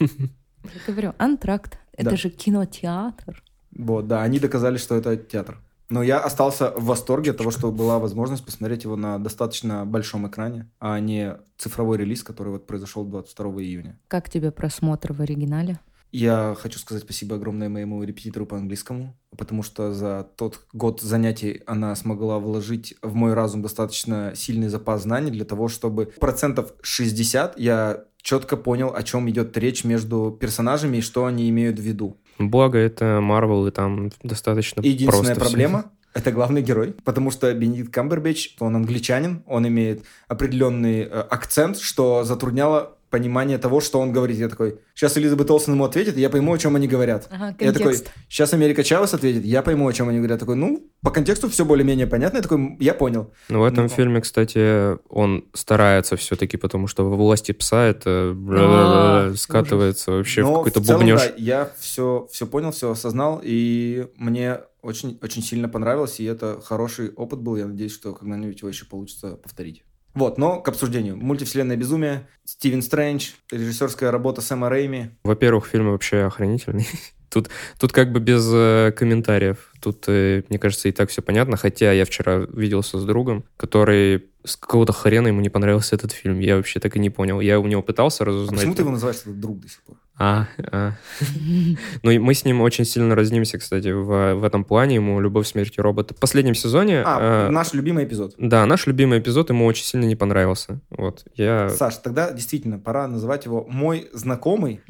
[SPEAKER 3] Я говорю, антракт. Это же кинотеатр.
[SPEAKER 2] Вот, да, они доказали, что это театр. Но я остался в восторге от того, что была возможность посмотреть его на достаточно большом экране, а не цифровой релиз, который вот произошел 22 июня.
[SPEAKER 3] Как тебе просмотр в оригинале?
[SPEAKER 2] Я хочу сказать спасибо огромное моему репетитору по английскому, потому что за тот год занятий она смогла вложить в мой разум достаточно сильный запас знаний для того, чтобы процентов 60 я четко понял, о чем идет речь между персонажами и что они имеют в виду.
[SPEAKER 1] Благо, это Марвел, и там достаточно
[SPEAKER 2] Единственная
[SPEAKER 1] просто
[SPEAKER 2] проблема это главный герой, потому что Бенедикт Камбербэтч, он англичанин, он имеет определенный э, акцент, что затрудняло понимание того, что он говорит. Я такой, сейчас Элизабет Олсен ему ответит, я пойму, о чем они говорят.
[SPEAKER 3] Ага,
[SPEAKER 2] Я такой, сейчас Америка Чавес ответит, я пойму, о чем они говорят. Такой, ну, по контексту все более-менее понятно. Я такой, я понял.
[SPEAKER 1] Но в этом
[SPEAKER 2] Ну.
[SPEAKER 1] фильме, кстати, он старается все-таки, потому что во власти пса это
[SPEAKER 3] А,
[SPEAKER 1] скатывается вообще в
[SPEAKER 2] Но
[SPEAKER 1] какой-то
[SPEAKER 2] в
[SPEAKER 1] бубнеж.
[SPEAKER 2] да, я все, все понял, все осознал, и мне очень, очень сильно понравилось, и это хороший опыт был. Я надеюсь, что когда-нибудь его еще получится повторить. Вот, но к обсуждению. Мультивселенная безумие, Стивен Стрэндж, режиссерская работа Сэма Рэйми.
[SPEAKER 1] Во-первых, фильм вообще охранительный. Тут, тут как бы без э, комментариев. Тут, э, мне кажется, и так все понятно. Хотя я вчера виделся с другом, который с какого-то хрена ему не понравился этот фильм. Я вообще так и не понял. Я у него пытался
[SPEAKER 2] А
[SPEAKER 1] разузнать.
[SPEAKER 2] почему ты его называешь этот друг до сих пор?
[SPEAKER 1] А, а. Ну, и мы с ним очень сильно разнимся, кстати, в, в этом плане. Ему «Любовь, смерть и роботы». В последнем сезоне...
[SPEAKER 2] А,
[SPEAKER 1] э,
[SPEAKER 2] наш любимый эпизод.
[SPEAKER 1] Да, наш любимый эпизод ему очень сильно не понравился. Вот, я...
[SPEAKER 2] Саш, тогда действительно пора называть его «Мой знакомый».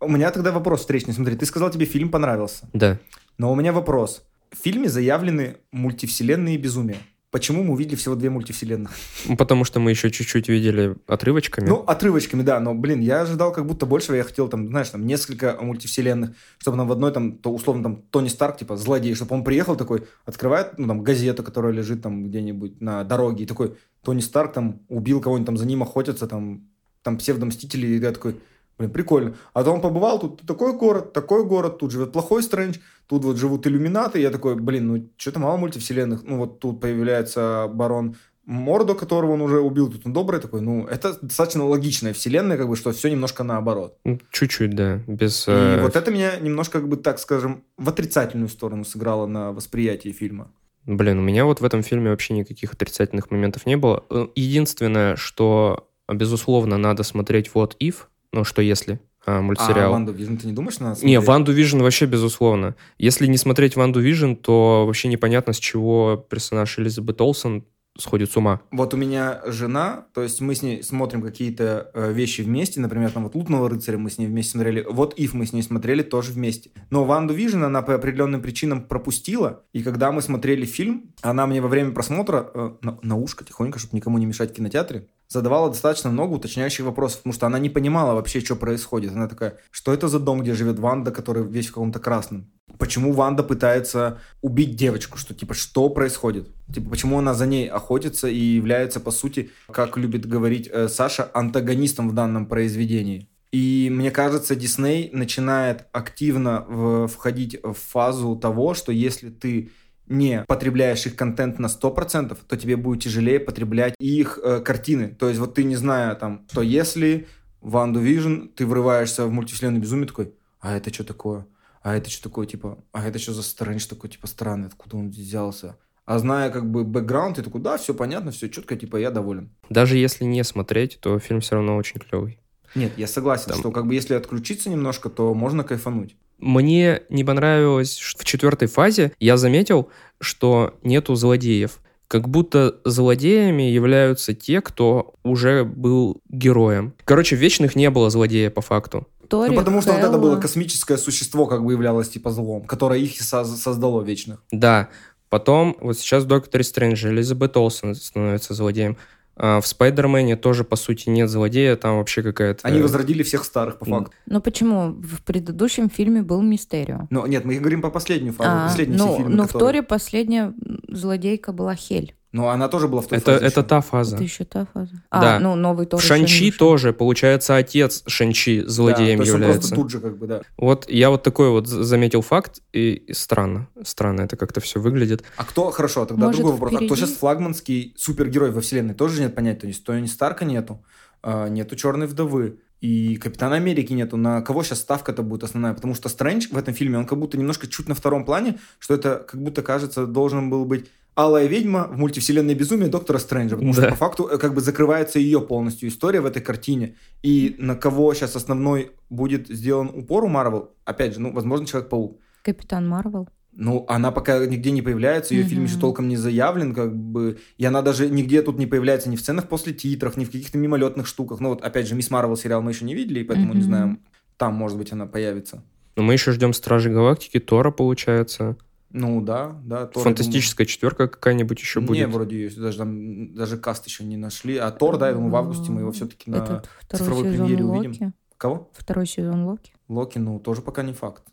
[SPEAKER 2] У меня тогда вопрос встречный. Смотри, ты сказал, тебе фильм понравился.
[SPEAKER 1] Да.
[SPEAKER 2] Но у меня вопрос. В фильме заявлены мультивселенные безумия. Почему мы увидели всего две мультивселенных?
[SPEAKER 1] Ну, Потому что мы еще чуть-чуть видели отрывочками.
[SPEAKER 2] Ну, отрывочками, да, но, блин, я ожидал как будто большего, я хотел там, знаешь, там несколько мультивселенных, чтобы там в одной там, то условно там Тони Старк, типа, злодей, чтобы он приехал такой, открывает, ну, там, газету, которая лежит там где-нибудь на дороге, и такой, Тони Старк там убил кого-нибудь, там за ним охотятся, там, там псевдомстители, и я такой, блин, прикольно. А то он побывал, тут такой город, такой город, тут живет плохой Стрэндж, тут вот живут иллюминаты, я такой, блин, ну, что-то мало мультивселенных, ну, вот тут появляется барон Мордо, которого он уже убил, тут он добрый такой, ну, это достаточно логичная вселенная, как бы, что все немножко наоборот.
[SPEAKER 1] Ну, Чуть-чуть, да. Без...
[SPEAKER 2] И
[SPEAKER 1] э,
[SPEAKER 2] вот это меня немножко, как бы, так скажем, в отрицательную сторону сыграло на восприятии фильма.
[SPEAKER 1] Блин, у меня вот в этом фильме вообще никаких отрицательных моментов не было. Э, Единственное, что, безусловно, надо смотреть What If, ну, что если, а,
[SPEAKER 2] А
[SPEAKER 1] мультсериал.
[SPEAKER 2] Ванду Вижн ты не думаешь на
[SPEAKER 1] Не, Ванду Вижн вообще безусловно. Если не смотреть Ванду Вижн, то вообще непонятно, с чего персонаж Элизабет Олсен сходит с ума.
[SPEAKER 2] Вот у меня жена, то есть мы с ней смотрим какие-то э, вещи вместе, например, там вот «Лунного рыцаря» мы с ней вместе смотрели, «What If» мы с ней смотрели тоже вместе. Но «Ванду Вижн» она по определенным причинам пропустила, и когда мы смотрели фильм, она мне во время просмотра э, на, на ушко тихонько, чтобы никому не мешать в кинотеатре, задавала достаточно много уточняющих вопросов, потому что она не понимала вообще, что происходит. Она такая, что это за дом, где живет Ванда, который весь в каком-то красном? Почему Ванда пытается убить девочку? Что, типа, что происходит? Типа, почему она за ней охотится и является, по сути, как любит говорить э, Саша, антагонистом в данном произведении? И мне кажется, Дисней начинает активно в- входить в фазу того, что если ты не потребляешь их контент на 100%, то тебе будет тяжелее потреблять их э, картины. То есть вот ты не зная там, что если и Ванду Вижн ты врываешься в мультивселенную безумие такой, а это что такое? А это что такое, типа, а это что за Стрэндж такой, типа, странный, откуда он здесь взялся? А зная как бы бэкграунд, ты такой, да, все понятно, все четко, типа, я доволен.
[SPEAKER 1] Даже если не смотреть, то фильм все равно очень клевый.
[SPEAKER 2] Нет, я согласен,
[SPEAKER 1] Там-
[SPEAKER 2] что как бы если отключиться немножко, то можно кайфануть.
[SPEAKER 1] Мне не понравилось, что в четвертой фазе я заметил, что нету злодеев. Как будто злодеями являются те, кто уже был героем. Короче, в вечных не было злодея по факту.
[SPEAKER 3] Тори,
[SPEAKER 2] ну, потому что вот это
[SPEAKER 3] Хэлла.
[SPEAKER 2] было космическое существо, как бы являлось типа злом, которое их и соз- создало вечных.
[SPEAKER 1] Да. Потом, вот сейчас в Докторе Элизабет Олсен становится злодеем. А в Спайдермене тоже, по сути, нет злодея, там вообще какая-то...
[SPEAKER 2] Они возродили всех старых, по факту.
[SPEAKER 3] Ну почему? В предыдущем фильме был Мистерио.
[SPEAKER 2] Но нет, мы говорим по последнюю фазу,
[SPEAKER 3] А,
[SPEAKER 2] последние все
[SPEAKER 3] ну,
[SPEAKER 2] фильмы,
[SPEAKER 3] ну в
[SPEAKER 2] которые-
[SPEAKER 3] Торе последняя злодейка была Хель.
[SPEAKER 2] Но она тоже была в той
[SPEAKER 1] Это,
[SPEAKER 2] фазе
[SPEAKER 1] это
[SPEAKER 2] еще.
[SPEAKER 1] та фаза.
[SPEAKER 3] Это еще та фаза.
[SPEAKER 1] Да.
[SPEAKER 3] А, ну новый не
[SPEAKER 1] Шанчи тоже, получается, отец Шанчи
[SPEAKER 2] Да,
[SPEAKER 1] злодеем
[SPEAKER 2] то есть он
[SPEAKER 1] является.
[SPEAKER 2] просто тут же как бы, да.
[SPEAKER 1] Вот я вот такой вот заметил факт, и, странно, странно это как-то все выглядит.
[SPEAKER 2] А кто, хорошо, тогда
[SPEAKER 3] Может,
[SPEAKER 2] другой вопрос. А кто
[SPEAKER 3] впереди?
[SPEAKER 2] сейчас флагманский супергерой во вселенной? Тоже нет понятия. То есть Тони Старка нету, а, нету Черной Вдовы, и Капитана Америки нету. На кого сейчас ставка-то будет основная? Потому что Стрэндж в этом фильме, он как будто немножко чуть на втором плане, что это как будто, кажется, должен был быть Алая ведьма в мультивселенной безумие доктора Стрэнджа. Потому
[SPEAKER 1] Да.
[SPEAKER 2] что по факту э, как бы закрывается ее полностью история в этой картине. И на кого сейчас основной будет сделан упор у Марвел, опять же, ну, возможно, Человек-паук.
[SPEAKER 3] Капитан Марвел.
[SPEAKER 2] Ну, она пока нигде не появляется, ее фильм
[SPEAKER 3] Мгм.
[SPEAKER 2] еще толком не заявлен, как бы, и она даже нигде тут не появляется ни в сценах после титрах, ни в каких-то мимолетных штуках. Ну, вот, опять же, Мисс Марвел сериал мы еще не видели, и поэтому не
[SPEAKER 3] Мгм.
[SPEAKER 2] знаем, там, может быть, она появится.
[SPEAKER 1] Но мы еще ждем Стражи Галактики, Тора, получается.
[SPEAKER 2] Ну, да, да. Тор,
[SPEAKER 1] Фантастическая четверка какая-нибудь еще
[SPEAKER 2] думаю-
[SPEAKER 1] будет.
[SPEAKER 2] Не, вроде есть, даже, там, даже каст еще не нашли. А Тор, да, я думаю, в августе мы его все-таки на
[SPEAKER 3] Этот второй
[SPEAKER 2] цифровой премьере
[SPEAKER 3] Локи.
[SPEAKER 2] увидим. Кого?
[SPEAKER 3] Второй сезон Локи.
[SPEAKER 2] Локи, ну, тоже пока не факт.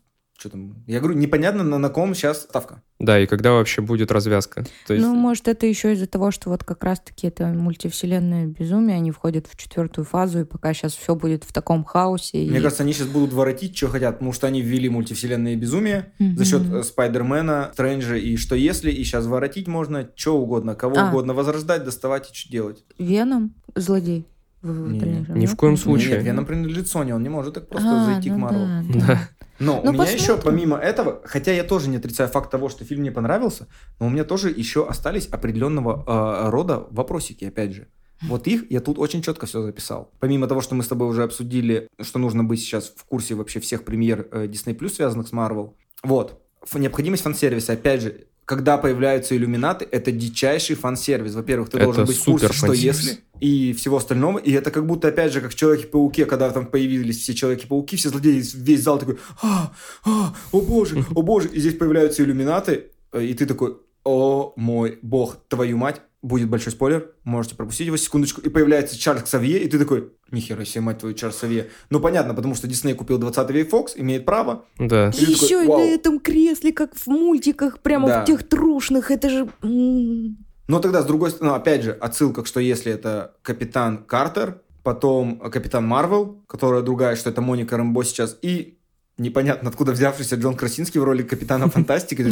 [SPEAKER 2] Что там? Я говорю, непонятно, на, на ком сейчас ставка.
[SPEAKER 1] Да, и когда вообще будет развязка? То есть,
[SPEAKER 3] Ну, может, это еще из-за того, что вот как раз-таки это мультивселенная безумие, они входят в четвертую фазу, и пока сейчас все будет в таком хаосе.
[SPEAKER 2] Мне
[SPEAKER 3] и-
[SPEAKER 2] кажется, они сейчас будут воротить, что хотят, потому что они ввели мультивселенные безумие за счет э, Спайдермена, Стрэнджа и что если, и сейчас воротить можно что угодно, кого
[SPEAKER 3] А.
[SPEAKER 2] угодно, возрождать, доставать и что делать.
[SPEAKER 3] Веном злодей. в-
[SPEAKER 2] Не,
[SPEAKER 1] ни в коем случае.
[SPEAKER 2] Нет, Веном принадлежит Sony, он не может так просто
[SPEAKER 3] А,
[SPEAKER 2] зайти
[SPEAKER 3] ну
[SPEAKER 2] к Марвел.
[SPEAKER 3] да,
[SPEAKER 1] Да.
[SPEAKER 2] Но у
[SPEAKER 3] Ну,
[SPEAKER 2] меня еще, помимо этого, хотя я тоже не отрицаю факт того, что фильм мне понравился, но у меня тоже еще остались определенного э, рода вопросики, опять же. Вот их я тут очень четко все записал. Помимо того, что мы с тобой уже обсудили, что нужно быть сейчас в курсе вообще всех премьер э, Disney Plus, связанных с Marvel. Вот. Необходимость фан-сервиса, опять же, когда появляются иллюминаты, это дичайший фан-сервис. Во-первых, ты
[SPEAKER 1] Это
[SPEAKER 2] должен быть в курсе, что если и всего остального. И это как будто, опять же, как в Человеке-пауке, когда там появились все Человеки-пауки, все злодеи, весь зал такой, а, а, о боже, о боже. И здесь появляются иллюминаты, э, и ты такой, о мой бог, твою мать. Будет большой спойлер, можете пропустить его секундочку. И появляется Чарльз Ксавье, и ты такой, нихера себе, мать твою, Чарльз Ксавье. Ну, понятно, потому что Дисней купил 20 век Fox, имеет право.
[SPEAKER 1] Да.
[SPEAKER 2] И такой,
[SPEAKER 3] Еще и
[SPEAKER 2] «Вау».
[SPEAKER 3] на этом кресле, как в мультиках, прямо
[SPEAKER 2] Да.
[SPEAKER 3] в тех трушных, это же...
[SPEAKER 2] Но тогда, с другой стороны, ну, опять же, отсылка, что если это Капитан Картер, потом Капитан Марвел, которая другая, что это Моника Рэмбо сейчас, и непонятно откуда взявшийся Джон Красинский в роли Капитана Фантастики.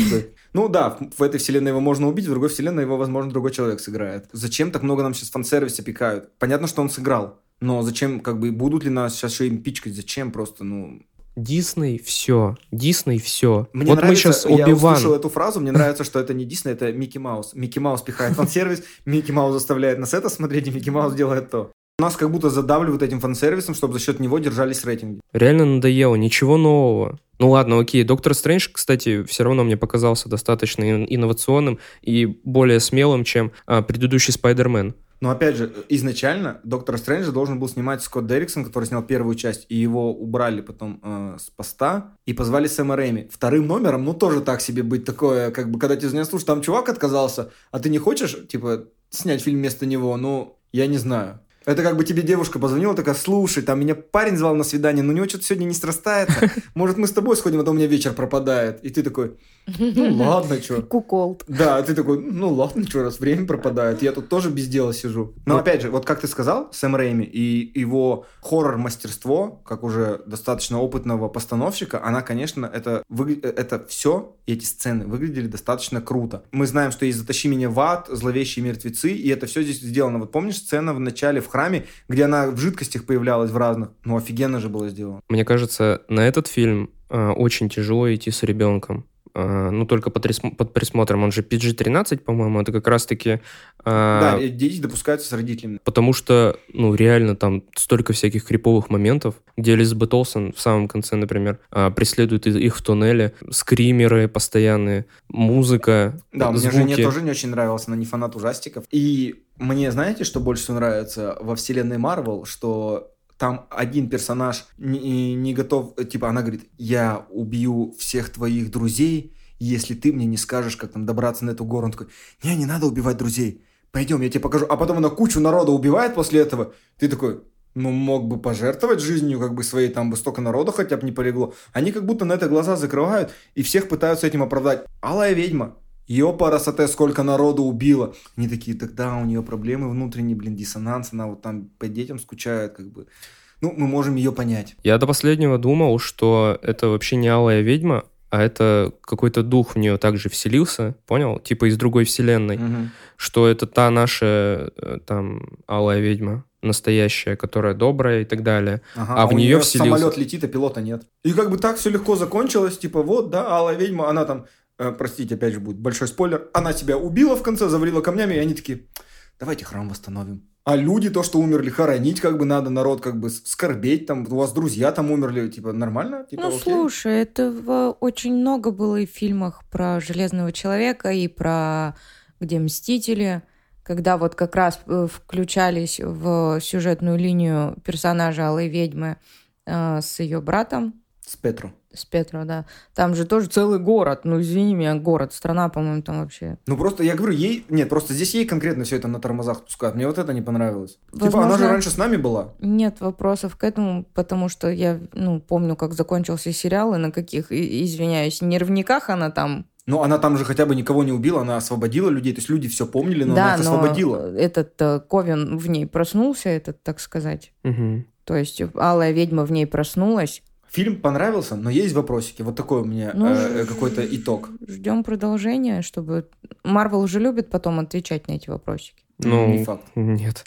[SPEAKER 2] Ну да, в- этой вселенной его можно убить, в другой вселенной его, возможно, другой человек сыграет. Зачем так много нам сейчас фан-сервиса пихают? Понятно, что он сыграл, но зачем, как бы, будут ли нас сейчас еще им пичкать? Зачем просто, ну...
[SPEAKER 1] Дисней все. Дисней все.
[SPEAKER 2] Мне
[SPEAKER 1] вот мы
[SPEAKER 2] нравится,
[SPEAKER 1] сейчас
[SPEAKER 2] я услышал
[SPEAKER 1] Оби-Ван.
[SPEAKER 2] эту фразу, мне нравится, что это не Дисней, это Микки Маус. Микки Маус пихает фан-сервис, Микки Маус заставляет нас это смотреть, и Микки Маус делает то. Нас как будто задавливают этим фан-сервисом, чтобы за счет него держались рейтинги.
[SPEAKER 1] Реально надоело, ничего нового. Ну ладно, окей. Доктор Стрэндж, кстати, все равно мне показался достаточно ин- инновационным и более смелым, чем а, предыдущий Спайдермен.
[SPEAKER 2] Но опять же, изначально Доктора Стрэнджа должен был снимать Скотт Дерриксон, который снял первую часть, и его убрали потом э, с поста и позвали Сэма Рэйми. Вторым номером, ну, тоже так себе быть такое, как бы, когда тебе звонят, слушай, там чувак отказался, а ты не хочешь, типа, снять фильм вместо него? Ну, я не знаю. Это как бы тебе девушка позвонила, такая, слушай, там меня парень звал на свидание, но у него что-то сегодня не срастается. Может, мы с тобой сходим, а то у меня вечер пропадает. И ты такой, ну ладно, что.
[SPEAKER 3] Куколд.
[SPEAKER 2] Да, ты такой, ну ладно, что раз время пропадает, я тут тоже без дела сижу. Но опять же, вот как ты сказал, Сэм Рэйми и его хоррор-мастерство, как уже достаточно опытного постановщика, она, конечно, это, выгля- это все, эти сцены выглядели достаточно круто. Мы знаем, что есть «Затащи меня в ад», «Зловещие мертвецы», и это все здесь сделано. Вот помнишь сцена в начале в храме, где она в жидкостях появлялась в разных? Ну, офигенно же было сделано.
[SPEAKER 1] Мне кажется, на этот фильм а, очень тяжело идти с ребенком. А, ну, только под, ресм- под присмотром. Он же PG-13, по-моему, это как раз-таки... а,
[SPEAKER 2] Да, дети допускаются с родителями.
[SPEAKER 1] Потому что, ну, реально там столько всяких криповых моментов, где Элизабет Олсен в самом конце, например, а, преследует их в туннеле, скримеры постоянные, музыка,
[SPEAKER 2] Да, мне
[SPEAKER 1] звуки.
[SPEAKER 2] жене тоже не очень нравился, она не фанат ужастиков. И мне, знаете, что больше всего нравится во вселенной Марвел, что там один персонаж не, не готов, типа она говорит, я убью всех твоих друзей, если ты мне не скажешь, как там добраться на эту гору. Он такой, не, не надо убивать друзей, пойдем, я тебе покажу. А потом она кучу народа убивает после этого. Ты такой, ну, мог бы пожертвовать жизнью, как бы своей, там бы столько народу хотя бы не полегло. Они как будто на это глаза закрывают, и всех пытаются этим оправдать. Алая ведьма, Ёпарасоте, сколько народу убила. Они такие, тогда у нее проблемы внутренние, блин, диссонанс, она вот там по детям скучает, как бы. Ну, мы можем ее понять.
[SPEAKER 1] Я до последнего думал, что это вообще не алая ведьма, а это какой-то дух в нее также вселился, понял? Типа из другой вселенной.
[SPEAKER 2] Мгм.
[SPEAKER 1] Что это та наша, э, там, алая ведьма, настоящая, которая добрая и так далее.
[SPEAKER 2] Ага,
[SPEAKER 1] А в
[SPEAKER 2] у
[SPEAKER 1] неё
[SPEAKER 2] неё
[SPEAKER 1] вселился-
[SPEAKER 2] самолет летит, а пилота нет. И как бы так все легко закончилось, типа, вот, да, Алая ведьма, она там простите, опять же будет большой спойлер, она тебя убила в конце, завалила камнями, и они такие, давайте храм восстановим. А люди, то, что умерли, хоронить как бы надо, народ как бы скорбеть, там, у вас друзья там умерли, типа, нормально? Типа,
[SPEAKER 3] ну,
[SPEAKER 2] окей?
[SPEAKER 3] слушай, этого очень много было и в фильмах про Железного Человека, и про где Мстители, когда вот как раз э, включались в сюжетную линию персонажа Алой Ведьмы э, с ее братом.
[SPEAKER 2] С Петру.
[SPEAKER 3] С Петро, да. Там же тоже целый город. Ну, извини меня, город, страна, по-моему, там вообще.
[SPEAKER 2] Ну, просто, я говорю, ей... Нет, просто здесь ей конкретно все это на тормозах пускают. Мне вот это не понравилось. Типа, она
[SPEAKER 3] Возможно-
[SPEAKER 2] же раньше с нами была.
[SPEAKER 3] Нет вопросов к этому, потому что я, ну, помню, как закончился сериал, и на каких, и- извиняюсь, нервниках она там.
[SPEAKER 2] Но она там же хотя бы никого не убила, она освободила людей. То есть люди все помнили, но
[SPEAKER 3] да,
[SPEAKER 2] она их
[SPEAKER 3] но
[SPEAKER 2] освободила.
[SPEAKER 3] этот э, Ковен в ней проснулся, этот, так сказать.
[SPEAKER 1] Мгм.
[SPEAKER 3] То есть алая ведьма в ней проснулась.
[SPEAKER 2] Фильм понравился, но есть вопросики. Вот такой у меня
[SPEAKER 3] Ну,
[SPEAKER 2] э, какой-то итог.
[SPEAKER 3] Ждем продолжения, чтобы... Марвел уже любит потом отвечать на эти вопросики.
[SPEAKER 1] Ну,
[SPEAKER 2] Не факт.
[SPEAKER 1] нет.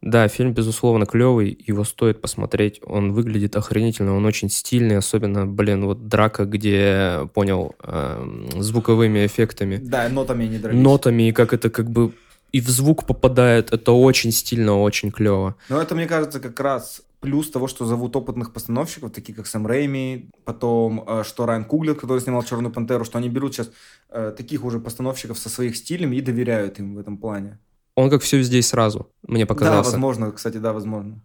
[SPEAKER 1] Да, фильм, безусловно, клевый, его стоит посмотреть. Он выглядит охренительно, он очень стильный, особенно, блин, вот драка, где, понял, эм, звуковыми эффектами,
[SPEAKER 2] Да, нотами не дрались.
[SPEAKER 1] нотами, и как это как бы и в звук попадает, это очень стильно, очень клево.
[SPEAKER 2] Но это, мне кажется, как раз плюс того, что зовут опытных постановщиков, такие как Сэм Рэйми, потом, э, что Райан Куглер, который снимал «Черную пантеру», что они берут сейчас э, таких уже постановщиков со своих стилями и доверяют им в этом плане.
[SPEAKER 1] Он как все здесь сразу, мне
[SPEAKER 2] Да,
[SPEAKER 1] показался.
[SPEAKER 2] возможно, кстати, да, возможно.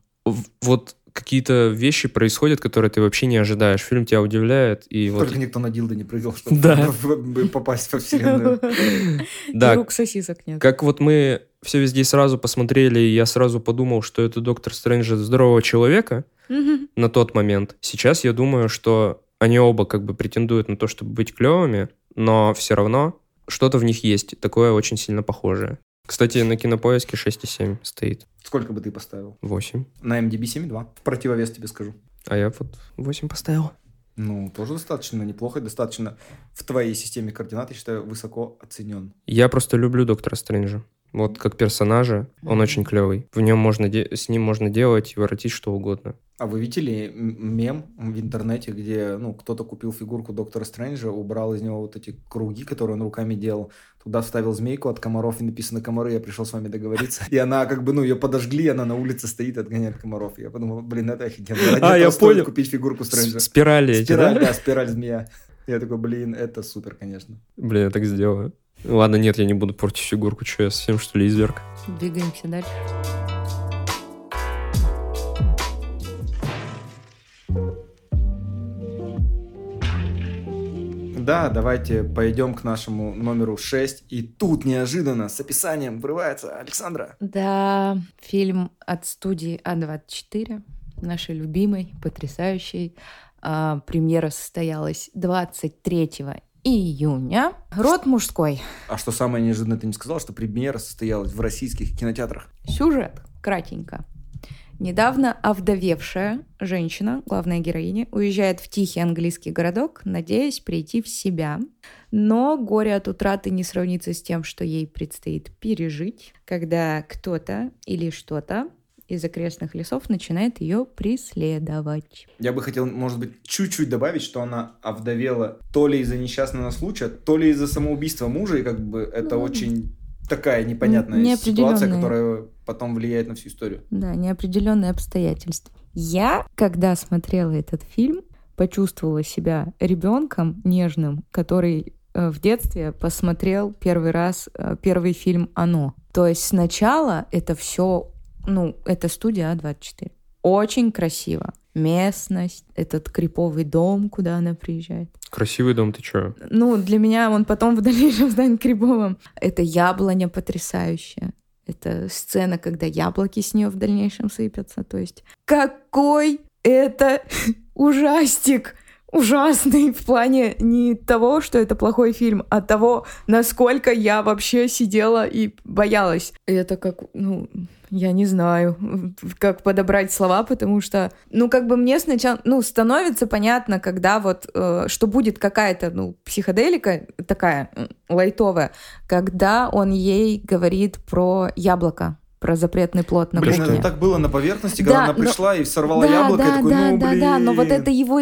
[SPEAKER 1] Вот какие-то вещи происходят, которые ты вообще не ожидаешь. Фильм тебя удивляет, и вот...
[SPEAKER 2] Только никто на дилдо не прыгал, чтобы
[SPEAKER 1] Да.
[SPEAKER 2] попасть во вселенную.
[SPEAKER 1] Да,
[SPEAKER 3] Рук сосисок нет.
[SPEAKER 1] Как вот мы все везде сразу посмотрели, и я сразу подумал, что это Доктор Стрэндж здорового человека
[SPEAKER 3] Мгм.
[SPEAKER 1] на тот момент. Сейчас я думаю, что они оба как бы претендуют на то, чтобы быть клевыми, но все равно что-то в них есть, такое очень сильно похожее. Кстати, на кинопоиске 6,7 стоит.
[SPEAKER 2] Сколько бы ты поставил?
[SPEAKER 1] 8.
[SPEAKER 2] На MDB 7,2. В противовес тебе скажу.
[SPEAKER 1] А я вот 8 поставил.
[SPEAKER 2] Ну, тоже достаточно неплохо, и достаточно в твоей системе координат, я считаю, высоко оценен.
[SPEAKER 1] Я просто люблю Доктора Стрэнджа. Вот как персонажа, он очень клевый. В нем можно де- с ним можно делать и воротить что угодно.
[SPEAKER 2] А вы видели мем в интернете, где ну, кто-то купил фигурку Доктора Стрэнджа, убрал из него вот эти круги, которые он руками делал, туда вставил змейку от комаров, и написано «комары», я пришел с вами договориться. И она как бы, ну, ее подожгли, она на улице стоит, отгоняет комаров. Я подумал, блин, это офигенно. Ради
[SPEAKER 1] А, я понял.
[SPEAKER 2] купить фигурку Стрэнджа.
[SPEAKER 1] Спирали эти,
[SPEAKER 2] Спираль,
[SPEAKER 1] да?
[SPEAKER 2] да, спираль змея. Я такой, блин, это супер, конечно.
[SPEAKER 1] Блин, я так сделаю. Ладно, нет, я не буду портить фигурку. Че, я совсем что ли изверг?
[SPEAKER 3] Двигаемся дальше.
[SPEAKER 2] Да, давайте пойдем к нашему номеру 6. И тут неожиданно с описанием врывается Александра.
[SPEAKER 3] Да, фильм от студии А24, нашей любимой, потрясающей. А, премьера состоялась 23 июня. Род мужской.
[SPEAKER 2] А что самое неожиданное, ты не сказал, что премьера состоялась в российских кинотеатрах?
[SPEAKER 3] Сюжет кратенько. Недавно овдовевшая женщина, главная героиня, уезжает в тихий английский городок, надеясь прийти в себя. Но горе от утраты не сравнится с тем, что ей предстоит пережить, когда кто-то или что-то из окрестных лесов начинает ее преследовать.
[SPEAKER 2] Я бы хотел, может быть, чуть-чуть добавить, что она овдовела то ли из-за несчастного случая, то ли из-за самоубийства мужа, и как бы это
[SPEAKER 3] Ну,
[SPEAKER 2] очень такая непонятная ситуация, которая потом влияет на всю историю.
[SPEAKER 3] Да, неопределенные обстоятельства. Я, когда смотрела этот фильм, почувствовала себя ребенком нежным, который э, в детстве посмотрел первый раз э, первый фильм «Оно». То есть сначала это все, ну, это студия А24. Очень красиво. Местность, этот криповый дом, куда она приезжает.
[SPEAKER 1] Красивый дом, ты чё?
[SPEAKER 3] Ну, для меня он потом в дальнейшем станет криповым. Это яблоня потрясающая. Это сцена, когда яблоки с нее в дальнейшем сыпятся. То есть какой это ужастик! Ужасный в плане не того, что это плохой фильм, а того, насколько я вообще сидела и боялась. Это как, ну, я не знаю, как подобрать слова, потому что, ну, как бы мне сначала, ну, становится понятно, когда вот, э, что будет какая-то, ну, психоделика такая м, лайтовая, когда он ей говорит про яблоко, про запретный плод на
[SPEAKER 2] Блин,
[SPEAKER 3] кухне.
[SPEAKER 2] это так было на поверхности,
[SPEAKER 3] Да,
[SPEAKER 2] когда она
[SPEAKER 3] но-
[SPEAKER 2] пришла и сорвала
[SPEAKER 3] да,
[SPEAKER 2] яблоко,
[SPEAKER 3] да,
[SPEAKER 2] и такой,
[SPEAKER 3] да,
[SPEAKER 2] ну,
[SPEAKER 3] да,
[SPEAKER 2] блин.
[SPEAKER 3] да, но вот это его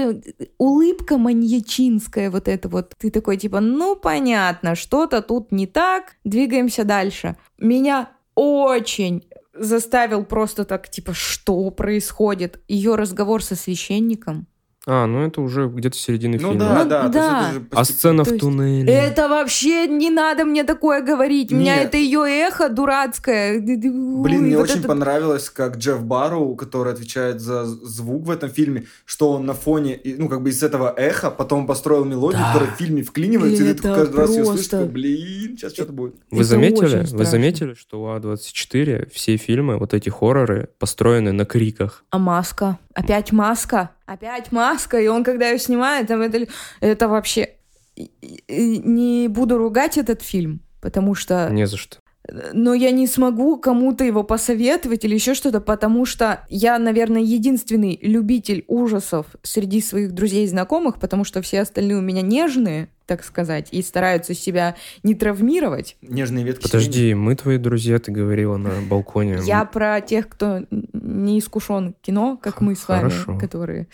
[SPEAKER 3] улыбка маньячинская, вот это вот, ты такой типа, ну понятно, что-то тут не так, двигаемся дальше. Меня очень заставил просто так, типа, что происходит? Ее разговор со священником.
[SPEAKER 1] А, ну это уже где-то середины
[SPEAKER 2] Ну
[SPEAKER 1] фильма.
[SPEAKER 2] да,
[SPEAKER 3] Ну,
[SPEAKER 2] да.
[SPEAKER 3] да.
[SPEAKER 2] это же
[SPEAKER 1] А сцена
[SPEAKER 3] То
[SPEAKER 1] в
[SPEAKER 3] есть
[SPEAKER 1] туннеле.
[SPEAKER 3] Это вообще не надо мне такое говорить. У меня
[SPEAKER 2] Нет.
[SPEAKER 3] это ее эхо дурацкое.
[SPEAKER 2] Блин,
[SPEAKER 3] Ой,
[SPEAKER 2] мне
[SPEAKER 3] вот
[SPEAKER 2] очень
[SPEAKER 3] это-
[SPEAKER 2] понравилось, как Джефф Барроу, который отвечает за звук в этом фильме, что он на фоне, ну, как бы из этого эха потом построил мелодию,
[SPEAKER 1] Да.
[SPEAKER 2] которая в фильме вклинивается, и ты
[SPEAKER 3] Это
[SPEAKER 2] каждый раз ее слышишь,
[SPEAKER 3] просто-
[SPEAKER 2] такой, блин, сейчас что-то будет.
[SPEAKER 1] Вы
[SPEAKER 3] Это
[SPEAKER 1] заметили, вы заметили, что у А24 все фильмы, вот эти хорроры, построены на криках.
[SPEAKER 3] А маска? Опять маска? Опять маска? И он, когда ее снимает, там это, это вообще... Не буду ругать этот фильм, потому что...
[SPEAKER 1] Не за что.
[SPEAKER 3] Но я не смогу кому-то его посоветовать или еще что-то, потому что я, наверное, единственный любитель ужасов среди своих друзей и знакомых, потому что все остальные у меня нежные, так сказать, и стараются себя не травмировать.
[SPEAKER 2] Нежные ветки.
[SPEAKER 1] Подожди, мы твои друзья, ты говорила на балконе.
[SPEAKER 3] Я про тех, кто не искушен кино, как мы с вами, которые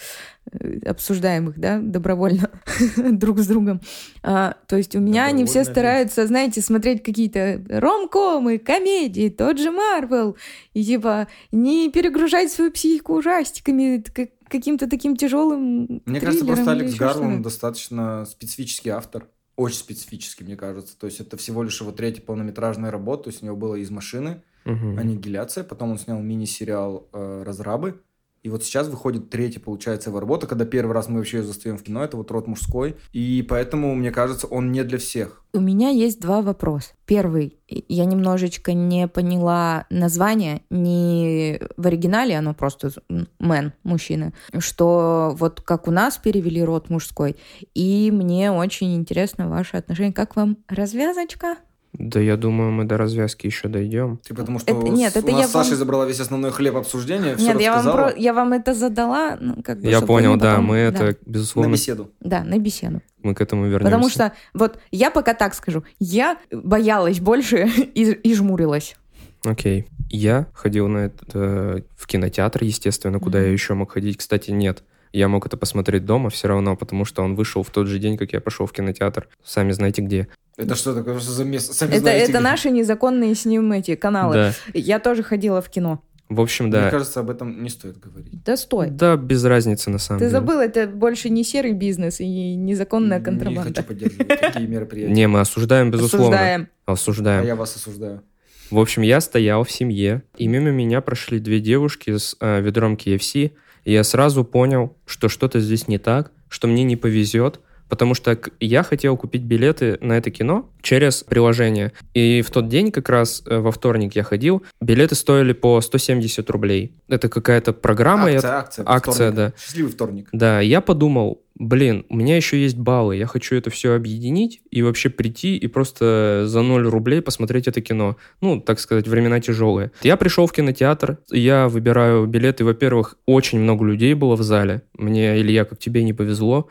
[SPEAKER 3] э, обсуждаем их, да, добровольно друг с другом. А, то есть у меня они все стараются, знаете, смотреть какие-то ромкомы, комедии, тот же Марвел, и типа не перегружать свою психику ужастиками, к- каким-то таким тяжелым
[SPEAKER 2] Мне кажется, просто Алекс Гарланд достаточно специфический автор. Очень специфический, мне кажется. То есть это всего лишь его третья полнометражная работа. То есть у него было «Из машины»,
[SPEAKER 1] Мгм.
[SPEAKER 2] «Аннигиляция», потом он снял мини-сериал э, «Разрабы». И вот сейчас выходит третья, получается, его работа, когда первый раз мы вообще ее застаем в кино, это вот «Род мужской». И поэтому, мне кажется, он не для всех.
[SPEAKER 3] У меня есть два вопроса. Первый, я немножечко не поняла название, не в оригинале, оно просто мэн, мужчина, что вот как у нас перевели род мужской, и мне очень интересно ваше отношение. Как вам развязочка?
[SPEAKER 1] Да я думаю, мы до развязки еще дойдем.
[SPEAKER 2] Ты потому что
[SPEAKER 3] Это- нет, это
[SPEAKER 2] у нас
[SPEAKER 3] я вам-
[SPEAKER 2] Саша забрала весь основной хлеб обсуждения, все
[SPEAKER 3] Нет, я вам, про- я вам это задала, ну, как бы,
[SPEAKER 1] Я понял, да,
[SPEAKER 3] потом-
[SPEAKER 1] мы это,
[SPEAKER 2] на
[SPEAKER 1] безусловно,
[SPEAKER 2] беседу.
[SPEAKER 3] Да, на беседу.
[SPEAKER 1] мы к этому вернемся.
[SPEAKER 3] Потому что, вот, я пока так скажу, я боялась больше и, и жмурилась.
[SPEAKER 1] Окей. Я ходил на это в кинотеатр, естественно, куда
[SPEAKER 3] Мгм.
[SPEAKER 1] я еще мог ходить. Кстати, нет. Я мог это посмотреть дома все равно, потому что он вышел в тот же день, как я пошел в кинотеатр. Сами знаете где.
[SPEAKER 2] Это что такое что за место? Сами
[SPEAKER 3] Это,
[SPEAKER 2] знаете,
[SPEAKER 3] это
[SPEAKER 2] где.
[SPEAKER 3] наши незаконные с ним эти каналы.
[SPEAKER 1] Да.
[SPEAKER 3] Я тоже ходила в кино.
[SPEAKER 1] В общем,
[SPEAKER 2] Мне
[SPEAKER 1] да.
[SPEAKER 2] кажется, об этом не стоит говорить.
[SPEAKER 3] Да стой.
[SPEAKER 1] Да, без разницы на самом
[SPEAKER 3] Ты
[SPEAKER 1] деле.
[SPEAKER 3] забыл, это больше не серый бизнес и незаконная
[SPEAKER 2] Не
[SPEAKER 3] контрабанда.
[SPEAKER 2] хочу поддерживать такие мероприятия.
[SPEAKER 1] Не, мы осуждаем, безусловно.
[SPEAKER 3] Осуждаем.
[SPEAKER 2] А
[SPEAKER 1] Осуждаем.
[SPEAKER 2] я вас осуждаю.
[SPEAKER 1] В общем, я стоял в семье, и мимо меня прошли две девушки с э, ведром KFC, и я сразу понял, что что-то здесь не так, что мне не повезет, потому что я хотел купить билеты на это кино через приложение. И в тот день, как раз э, во вторник я ходил, билеты стоили по 170 рублей. Это какая-то программа. я-
[SPEAKER 2] акция, акция.
[SPEAKER 1] акция,
[SPEAKER 2] вторник.
[SPEAKER 1] да.
[SPEAKER 2] Счастливый вторник.
[SPEAKER 1] Да, я подумал, блин, у меня еще есть баллы, я хочу это все объединить и вообще прийти и просто за 0 рублей посмотреть это кино. Ну, так сказать, времена тяжелые. Я пришел в кинотеатр, я выбираю билеты. Во-первых, очень много людей было в зале. Мне, Илья, как тебе не повезло.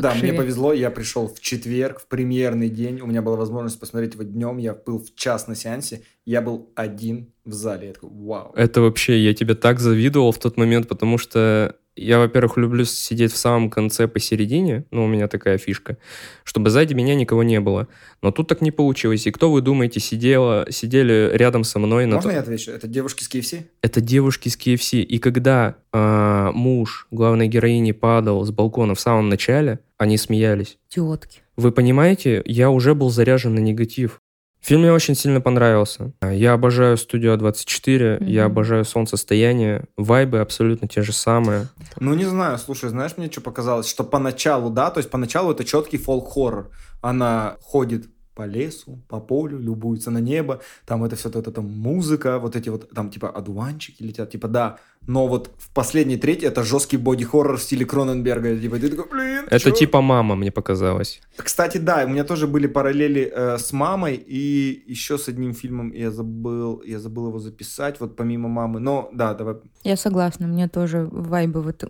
[SPEAKER 2] Да, мне повезло, я пришел в четверг, в премьерный день, у меня была возможность посмотреть его днем, я был в час на сеансе, я был один в зале, я такой, вау.
[SPEAKER 1] Это вообще, я тебе так завидовал в тот момент, потому что я, во-первых, люблю сидеть в самом конце посередине, ну, у меня такая фишка, чтобы сзади меня никого не было. Но тут так не получилось. И кто, вы думаете, сидела, сидели рядом со мной? на
[SPEAKER 2] Можно
[SPEAKER 1] то-
[SPEAKER 2] я отвечу? Это девушки с KFC?
[SPEAKER 1] Это девушки с KFC. И когда а, муж главной героини падал с балкона в самом начале, они смеялись.
[SPEAKER 3] Тетки.
[SPEAKER 1] Вы понимаете, я уже был заряжен на негатив. Фильм мне очень сильно понравился. Я обожаю студию А24,
[SPEAKER 3] Мгм.
[SPEAKER 1] я обожаю солнцестояние. Вайбы абсолютно те же самые.
[SPEAKER 2] Ну, не знаю, слушай, знаешь, мне что показалось? Что поначалу, да, то есть поначалу это четкий фолк-хоррор. Она ходит по лесу, по полю, любуется на небо, там это все, это там музыка, вот эти вот, там типа одуванчики летят, типа да, но вот в последней трети это жесткий боди-хоррор в стиле Кроненберга, типа ты такой, блин,
[SPEAKER 1] Это
[SPEAKER 2] чё?»
[SPEAKER 1] типа мама, мне показалось.
[SPEAKER 2] Кстати, да, у меня тоже были параллели э, с мамой и еще с одним фильмом я забыл, я забыл его записать, вот помимо мамы, но да, давай.
[SPEAKER 3] Я согласна, мне тоже вайбы вот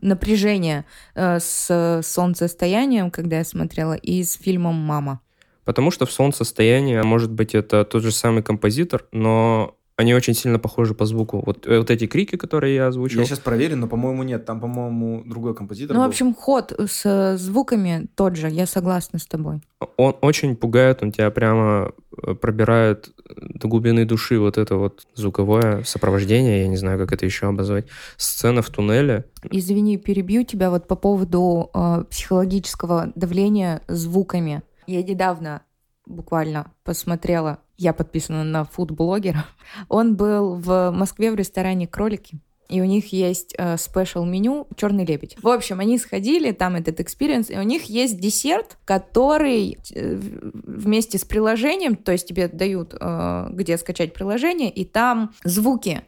[SPEAKER 3] напряжение э, с солнцестоянием, когда я смотрела, и с фильмом «Мама».
[SPEAKER 1] Потому что в солнцестоянии, а может быть, это тот же самый композитор, но они очень сильно похожи по звуку. Вот, э, вот эти крики, которые я озвучил.
[SPEAKER 2] Я сейчас проверю, но, по-моему, нет. Там, по-моему, другой композитор
[SPEAKER 3] Ну, в
[SPEAKER 2] был.
[SPEAKER 3] общем, ход с э, звуками тот же, я согласна с тобой.
[SPEAKER 1] Он очень пугает, он тебя прямо э, пробирает до глубины души вот это вот звуковое сопровождение, я не знаю, как это еще обозвать. Сцена в туннеле.
[SPEAKER 3] Извини, перебью тебя вот по поводу э, психологического давления звуками. Я недавно буквально посмотрела, я подписана на фудблогера. Он был в Москве в ресторане «Кролики». И у них есть special меню «Черный лебедь». В общем, они сходили, там этот experience, и у них есть десерт, который э, вместе с приложением, то есть тебе дают, э, где скачать приложение, и там звуки.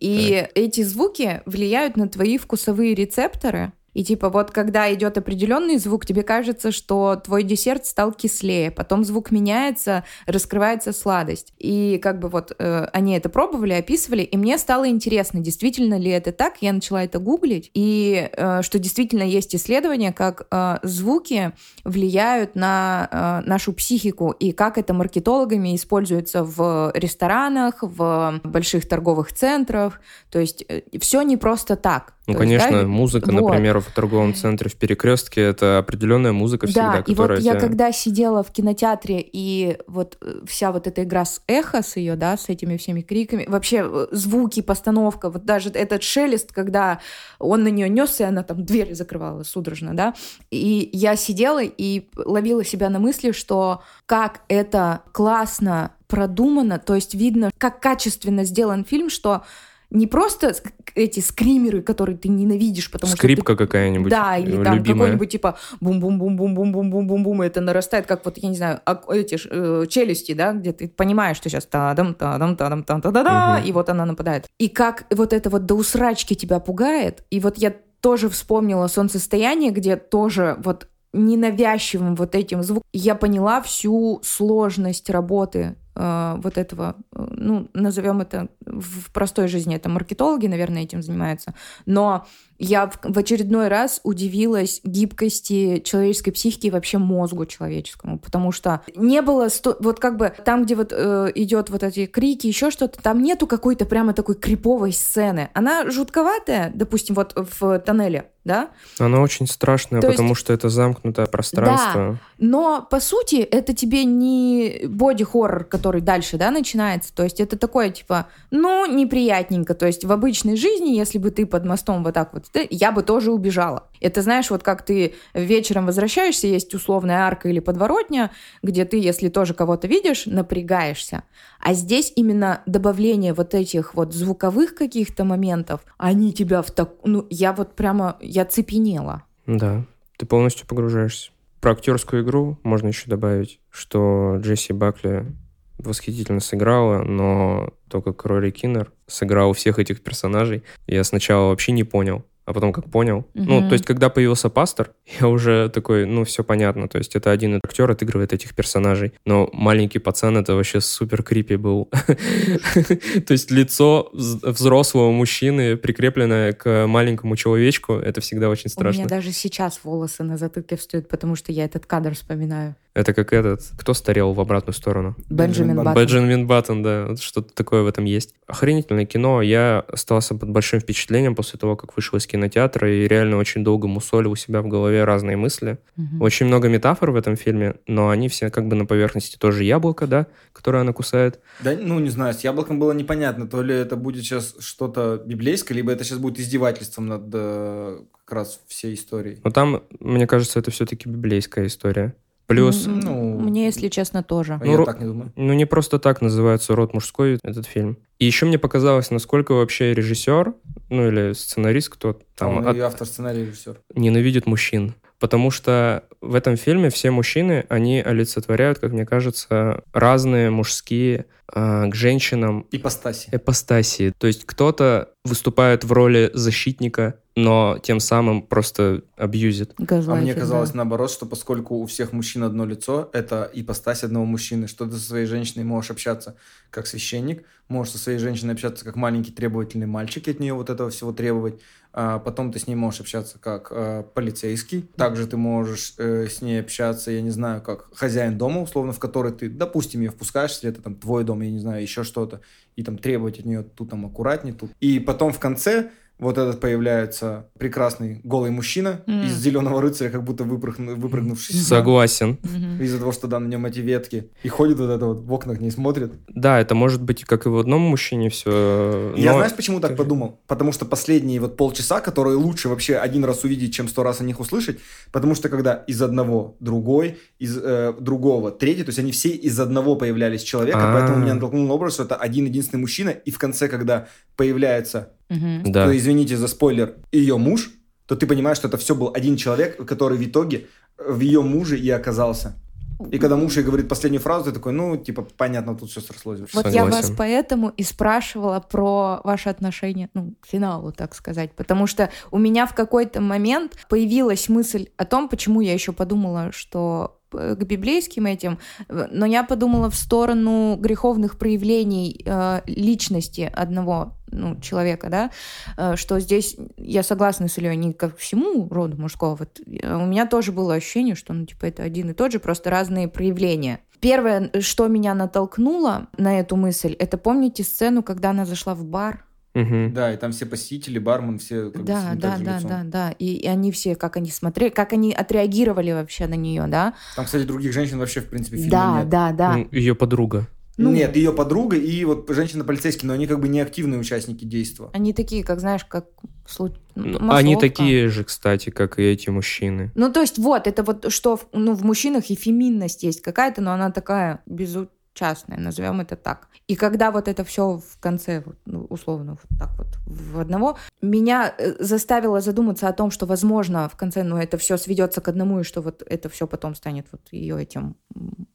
[SPEAKER 3] И эти звуки влияют на твои вкусовые рецепторы. И типа вот когда идет определенный звук, тебе кажется, что твой десерт стал кислее, потом звук меняется, раскрывается сладость. И как бы вот э, они это пробовали, описывали, и мне стало интересно, действительно ли это так. Я начала это гуглить, и э, что действительно есть исследования, как э, звуки влияют на э, нашу психику, и как это маркетологами используется в ресторанах, в больших торговых центрах. То есть все не просто так.
[SPEAKER 1] Ну,
[SPEAKER 3] То есть,
[SPEAKER 1] конечно,
[SPEAKER 3] да,
[SPEAKER 1] музыка,
[SPEAKER 3] вот.
[SPEAKER 1] например, в торговом центре в перекрестке это определенная музыка всегда,
[SPEAKER 3] Да, и вот я
[SPEAKER 1] тебя-
[SPEAKER 3] когда сидела в кинотеатре, и вот э, вся вот эта игра с эхо, с ее, да, с этими всеми криками, вообще э, звуки, постановка, вот даже этот шелест, когда он на нее несся, и она там дверь закрывала судорожно, да, и я сидела и ловила себя на мысли, что как это классно продумано, то есть видно, как качественно сделан фильм, что не просто эти скримеры, которые ты ненавидишь, потому что ты
[SPEAKER 1] Скрипка какая-нибудь
[SPEAKER 3] да, или там какой-нибудь типа бум-бум-бум-бум-бум-бум-бум-бум, это нарастает, как вот, я не знаю, эти э, челюсти, да, где ты понимаешь, что сейчас тадам, тадам, тадам, та да да
[SPEAKER 1] Мгм.
[SPEAKER 3] и вот она нападает. И как вот это вот до усрачки тебя пугает, и вот я тоже вспомнила солнцестояние, где тоже вот ненавязчивым вот этим звуком я поняла всю сложность работы вот этого, э, ну, назовем это в простой жизни, это маркетологи, наверное, этим занимаются, но я в, очередной раз удивилась гибкости человеческой психики и вообще мозгу человеческому, потому что не было, сто- вот как бы там, где вот э, идет вот эти крики, еще что-то, там нету какой-то прямо такой криповой сцены. Она жутковатая, допустим, вот в тоннеле, да,
[SPEAKER 1] Она очень страшная,
[SPEAKER 3] То есть-
[SPEAKER 1] потому что это замкнутое пространство.
[SPEAKER 3] но по сути это тебе не боди-хоррор, который дальше, да, начинается. То есть это такое, типа, ну, неприятненько. То есть в обычной жизни, если бы ты под мостом вот так вот, я бы тоже убежала. Это знаешь, вот как ты вечером возвращаешься, есть условная арка или подворотня, где ты, если тоже кого-то видишь, напрягаешься. А здесь именно добавление вот этих вот звуковых каких-то моментов, они тебя в так... Ну, я вот прямо, я цепенела.
[SPEAKER 1] Да, ты полностью погружаешься. Про актерскую игру можно еще добавить, что Джесси Бакли восхитительно сыграла, но то, как Рори Киннер сыграл всех этих персонажей, я сначала вообще не понял, а потом как понял. Ну,
[SPEAKER 3] Мгм.
[SPEAKER 1] то есть, когда появился пастор, я уже такой, ну, все понятно. То есть, это один актер отыгрывает этих персонажей. Но маленький пацан это вообще супер крипи был. То есть, лицо вз- взрослого мужчины, прикрепленное к маленькому человечку, это всегда очень
[SPEAKER 3] У
[SPEAKER 1] страшно.
[SPEAKER 3] меня даже сейчас волосы на затылке встают, потому что я этот кадр вспоминаю.
[SPEAKER 1] Это как этот, кто старел в обратную сторону?
[SPEAKER 3] Бенджамин
[SPEAKER 2] Баттон.
[SPEAKER 1] Бенджамин Баттон, да, что-то такое в этом есть. Охренительное кино, я остался под большим впечатлением после того, как вышел из кинотеатра и реально очень долго мусолил у себя в голове разные мысли.
[SPEAKER 3] Мгм.
[SPEAKER 1] Очень много метафор в этом фильме, но они все как бы на поверхности тоже яблоко, да, которое она кусает.
[SPEAKER 2] Да, ну, не знаю, с яблоком было непонятно, то ли это будет сейчас что-то библейское, либо это сейчас будет издевательством над э, как раз всей историей.
[SPEAKER 1] Но там, мне кажется, это все-таки библейская история. Плюс,
[SPEAKER 2] ну-
[SPEAKER 3] Мне, если честно, тоже.
[SPEAKER 1] Ну,
[SPEAKER 2] я
[SPEAKER 1] ро-
[SPEAKER 2] так не думаю.
[SPEAKER 1] ну не просто так называется «Род мужской» этот фильм. И еще мне показалось, насколько вообще режиссер, ну или сценарист, кто
[SPEAKER 2] Там он
[SPEAKER 1] от-
[SPEAKER 2] и автор сценария, режиссер.
[SPEAKER 1] ненавидит мужчин. Потому что в этом фильме все мужчины, они олицетворяют, как мне кажется, разные мужские а, к женщинам
[SPEAKER 2] Ипостаси.
[SPEAKER 1] эпостасии. То есть кто-то выступает в роли защитника, но тем самым просто абьюзит.
[SPEAKER 2] А
[SPEAKER 3] Газлайтинг,
[SPEAKER 2] мне
[SPEAKER 3] да.
[SPEAKER 2] казалось наоборот, что поскольку у всех мужчин одно лицо, это ипостась одного мужчины, что ты со своей женщиной можешь общаться как священник, можешь со своей женщиной общаться как маленький требовательный мальчик, и от нее вот этого всего требовать, а потом ты с ней можешь общаться как э, полицейский, также ты можешь э, с ней общаться, я не знаю, как хозяин дома, условно, в который ты, допустим, ее впускаешь, если это там твой дом, я не знаю, еще что-то, и там требовать от нее тут там аккуратнее, тут. И потом в конце вот этот появляется прекрасный голый мужчина
[SPEAKER 3] Мгм.
[SPEAKER 2] из зеленого рыцаря, как будто выпрыгну- выпрыгнувший.
[SPEAKER 1] Согласен.
[SPEAKER 3] Мгм.
[SPEAKER 2] Из-за того, что да, на нем эти ветки. И ходит вот это вот в окнах, не смотрит.
[SPEAKER 1] Да, это может быть как и в одном мужчине все.
[SPEAKER 2] Я знаешь, почему так подумал? Потому что последние вот полчаса, которые лучше вообще один раз увидеть, чем сто раз о них услышать, потому что когда из одного другой, из э, другого третий, то есть они все из одного появлялись человека,
[SPEAKER 1] А.
[SPEAKER 2] поэтому меня натолкнул на образ, что это один единственный мужчина, и в конце, когда появляется
[SPEAKER 3] Мгм.
[SPEAKER 1] Да.
[SPEAKER 2] то извините за спойлер, ее муж, то ты понимаешь, что это все был один человек, который в итоге в ее муже и оказался. И когда муж ей говорит последнюю фразу, ты такой, ну, типа, понятно, тут все срослось. вообще.
[SPEAKER 3] Вот я вас
[SPEAKER 1] Согласен.
[SPEAKER 3] поэтому и спрашивала про ваши отношения, ну, к финалу, так сказать. Потому что у меня в какой-то момент появилась мысль о том, почему я еще подумала, что э, к библейским этим, э, но я подумала в сторону греховных проявлений э, личности одного ну, человека, да, э, что здесь я согласна с Ильей не ко всему роду мужского. Вот, э, у меня тоже было ощущение, что ну, типа, это один и тот же, просто разные проявления. Первое, что меня натолкнуло на эту мысль, это помните сцену, когда она зашла в бар?
[SPEAKER 1] Мгм.
[SPEAKER 2] Да, и там все посетители, бармен, все как бы с
[SPEAKER 3] да,
[SPEAKER 2] одним
[SPEAKER 3] да, да,
[SPEAKER 2] лицом.
[SPEAKER 3] да, да. И, и они все, как они смотрели, как они отреагировали вообще на нее, да?
[SPEAKER 2] Там, кстати, других женщин вообще, в принципе, в фильме
[SPEAKER 3] Да,
[SPEAKER 2] нет.
[SPEAKER 3] да, да.
[SPEAKER 1] Ее подруга.
[SPEAKER 3] Ну-
[SPEAKER 2] Нет, ее подруга и вот женщина-полицейский, но они как бы не активные участники действия.
[SPEAKER 3] Они такие, как знаешь, как слу-
[SPEAKER 1] Ну. Они такие же, кстати, как и эти мужчины.
[SPEAKER 3] Ну, то есть, вот, это вот что в- ну, в мужчинах и феминность есть какая-то, но она такая безучастная, назовем это так. И когда вот это все в конце, ну, условно, вот так вот в одного, меня э, заставило задуматься о том, что, возможно, в конце, ну, это все сведется к одному, и что вот это все потом станет вот ее этим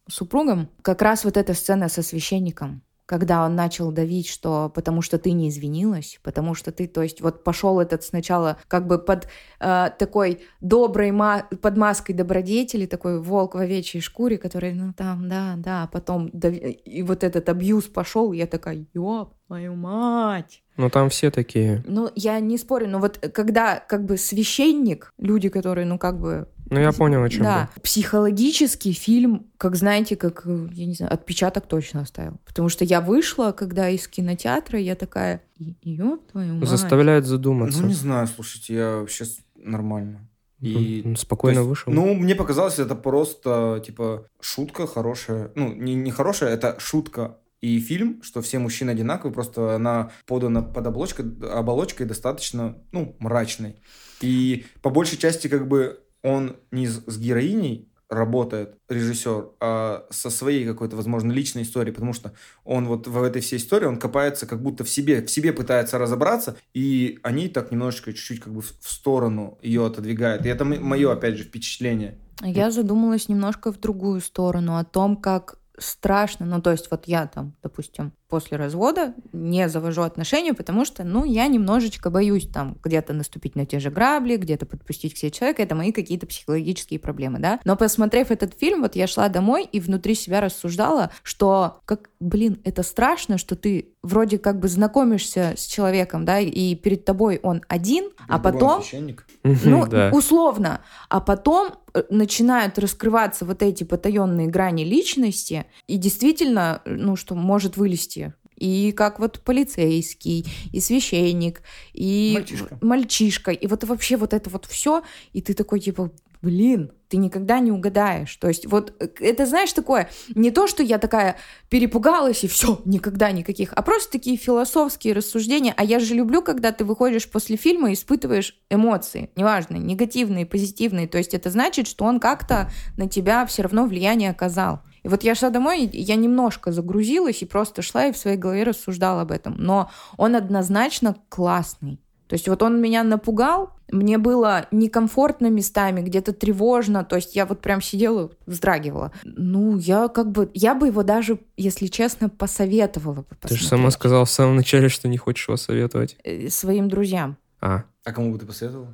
[SPEAKER 3] супругом. Как раз вот эта сцена со священником, когда он начал давить, что потому что ты не извинилась, потому что ты, то есть вот пошел этот сначала как бы под э, такой доброй, ма- под маской добродетели, такой волк в овечьей шкуре, который, ну там, да, да, а потом дав- и вот этот абьюз пошел, я такая, ёб твою мать.
[SPEAKER 1] Ну, там все такие.
[SPEAKER 3] Ну, я не спорю, но вот когда как бы священник, люди, которые, ну, как бы
[SPEAKER 1] Ну, я понял, о чем
[SPEAKER 3] да, психологический фильм, как знаете, как, э, я не знаю, отпечаток точно оставил. Потому что я вышла, когда из кинотеатра, я такая, ёб твою мать.
[SPEAKER 1] Заставляет задуматься.
[SPEAKER 2] Ну, не знаю, слушайте, я вообще нормально. И
[SPEAKER 1] М, Спокойно
[SPEAKER 2] есть,
[SPEAKER 1] вышел.
[SPEAKER 2] Ну, мне показалось, это просто, типа, шутка хорошая. Ну, не, не хорошая, это шутка и фильм, что все мужчины одинаковые, просто она подана под оболочкой, оболочкой достаточно, ну, мрачной. И по большей части, как бы, он не с, героиней работает, режиссер, а со своей какой-то, возможно, личной историей, потому что он вот в этой всей истории, он копается как будто в себе, в себе пытается разобраться, и они так немножечко, чуть-чуть как бы в сторону ее отодвигают. И это мое, опять же, впечатление.
[SPEAKER 3] Я задумалась немножко в другую сторону, о том, как страшно, ну, то есть вот я там, допустим, после развода не завожу отношения, потому что, ну, я немножечко боюсь там где-то наступить на те же грабли, где-то подпустить к себе человека, это мои какие-то психологические проблемы, да. Но посмотрев этот фильм, вот я шла домой и внутри себя рассуждала, что, как, блин, это страшно, что ты вроде как бы знакомишься с человеком, да, и перед тобой он один, а
[SPEAKER 2] Любой
[SPEAKER 3] потом
[SPEAKER 2] священник.
[SPEAKER 3] ну,
[SPEAKER 1] да.
[SPEAKER 3] условно. А потом э, начинают раскрываться вот эти потаенные грани личности, и действительно, ну, что может вылезти. И как вот полицейский, и священник, и
[SPEAKER 2] Мальчишка.
[SPEAKER 3] мальчишка, и вот вообще вот это вот все, и ты такой типа, блин, ты никогда не угадаешь. То есть вот э, это, знаешь, такое, не то, что я такая перепугалась и все, никогда никаких, а просто такие философские рассуждения. А я же люблю, когда ты выходишь после фильма и испытываешь эмоции, неважно, негативные, позитивные. То есть это значит, что он как-то на тебя все равно влияние оказал. И вот я шла домой, я немножко загрузилась и просто шла и в своей голове рассуждала об этом. Но он однозначно классный. То есть вот он меня напугал, мне было некомфортно местами, где-то тревожно, то есть я вот прям сидела, вздрагивала. Ну, я как бы, я бы его даже, если честно, посоветовала бы
[SPEAKER 1] Ты же
[SPEAKER 3] посмотреть.
[SPEAKER 1] сама сказала в самом начале, что не хочешь его советовать.
[SPEAKER 3] Э, Своим друзьям.
[SPEAKER 1] А,
[SPEAKER 2] А кому бы ты посоветовал?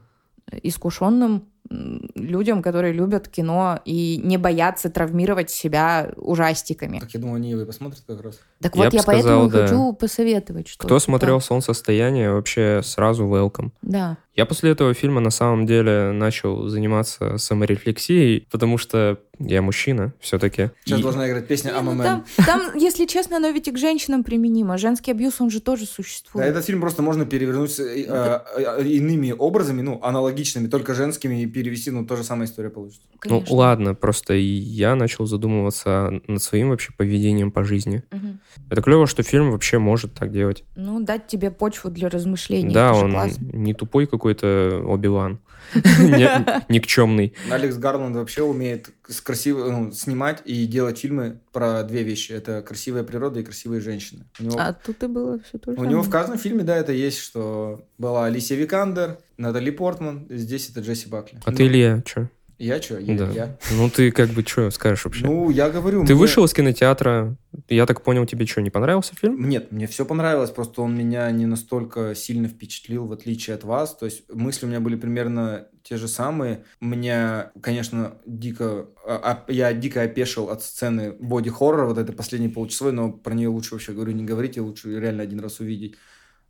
[SPEAKER 3] искушенным людям, которые любят кино и не боятся травмировать себя ужастиками.
[SPEAKER 2] Так я думаю, они его и посмотрят как раз.
[SPEAKER 3] Так
[SPEAKER 1] Я
[SPEAKER 3] вот, я поэтому
[SPEAKER 1] сказал, да.
[SPEAKER 3] хочу посоветовать, что...
[SPEAKER 1] Кто смотрел «Солнцестояние», вообще сразу welcome.
[SPEAKER 3] Да.
[SPEAKER 1] Я после этого фильма на самом деле начал заниматься саморефлексией, потому что я мужчина все-таки.
[SPEAKER 2] Сейчас
[SPEAKER 1] И-
[SPEAKER 2] должна играть песня
[SPEAKER 3] Не,
[SPEAKER 2] «I'm a
[SPEAKER 3] ну
[SPEAKER 2] man».
[SPEAKER 3] там, там, если честно, оно ведь и к женщинам применимо. Женский абьюз, он же тоже
[SPEAKER 2] Да,
[SPEAKER 3] существует.
[SPEAKER 2] этот фильм просто можно перевернуть с, э, э, иными образами, ну, аналогичными, только женскими, и перевести, ну, тоже самая история получится.
[SPEAKER 1] Ну
[SPEAKER 3] Конечно.
[SPEAKER 1] ладно, просто я начал задумываться над своим вообще поведением по жизни.
[SPEAKER 3] Мгм.
[SPEAKER 1] Это клево, что фильм вообще может так делать.
[SPEAKER 3] Ну, дать тебе почву для размышлений.
[SPEAKER 1] да,
[SPEAKER 3] это же
[SPEAKER 1] он
[SPEAKER 3] классно.
[SPEAKER 1] не тупой какой-то Оби-Ван. Не- Никчемный.
[SPEAKER 2] Алекс Гарланд вообще умеет с красиво, ну, снимать и делать фильмы про две вещи. Это красивая природа и красивые женщины. У него,
[SPEAKER 3] А тут и было все то же
[SPEAKER 2] у него в каждом фильме, да, это есть, что была Алисия Викандер, Натали Портман, здесь это Джесси Бакли.
[SPEAKER 1] А
[SPEAKER 2] Ну,
[SPEAKER 1] ты, Илья, что?
[SPEAKER 2] Я что? Я,
[SPEAKER 1] Да.
[SPEAKER 2] я.
[SPEAKER 1] Ну ты как бы что скажешь вообще?
[SPEAKER 2] Ну, я говорю...
[SPEAKER 1] Ты
[SPEAKER 2] мне-
[SPEAKER 1] вышел из кинотеатра, я так понял, тебе что, не понравился фильм?
[SPEAKER 2] Нет, мне все понравилось, просто он меня не настолько сильно впечатлил, в отличие от вас. То есть мысли у меня были примерно те же самые. Меня, конечно, дико... а- а- я дико опешил от сцены боди-хоррора, вот этой последней полчасовой, но про нее лучше вообще, говорю, не говорите, лучше реально один раз увидеть.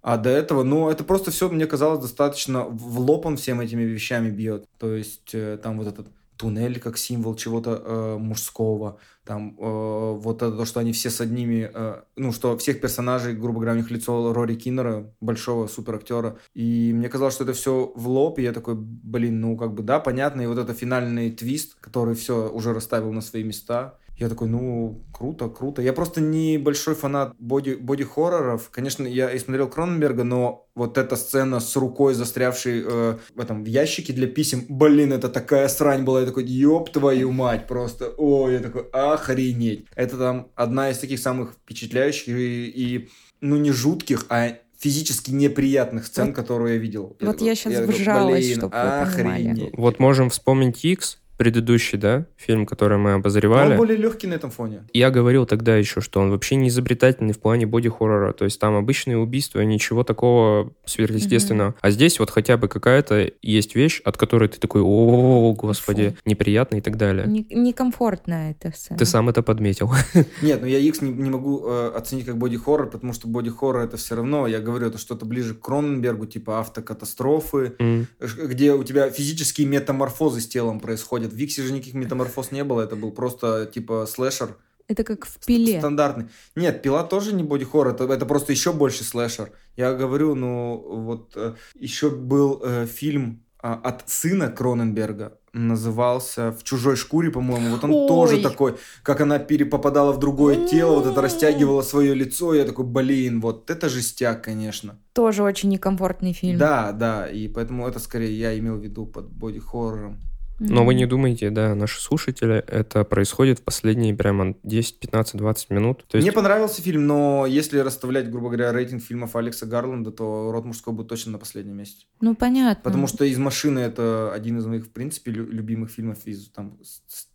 [SPEAKER 2] А до этого, ну, это просто все, мне казалось, достаточно в лоб он всем этими вещами бьет. То есть э, там вот этот туннель как символ чего-то э, мужского, там э, вот это то, что они все с одними, э, ну, что всех персонажей, грубо говоря, у них лицо Рори Киннера, большого суперактера, и мне казалось, что это все в лоб, и я такой, блин, ну, как бы, да, понятно, и вот это финальный твист, который все уже расставил на свои места, я такой, ну, круто, круто. Я просто не большой фанат боди, боди-хорроров. Конечно, я и смотрел Кроненберга, но вот эта сцена с рукой, застрявшей э, в этом в ящике для писем, блин, это такая срань была. Я такой, ёб твою мать, просто, ой, я такой, охренеть. Это там одна из таких самых впечатляющих и, и, ну, не жутких, а физически неприятных сцен,
[SPEAKER 3] Вот-
[SPEAKER 2] которые я видел.
[SPEAKER 3] вот
[SPEAKER 2] такой-
[SPEAKER 3] я щас
[SPEAKER 2] такой,
[SPEAKER 3] вжалась,
[SPEAKER 2] блин,
[SPEAKER 3] чтоб вы понимали.
[SPEAKER 2] охренеть.
[SPEAKER 1] Вот можем вспомнить X, предыдущий, да, фильм, который мы
[SPEAKER 2] Но
[SPEAKER 1] обозревали.
[SPEAKER 2] Он более легкий на этом фоне.
[SPEAKER 1] Я говорил тогда еще, что он вообще не изобретательный в плане боди-хоррора. То есть там обычные убийства, ничего такого сверхъестественного. А здесь вот хотя бы какая-то есть вещь, от которой ты такой, о, господи, неприятно и так далее.
[SPEAKER 3] Не- Некомфортная эта сцена.
[SPEAKER 1] Ты сам это подметил.
[SPEAKER 2] Нет, ну я X не, не могу э, оценить как боди-хоррор, потому что боди-хоррор это все равно, я говорю, это что-то ближе к Кроненбергу, типа автокатастрофы, ш- где у тебя физические метаморфозы с телом происходят. В Виксе же никаких метаморфоз не было, это был просто типа слэшер.
[SPEAKER 3] Это как в пиле.
[SPEAKER 2] Стандартный. Нет, пила тоже не боди-хоррор, это, это просто еще больше слэшер. Я говорю, ну вот э, еще был э, фильм а, от сына Кроненберга, назывался «В чужой шкуре», по-моему. Вот он
[SPEAKER 3] Ой.
[SPEAKER 2] тоже такой, как она перепопадала в другое тело, вот это растягивала свое лицо. Я такой, блин, вот это жестяк, конечно.
[SPEAKER 3] Тоже очень некомфортный фильм.
[SPEAKER 2] Да, да, и поэтому это скорее я имел в виду под боди-хоррором.
[SPEAKER 1] Но вы не думайте, да, наши слушатели, это происходит в последние прямо 10, 15, 20 минут. То есть
[SPEAKER 2] Мне понравился фильм, но если расставлять, грубо говоря, рейтинг фильмов Алекса Гарланда, то «Род мужской» будет точно на последнем месте.
[SPEAKER 3] Ну, понятно.
[SPEAKER 2] Потому что «Из машины» — это один из моих, в принципе, лю- любимых фильмов из там,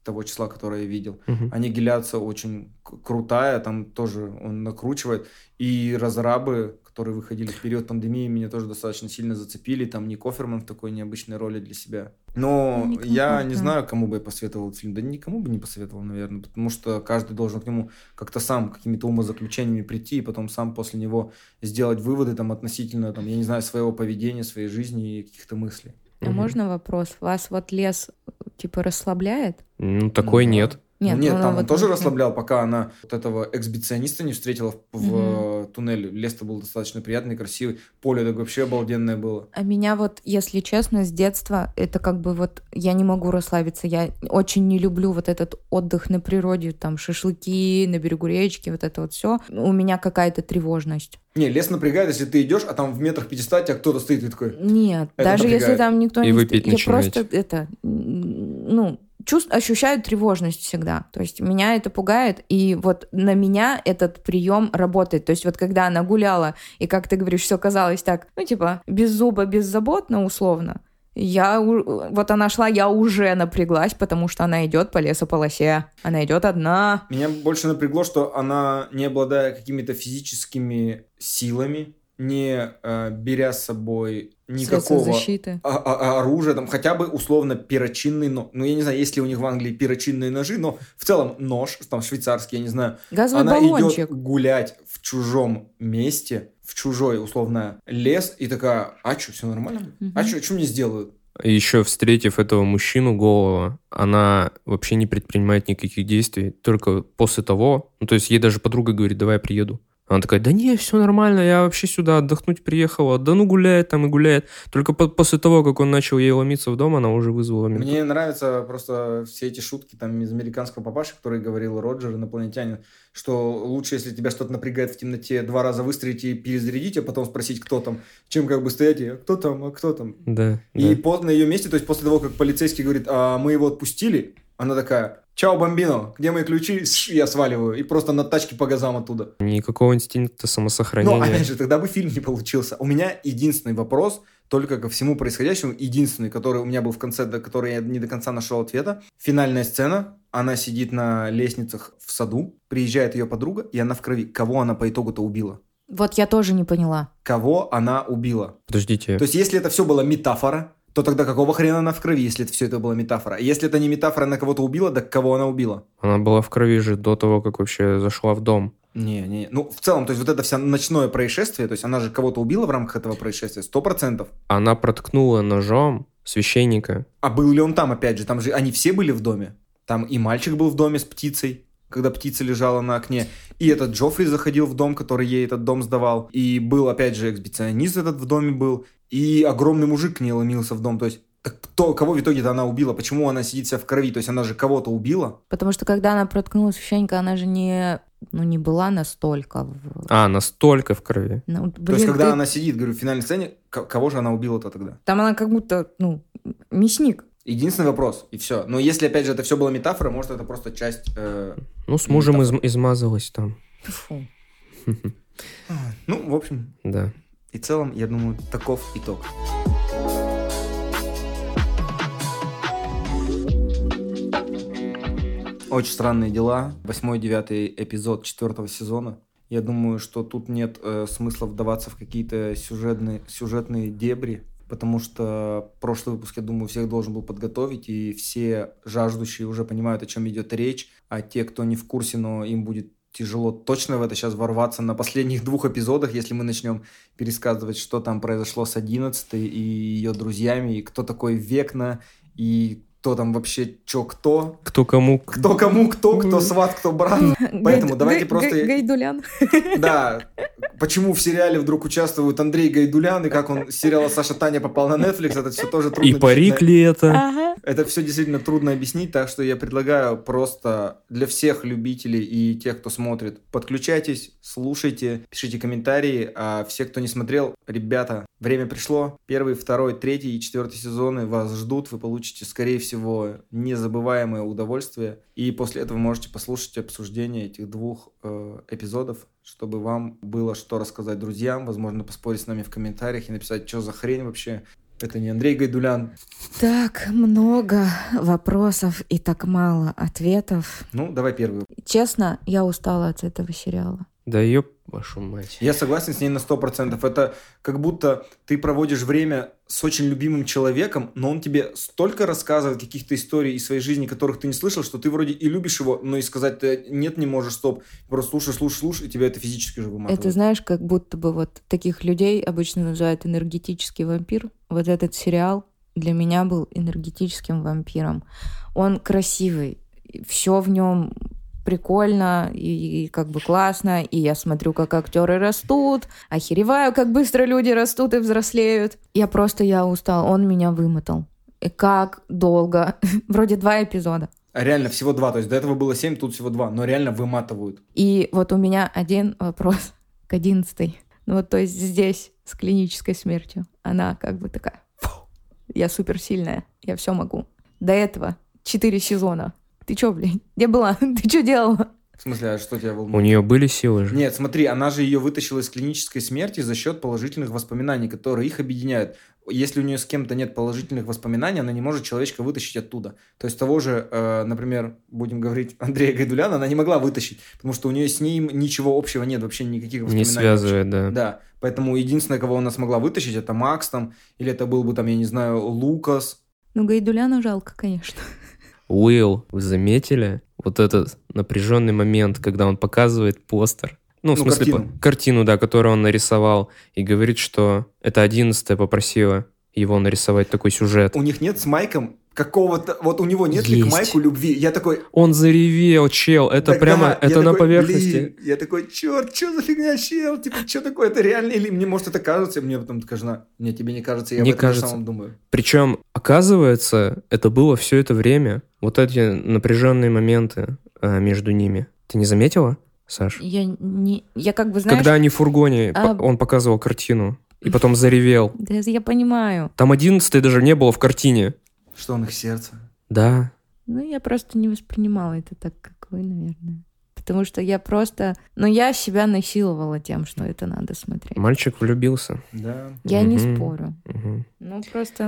[SPEAKER 2] того числа, которое я видел.
[SPEAKER 1] Мгм.
[SPEAKER 2] Аннигиляция очень к- крутая, там тоже он накручивает. И «Разрабы», которые выходили в период пандемии, меня тоже достаточно сильно зацепили. Там Ник Оферман в такой необычной роли для себя. Но
[SPEAKER 3] Ник
[SPEAKER 2] я не знаю, кому бы я посоветовал этот фильм. Да никому бы не посоветовал, наверное, потому что каждый должен к нему как-то сам какими-то умозаключениями прийти, и потом сам после него сделать выводы там относительно, там, я не знаю, своего поведения, своей жизни и каких-то мыслей.
[SPEAKER 3] А
[SPEAKER 1] Мгм.
[SPEAKER 3] можно вопрос? Вас вот лес типа расслабляет?
[SPEAKER 1] Ну, такой
[SPEAKER 2] Ну да.
[SPEAKER 1] нет.
[SPEAKER 3] Нет,
[SPEAKER 2] Нет,
[SPEAKER 3] ну,
[SPEAKER 2] там
[SPEAKER 3] ну,
[SPEAKER 2] он тоже
[SPEAKER 3] ну,
[SPEAKER 2] расслаблял, пока она вот этого эксбициониста не встретила в, в, э, туннеле. Лес-то был достаточно приятный, красивый. Поле так вообще обалденное было.
[SPEAKER 3] А меня вот, если честно, с детства это как бы вот я не могу расслабиться. Я очень не люблю вот этот отдых на природе, там шашлыки на берегу речки, вот это вот все. У меня какая-то тревожность.
[SPEAKER 2] Не, лес напрягает, если ты идешь, а там в метрах 500 тебя кто-то стоит и такой...
[SPEAKER 3] Нет,
[SPEAKER 2] Это
[SPEAKER 3] даже если
[SPEAKER 2] напрягает.
[SPEAKER 3] там никто
[SPEAKER 1] И
[SPEAKER 3] не
[SPEAKER 1] вы
[SPEAKER 3] стоит,
[SPEAKER 1] пить
[SPEAKER 3] я
[SPEAKER 1] начинаете.
[SPEAKER 3] просто это, ну, чувств, ощущаю тревожность всегда. То есть меня это пугает, и вот на меня этот прием работает. То есть вот когда она гуляла, и как ты говоришь, все казалось так, ну, типа, без зуба, беззаботно, условно, я вот она шла, я уже напряглась, потому что она идет по лесополосе. Она идет одна.
[SPEAKER 2] Меня больше напрягло, что она, не обладая какими-то физическими силами, не э, беря с собой никакого
[SPEAKER 3] защиты.
[SPEAKER 2] оружия, там хотя бы условно перочинный нож. Ну, я не знаю, есть ли у них в Англии перочинные ножи, но в целом нож, там швейцарский, я не знаю,
[SPEAKER 3] Газовый
[SPEAKER 2] она
[SPEAKER 3] баллончик.
[SPEAKER 2] идет гулять в чужом месте, в чужой, условно, лес, и такая, а что, все нормально?
[SPEAKER 3] Мгм.
[SPEAKER 2] А что мне сделают?
[SPEAKER 1] Еще встретив этого мужчину голого, она вообще не предпринимает никаких действий, только после того, ну, то есть ей даже подруга говорит, давай я приеду. Она такая, да не, все нормально, я вообще сюда отдохнуть приехала. Да ну гуляет там и гуляет. Только по- после того, как он начал ей ломиться в дом, она уже вызвала ментов.
[SPEAKER 2] Мне нравятся просто все эти шутки там из американского папаши, который говорил Роджер, инопланетянин, что лучше, если тебя что-то напрягает в темноте, два раза выстрелить и перезарядить, а потом спросить, кто там, чем как бы стоять и «А кто там, а кто там.
[SPEAKER 1] Да,
[SPEAKER 2] И
[SPEAKER 1] да.
[SPEAKER 2] на ее месте, то есть после того, как полицейский говорит, а мы его отпустили, она такая, чао, бомбино, где мои ключи? Сш, Я сваливаю. И просто на тачке по газам оттуда.
[SPEAKER 1] Никакого инстинкта самосохранения.
[SPEAKER 2] Но, опять же, тогда бы фильм не получился. У меня единственный вопрос, только ко всему происходящему, единственный, который у меня был в конце, до который я не до конца нашел ответа. Финальная сцена, она сидит на лестницах в саду, приезжает ее подруга, и она в крови. Кого она по итогу-то убила?
[SPEAKER 3] Вот я тоже не поняла.
[SPEAKER 2] Кого она убила?
[SPEAKER 1] Подождите.
[SPEAKER 2] То есть, если это все была метафора, то тогда какого хрена она в крови, если это все это была метафора? Если это не метафора, она кого-то убила, так кого она убила?
[SPEAKER 1] Она была в крови же до того, как вообще зашла в дом.
[SPEAKER 2] Не, не, ну, в целом, то есть, вот это вся ночное происшествие, то есть, она же кого-то убила в рамках этого происшествия, сто процентов.
[SPEAKER 1] Она проткнула ножом священника.
[SPEAKER 2] А был ли он там, опять же? Там же они все были в доме. Там и мальчик был в доме с птицей, когда птица лежала на окне. И этот Джоффри заходил в дом, который ей этот дом сдавал. И был, опять же, эксбиционист этот в доме был. И огромный мужик к ней ломился в дом. То есть, так кто, кого в итоге-то она убила? Почему она сидит вся в крови? То есть, она же кого-то убила?
[SPEAKER 3] Потому что когда она проткнула священника, она же не, ну, не была настолько... В...
[SPEAKER 1] А, настолько в крови.
[SPEAKER 3] Ну,
[SPEAKER 2] То есть,
[SPEAKER 3] блин,
[SPEAKER 2] когда
[SPEAKER 3] ты-
[SPEAKER 2] она сидит, говорю, в финальной сцене, к- кого же она убила-то тогда?
[SPEAKER 3] Там она как будто, ну, мясник.
[SPEAKER 2] Единственный вопрос, и все. Но если, опять же, это все было метафора, может, это просто часть... э,
[SPEAKER 1] Ну, с мужем изм- измазалась там.
[SPEAKER 3] Фу.
[SPEAKER 2] Ну, в общем,
[SPEAKER 1] Да.
[SPEAKER 2] И в целом, я думаю, таков итог. Очень странные дела. Восьмой, девятый эпизод четвертого сезона. Я думаю, что тут нет э, смысла вдаваться в какие-то сюжетные, сюжетные дебри, потому что прошлый выпуск, я думаю, всех должен был подготовить, и все жаждущие уже понимают, о чем идет речь, а те, кто не в курсе, но им будет тяжело точно в это сейчас ворваться. На последних двух эпизодах, если мы начнем пересказывать, что там произошло с 11 и ее друзьями, и кто такой Векна, и кто там вообще чё кто,
[SPEAKER 1] Кто кому...
[SPEAKER 2] кто кому кто, кто сват, кто брат. Поэтому давайте просто-
[SPEAKER 3] Гай- Гайдулян.
[SPEAKER 2] Да, почему в сериале вдруг участвует Андрей Гайдулян, и как он с сериала «Саша Таня» попал на Netflix, это все тоже трудно.
[SPEAKER 1] И парик ли это?
[SPEAKER 2] Это все действительно трудно объяснить, так что я предлагаю просто для всех любителей и тех, кто смотрит, подключайтесь, слушайте, пишите комментарии, а все, кто не смотрел, ребята, время пришло. Первый, второй, третий и четвертый сезоны вас ждут, вы получите, скорее всего, незабываемое удовольствие, и после этого можете послушать обсуждение этих двух э, эпизодов, чтобы вам было что рассказать друзьям, возможно, поспорить с нами в комментариях и написать, что за хрень вообще. Это не Андрей Гайдулян,
[SPEAKER 3] Так много вопросов и так мало ответов.
[SPEAKER 2] Ну, давай первый.
[SPEAKER 3] Честно, я устала от этого сериала.
[SPEAKER 1] Да ее вашу мать.
[SPEAKER 2] Я согласен с ней на 100%. Это как будто ты проводишь время с очень любимым человеком, но он тебе столько рассказывает каких-то историй из своей жизни, которых ты не слышал, что ты вроде и любишь его, но и сказать ты нет не можешь, стоп. Просто слушай, слушай, слушай, и тебя это физически уже выматывает.
[SPEAKER 3] Это знаешь, как будто бы вот таких людей обычно называют энергетический вампир. Вот этот сериал для меня был энергетическим вампиром. Он красивый, все в нем прикольно и, и как бы классно, и я смотрю, как актеры растут, охереваю, как быстро люди растут и взрослеют. Я просто, я устал, он меня вымотал. И как долго? Вроде два эпизода.
[SPEAKER 2] А реально всего два. То есть до этого было семь, тут всего два. Но реально выматывают.
[SPEAKER 3] И вот у меня один вопрос к одиннадцатой. Ну вот, то есть здесь с клинической смертью она как бы такая, «Фу, я суперсильная, я все могу. До этого четыре сезона. Ты чё, блин, где была? Ты что делала?
[SPEAKER 2] В смысле, а что тебя
[SPEAKER 1] У
[SPEAKER 2] волнует?
[SPEAKER 1] нее были силы же?
[SPEAKER 2] Нет, смотри, она же ее вытащила из клинической смерти за счет положительных воспоминаний, которые их объединяют. Если у нее с кем-то нет положительных воспоминаний, она не может человечка вытащить оттуда. То есть того же, э, например, будем говорить, Андрея Гайдуляна, она не могла вытащить, потому что у нее с ним ничего общего нет, вообще никаких
[SPEAKER 1] Не
[SPEAKER 2] воспоминаний.
[SPEAKER 1] связывает, да.
[SPEAKER 2] Да, поэтому единственное, кого она смогла вытащить, это Макс там, или это был бы там, я не знаю, Лукас.
[SPEAKER 3] Ну, Гайдуляну жалко, конечно.
[SPEAKER 1] Уилл, вы заметили вот этот напряженный момент, когда он показывает постер? Ну, в
[SPEAKER 2] Ну,
[SPEAKER 1] смысле,
[SPEAKER 2] картину.
[SPEAKER 1] по- картину, да, которую он нарисовал, и говорит, что это одиннадцатая попросила его нарисовать такой сюжет.
[SPEAKER 2] У них нет с Майком какого-то... Вот у него нет ли к
[SPEAKER 1] Есть.
[SPEAKER 2] Майку любви? Я такой...
[SPEAKER 1] Он заревел, чел, это
[SPEAKER 2] «Да,
[SPEAKER 1] прямо,
[SPEAKER 2] да».
[SPEAKER 1] это
[SPEAKER 2] Я
[SPEAKER 1] на
[SPEAKER 2] такой,
[SPEAKER 1] поверхности.
[SPEAKER 2] «Блин». Я такой, черт, что за фигня, чел? Типа, что такое? Это реально? Или мне, может, это кажется? Мне потом такая жена, мне тебе не кажется? Я
[SPEAKER 1] Не
[SPEAKER 2] об этом
[SPEAKER 1] кажется.
[SPEAKER 2] самом думаю.
[SPEAKER 1] Причем, оказывается, это было все это время, вот эти напряженные моменты а, между ними. Ты не заметила, Саш?
[SPEAKER 3] Я не... Я как бы, знаешь...
[SPEAKER 1] Когда они в фургоне,
[SPEAKER 3] а-
[SPEAKER 1] он показывал картину, и потом заревел.
[SPEAKER 3] Да, я понимаю.
[SPEAKER 1] Там одиннадцатой даже не было в картине.
[SPEAKER 2] Что он их сердце?
[SPEAKER 1] Да.
[SPEAKER 3] Ну, я просто не воспринимала это так, как вы, наверное. Потому что я просто... Ну, я себя насиловала тем, что это надо смотреть.
[SPEAKER 1] Мальчик влюбился.
[SPEAKER 2] Да.
[SPEAKER 3] Я не
[SPEAKER 1] Мгм.
[SPEAKER 3] спорю.
[SPEAKER 1] Мгм.
[SPEAKER 3] Ну, просто...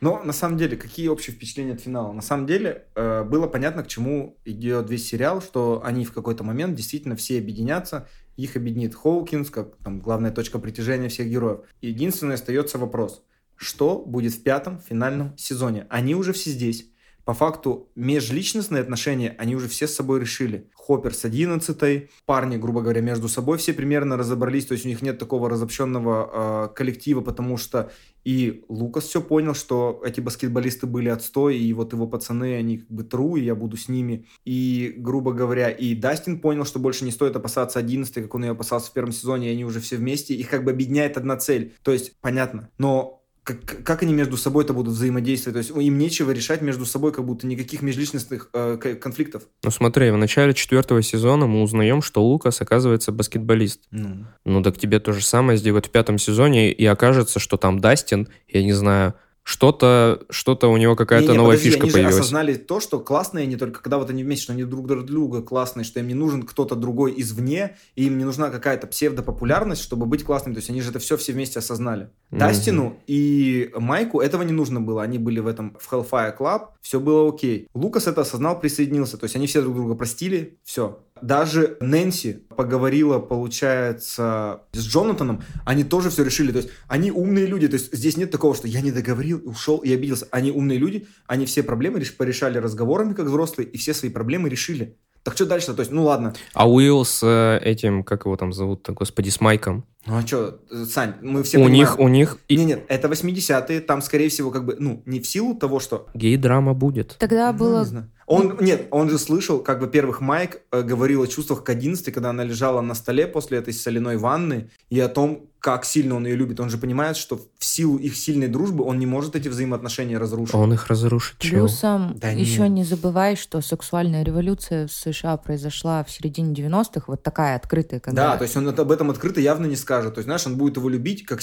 [SPEAKER 2] Но на самом деле, какие общие впечатления от финала? На самом деле, э, было понятно, к чему идет весь сериал, что они в какой-то момент действительно все объединятся, их объединит Хоукинс, как там главная точка притяжения всех героев. Единственный остается вопрос, что будет в пятом финальном сезоне? Они уже все здесь. По факту, межличностные отношения они уже все с собой решили. Хоппер с 11 парни, грубо говоря, между собой все примерно разобрались, то есть у них нет такого разобщенного э, коллектива, потому что и Лукас все понял, что эти баскетболисты были отстой, и вот его пацаны, они как бы тру, и я буду с ними. И, грубо говоря, и Дастин понял, что больше не стоит опасаться 11 как он ее опасался в первом сезоне, и они уже все вместе, их как бы объединяет одна цель. То есть, понятно. Но как, как они между собой-то будут взаимодействовать? То есть им нечего решать между собой, как будто никаких межличностных э, конфликтов.
[SPEAKER 1] Ну смотри, в начале четвертого сезона мы узнаем, что Лукас оказывается баскетболист.
[SPEAKER 2] Ну,
[SPEAKER 1] Ну так тебе то же самое сделают в пятом сезоне, и окажется, что там Дастин, я не знаю, что-то, что-то у него какая-то
[SPEAKER 2] Не-не,
[SPEAKER 1] новая
[SPEAKER 2] подожди,
[SPEAKER 1] фишка
[SPEAKER 2] они
[SPEAKER 1] появилась.
[SPEAKER 2] осознали то, что классные они только когда вот они вместе, что они друг друг друга классные, что им не нужен кто-то другой извне, и им не нужна какая-то псевдопопулярность, чтобы быть классными. То есть они же это все все вместе осознали.
[SPEAKER 1] Мгм.
[SPEAKER 2] Дастину и Майку этого не нужно было. Они были в этом в Hellfire Club, все было окей. Лукас это осознал, присоединился. То есть они все друг друга простили, все. Даже Нэнси поговорила, получается, с Джонатаном, они тоже все решили. То есть они умные люди. То есть здесь нет такого, что я не договорил, ушел и обиделся. Они умные люди, они все проблемы реш- порешали разговорами, как взрослые, и все свои проблемы решили. Так что дальше? То есть, ну ладно.
[SPEAKER 1] А Уилл с э, этим, как его там зовут-то, господи, с Майком.
[SPEAKER 2] Ну а что, Сань, мы все
[SPEAKER 1] у
[SPEAKER 2] понимаем-
[SPEAKER 1] них, у них и
[SPEAKER 2] Нет, нет, это 80-е, там, скорее всего, как бы, ну, не в силу того, что...
[SPEAKER 1] гей-драма будет.
[SPEAKER 3] Тогда
[SPEAKER 2] Ну,
[SPEAKER 3] было...
[SPEAKER 2] не знаю. Он, нет, он же слышал, как, во-первых, Майк э, говорил о чувствах к 11, когда она лежала на столе после этой соляной ванны, и о том, как сильно он ее любит. Он же понимает, что в силу их сильной дружбы он не может эти взаимоотношения разрушить.
[SPEAKER 1] Он их разрушит, чел.
[SPEAKER 3] Плюсом
[SPEAKER 2] Да
[SPEAKER 3] еще
[SPEAKER 2] нет.
[SPEAKER 3] не забывай, что сексуальная революция в США произошла в середине 90-х, вот такая открытая, когда...
[SPEAKER 2] Да, то есть он об этом открыто явно не скажет. То есть, знаешь, он будет его любить как...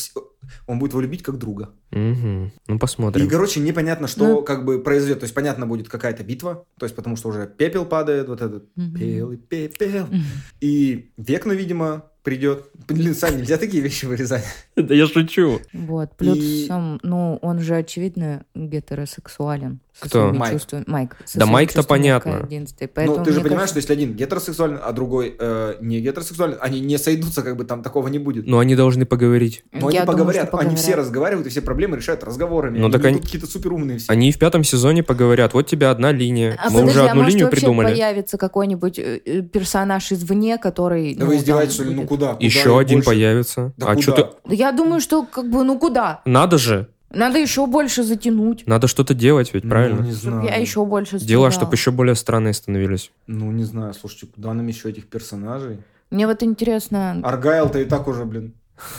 [SPEAKER 2] Он будет его любить как друга.
[SPEAKER 1] Мгм. Ну,
[SPEAKER 2] И,
[SPEAKER 1] посмотрим.
[SPEAKER 2] короче, непонятно, что
[SPEAKER 3] Ну.
[SPEAKER 2] как бы произойдет. То есть, понятно, будет какая-то битва, то есть, потому что уже пепел падает, вот этот
[SPEAKER 3] Мгм.
[SPEAKER 2] белый пепел.
[SPEAKER 3] Мгм.
[SPEAKER 2] И Векна, видимо, придет. Блин, Сань, нельзя такие вещи вырезать.
[SPEAKER 1] Да я шучу.
[SPEAKER 3] Вот, плюсом, ну, он же, очевидно, гетеросексуален.
[SPEAKER 1] Кто?
[SPEAKER 2] Майк.
[SPEAKER 3] чувствами. Майк. со
[SPEAKER 1] Да Майк-то понятно.
[SPEAKER 3] 11. Поэтому,
[SPEAKER 2] ну, ты же понимаешь,
[SPEAKER 3] кажется,
[SPEAKER 2] что если один гетеросексуален, а другой э, не гетеросексуален, они не сойдутся, как бы там такого не будет.
[SPEAKER 1] Но они должны поговорить.
[SPEAKER 2] Но они
[SPEAKER 3] я думаю,
[SPEAKER 2] поговорят,
[SPEAKER 3] что
[SPEAKER 2] они все
[SPEAKER 3] поговорят.
[SPEAKER 2] разговаривают, и все проблемы решают разговорами.
[SPEAKER 1] Ну,
[SPEAKER 2] они
[SPEAKER 1] так они-
[SPEAKER 2] какие-то суперумные все.
[SPEAKER 1] Они в пятом сезоне поговорят. Вот тебе одна линия.
[SPEAKER 3] А
[SPEAKER 1] Мы
[SPEAKER 3] подожди,
[SPEAKER 1] уже
[SPEAKER 3] а
[SPEAKER 1] одну
[SPEAKER 3] может
[SPEAKER 1] линию
[SPEAKER 3] вообще
[SPEAKER 1] придумали.
[SPEAKER 3] появится какой-нибудь э, э, персонаж извне, который...
[SPEAKER 2] Да
[SPEAKER 3] ну,
[SPEAKER 2] вы издеваетесь, что ли? Ну куда? Куда
[SPEAKER 1] Еще один
[SPEAKER 2] больше?
[SPEAKER 1] появится.
[SPEAKER 2] Да
[SPEAKER 1] а
[SPEAKER 2] куда?
[SPEAKER 1] что ты...
[SPEAKER 3] Я думаю, что как бы, ну куда?
[SPEAKER 1] Надо же.
[SPEAKER 3] Надо еще больше затянуть.
[SPEAKER 1] Надо что-то делать, ведь
[SPEAKER 2] Ну,
[SPEAKER 1] правильно?
[SPEAKER 2] не знаю.
[SPEAKER 3] я еще больше
[SPEAKER 1] Дела,
[SPEAKER 3] страдала.
[SPEAKER 1] чтобы еще более странные становились.
[SPEAKER 2] Ну, не знаю, слушайте, куда нам еще этих персонажей?
[SPEAKER 3] Мне вот интересно,
[SPEAKER 2] Аргайл-то и так уже, блин.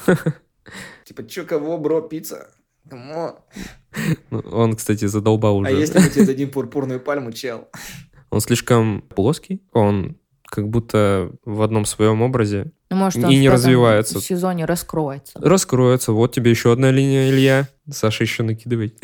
[SPEAKER 2] Типа, че, кого, бро, пицца? Кому?
[SPEAKER 1] Ну, Он, кстати, задолбал
[SPEAKER 2] А
[SPEAKER 1] уже.
[SPEAKER 2] если мы тебе дадим пурпурную пальму, чел?
[SPEAKER 1] Он слишком плоский. Он как будто в одном своем образе.
[SPEAKER 3] Ну, может,
[SPEAKER 1] И
[SPEAKER 3] он
[SPEAKER 1] не
[SPEAKER 3] в пятом
[SPEAKER 1] развивается.
[SPEAKER 3] сезоне раскроется.
[SPEAKER 1] Раскроется. Вот тебе еще одна линия, Илья. Саша еще накидывай.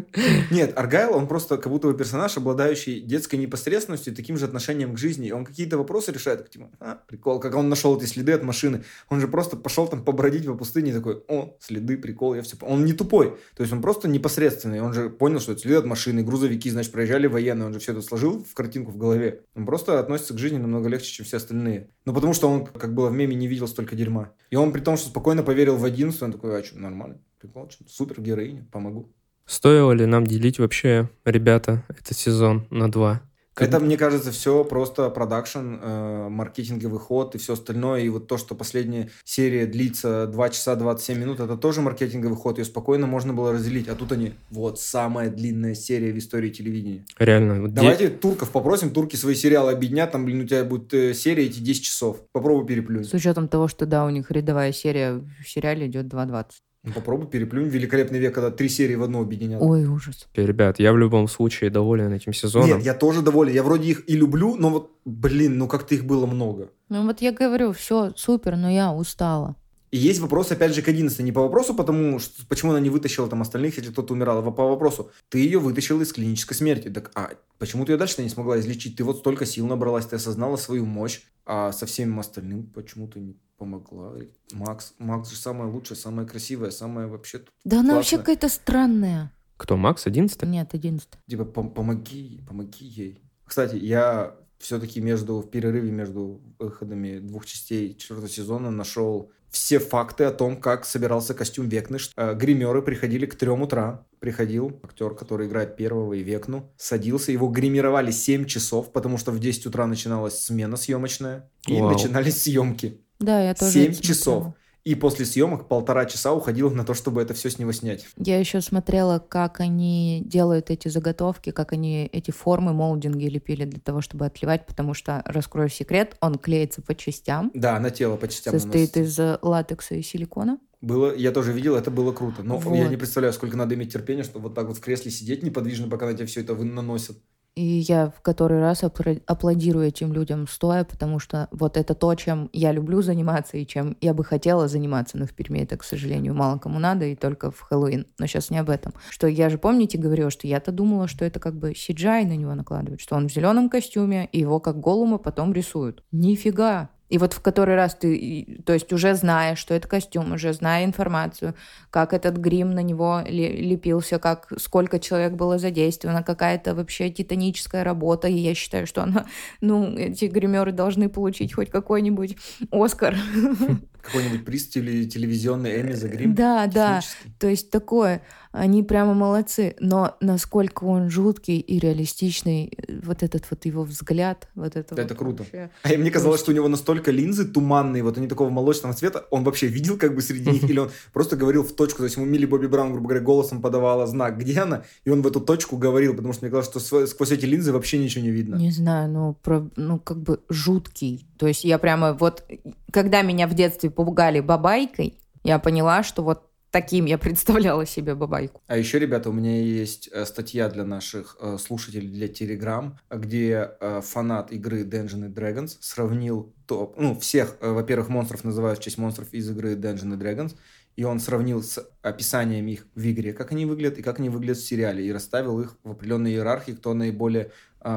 [SPEAKER 2] Нет, Аргайл, он просто как будто бы персонаж, обладающий детской непосредственностью и таким же отношением к жизни. И он какие-то вопросы решает, типа, а, прикол, как он нашел эти следы от машины. Он же просто пошел там побродить по пустыне и такой, о, следы, прикол, я все... по-». Он не тупой, то есть он просто непосредственный. Он же понял, что это следы от машины, грузовики, значит, проезжали военные. Он же все это сложил в картинку в голове. Он просто относится к жизни намного легче, чем все остальные. Ну, потому что он, как было в меме, не видел столько дерьма. И он при том, что спокойно поверил в одиннадцать, он такой, а что, нормально, прикол, что, супер героиня, помогу.
[SPEAKER 1] Стоило ли нам делить вообще, ребята, этот сезон на два? Как-
[SPEAKER 2] Это, мне кажется, все просто продакшн, э, маркетинговый ход и все остальное. И вот то, что последняя серия длится 2 часа 27 минут, это тоже маркетинговый ход. Ее спокойно можно было разделить. А тут они, вот, самая длинная серия в истории телевидения.
[SPEAKER 1] Реально. вот де-
[SPEAKER 2] Давайте турков попросим, турки свои сериалы объединят, там, блин, у тебя будет э, серия эти 10 часов. Попробуй переплюнь.
[SPEAKER 3] С учетом того, что, да, у них рядовая серия в сериале идет 2.20.
[SPEAKER 2] Ну, попробуй переплюнь. Великолепный век, когда три серии в одну объединят.
[SPEAKER 3] Ой, ужас.
[SPEAKER 1] Ребят, я в любом случае доволен этим сезоном.
[SPEAKER 2] Нет, я тоже доволен. Я вроде их и люблю, но вот, блин, ну как-то их было много.
[SPEAKER 3] Ну вот я говорю, все супер, но я устала.
[SPEAKER 2] И есть вопрос, опять же, к 11. Не по вопросу, потому что почему она не вытащила там остальных, если кто-то умирал, а по вопросу. Ты ее вытащила из клинической смерти. Так, а почему ты ее дальше не смогла излечить? Ты вот столько сил набралась, ты осознала свою мощь, а со всем остальным почему ты не помогла? Макс, Макс же самая лучшая, самая красивая, самая вообще...
[SPEAKER 3] Да она вообще какая-то странная.
[SPEAKER 1] Кто, Макс, 11
[SPEAKER 3] Нет, 11.
[SPEAKER 2] Типа, пом- помоги, помоги ей. Кстати, я все-таки между, в перерыве между выходами двух частей четвертого сезона нашел все факты о том, как собирался костюм Векны. Ш- э, Гримеры приходили к трем утра. Приходил актер, который играет первого и Векну. Садился, его гримировали 7 часов, потому что в 10 утра начиналась смена съемочная. И
[SPEAKER 1] Вау.
[SPEAKER 2] начинались съемки.
[SPEAKER 3] Да, я тоже
[SPEAKER 2] Семь часов.
[SPEAKER 3] смотрела.
[SPEAKER 2] И после съемок полтора часа уходило на то, чтобы это все с него снять.
[SPEAKER 3] Я еще смотрела, как они делают эти заготовки, как они эти формы, молдинги лепили для того, чтобы отливать, потому что, раскрою секрет, он клеится по частям,
[SPEAKER 2] Да, на тело по частям
[SPEAKER 3] состоит из латекса и силикона.
[SPEAKER 2] Было, я тоже видел, это было круто. Но
[SPEAKER 3] Вот.
[SPEAKER 2] я не представляю, сколько надо иметь терпения, чтобы вот так вот в кресле сидеть неподвижно, пока на тебя все это наносят.
[SPEAKER 3] И я в который раз аплодирую этим людям стоя, потому что вот это то, чем я люблю заниматься и чем я бы хотела заниматься, но в Перми это, к сожалению, мало кому надо, и только в Хэллоуин. Но сейчас не об этом. Что я же, помните, говорила, что я-то думала, что это как бы CGI на него накладывают, что он в зеленом костюме, и его как голума потом рисуют. Нифига! И вот в который раз ты, то есть уже зная, что это костюм, уже зная информацию, как этот грим на него ле- лепился, как сколько человек было задействовано, какая-то вообще титаническая работа, и я считаю, что она, ну, эти гримеры должны получить хоть какой-нибудь Оскар.
[SPEAKER 2] Какой-нибудь приз теле- телевизионный Эмми за грим.
[SPEAKER 3] Да, да. То есть такое, они прямо молодцы, но насколько он жуткий и реалистичный, э, вот этот вот его взгляд, вот это
[SPEAKER 2] Это
[SPEAKER 3] вот
[SPEAKER 2] круто.
[SPEAKER 3] вообще.
[SPEAKER 2] А мне казалось, что у него настолько линзы туманные, вот они такого молочного цвета, он вообще видел как бы среди них, или он просто говорил в точку, то есть ему Милли Бобби Браун, грубо говоря, голосом подавала знак, где она, и он в эту точку говорил, потому что мне казалось, что сквозь эти линзы вообще ничего не видно.
[SPEAKER 3] Не знаю, ну, про, ну, как бы жуткий. То есть я прямо вот, когда меня в детстве попугали бабайкой, я поняла, что вот таким я представляла себе бабайку.
[SPEAKER 2] А еще, ребята, у меня есть э, статья для наших э, слушателей для Telegram, где э, фанат игры Dungeons and Dragons сравнил топ, ну, всех, во-первых, монстров называют в честь монстров из игры Dungeons and Dragons, и он сравнил с описанием их в игре, как они выглядят и как они выглядят в сериале, и расставил их в определенной иерархии, кто наиболее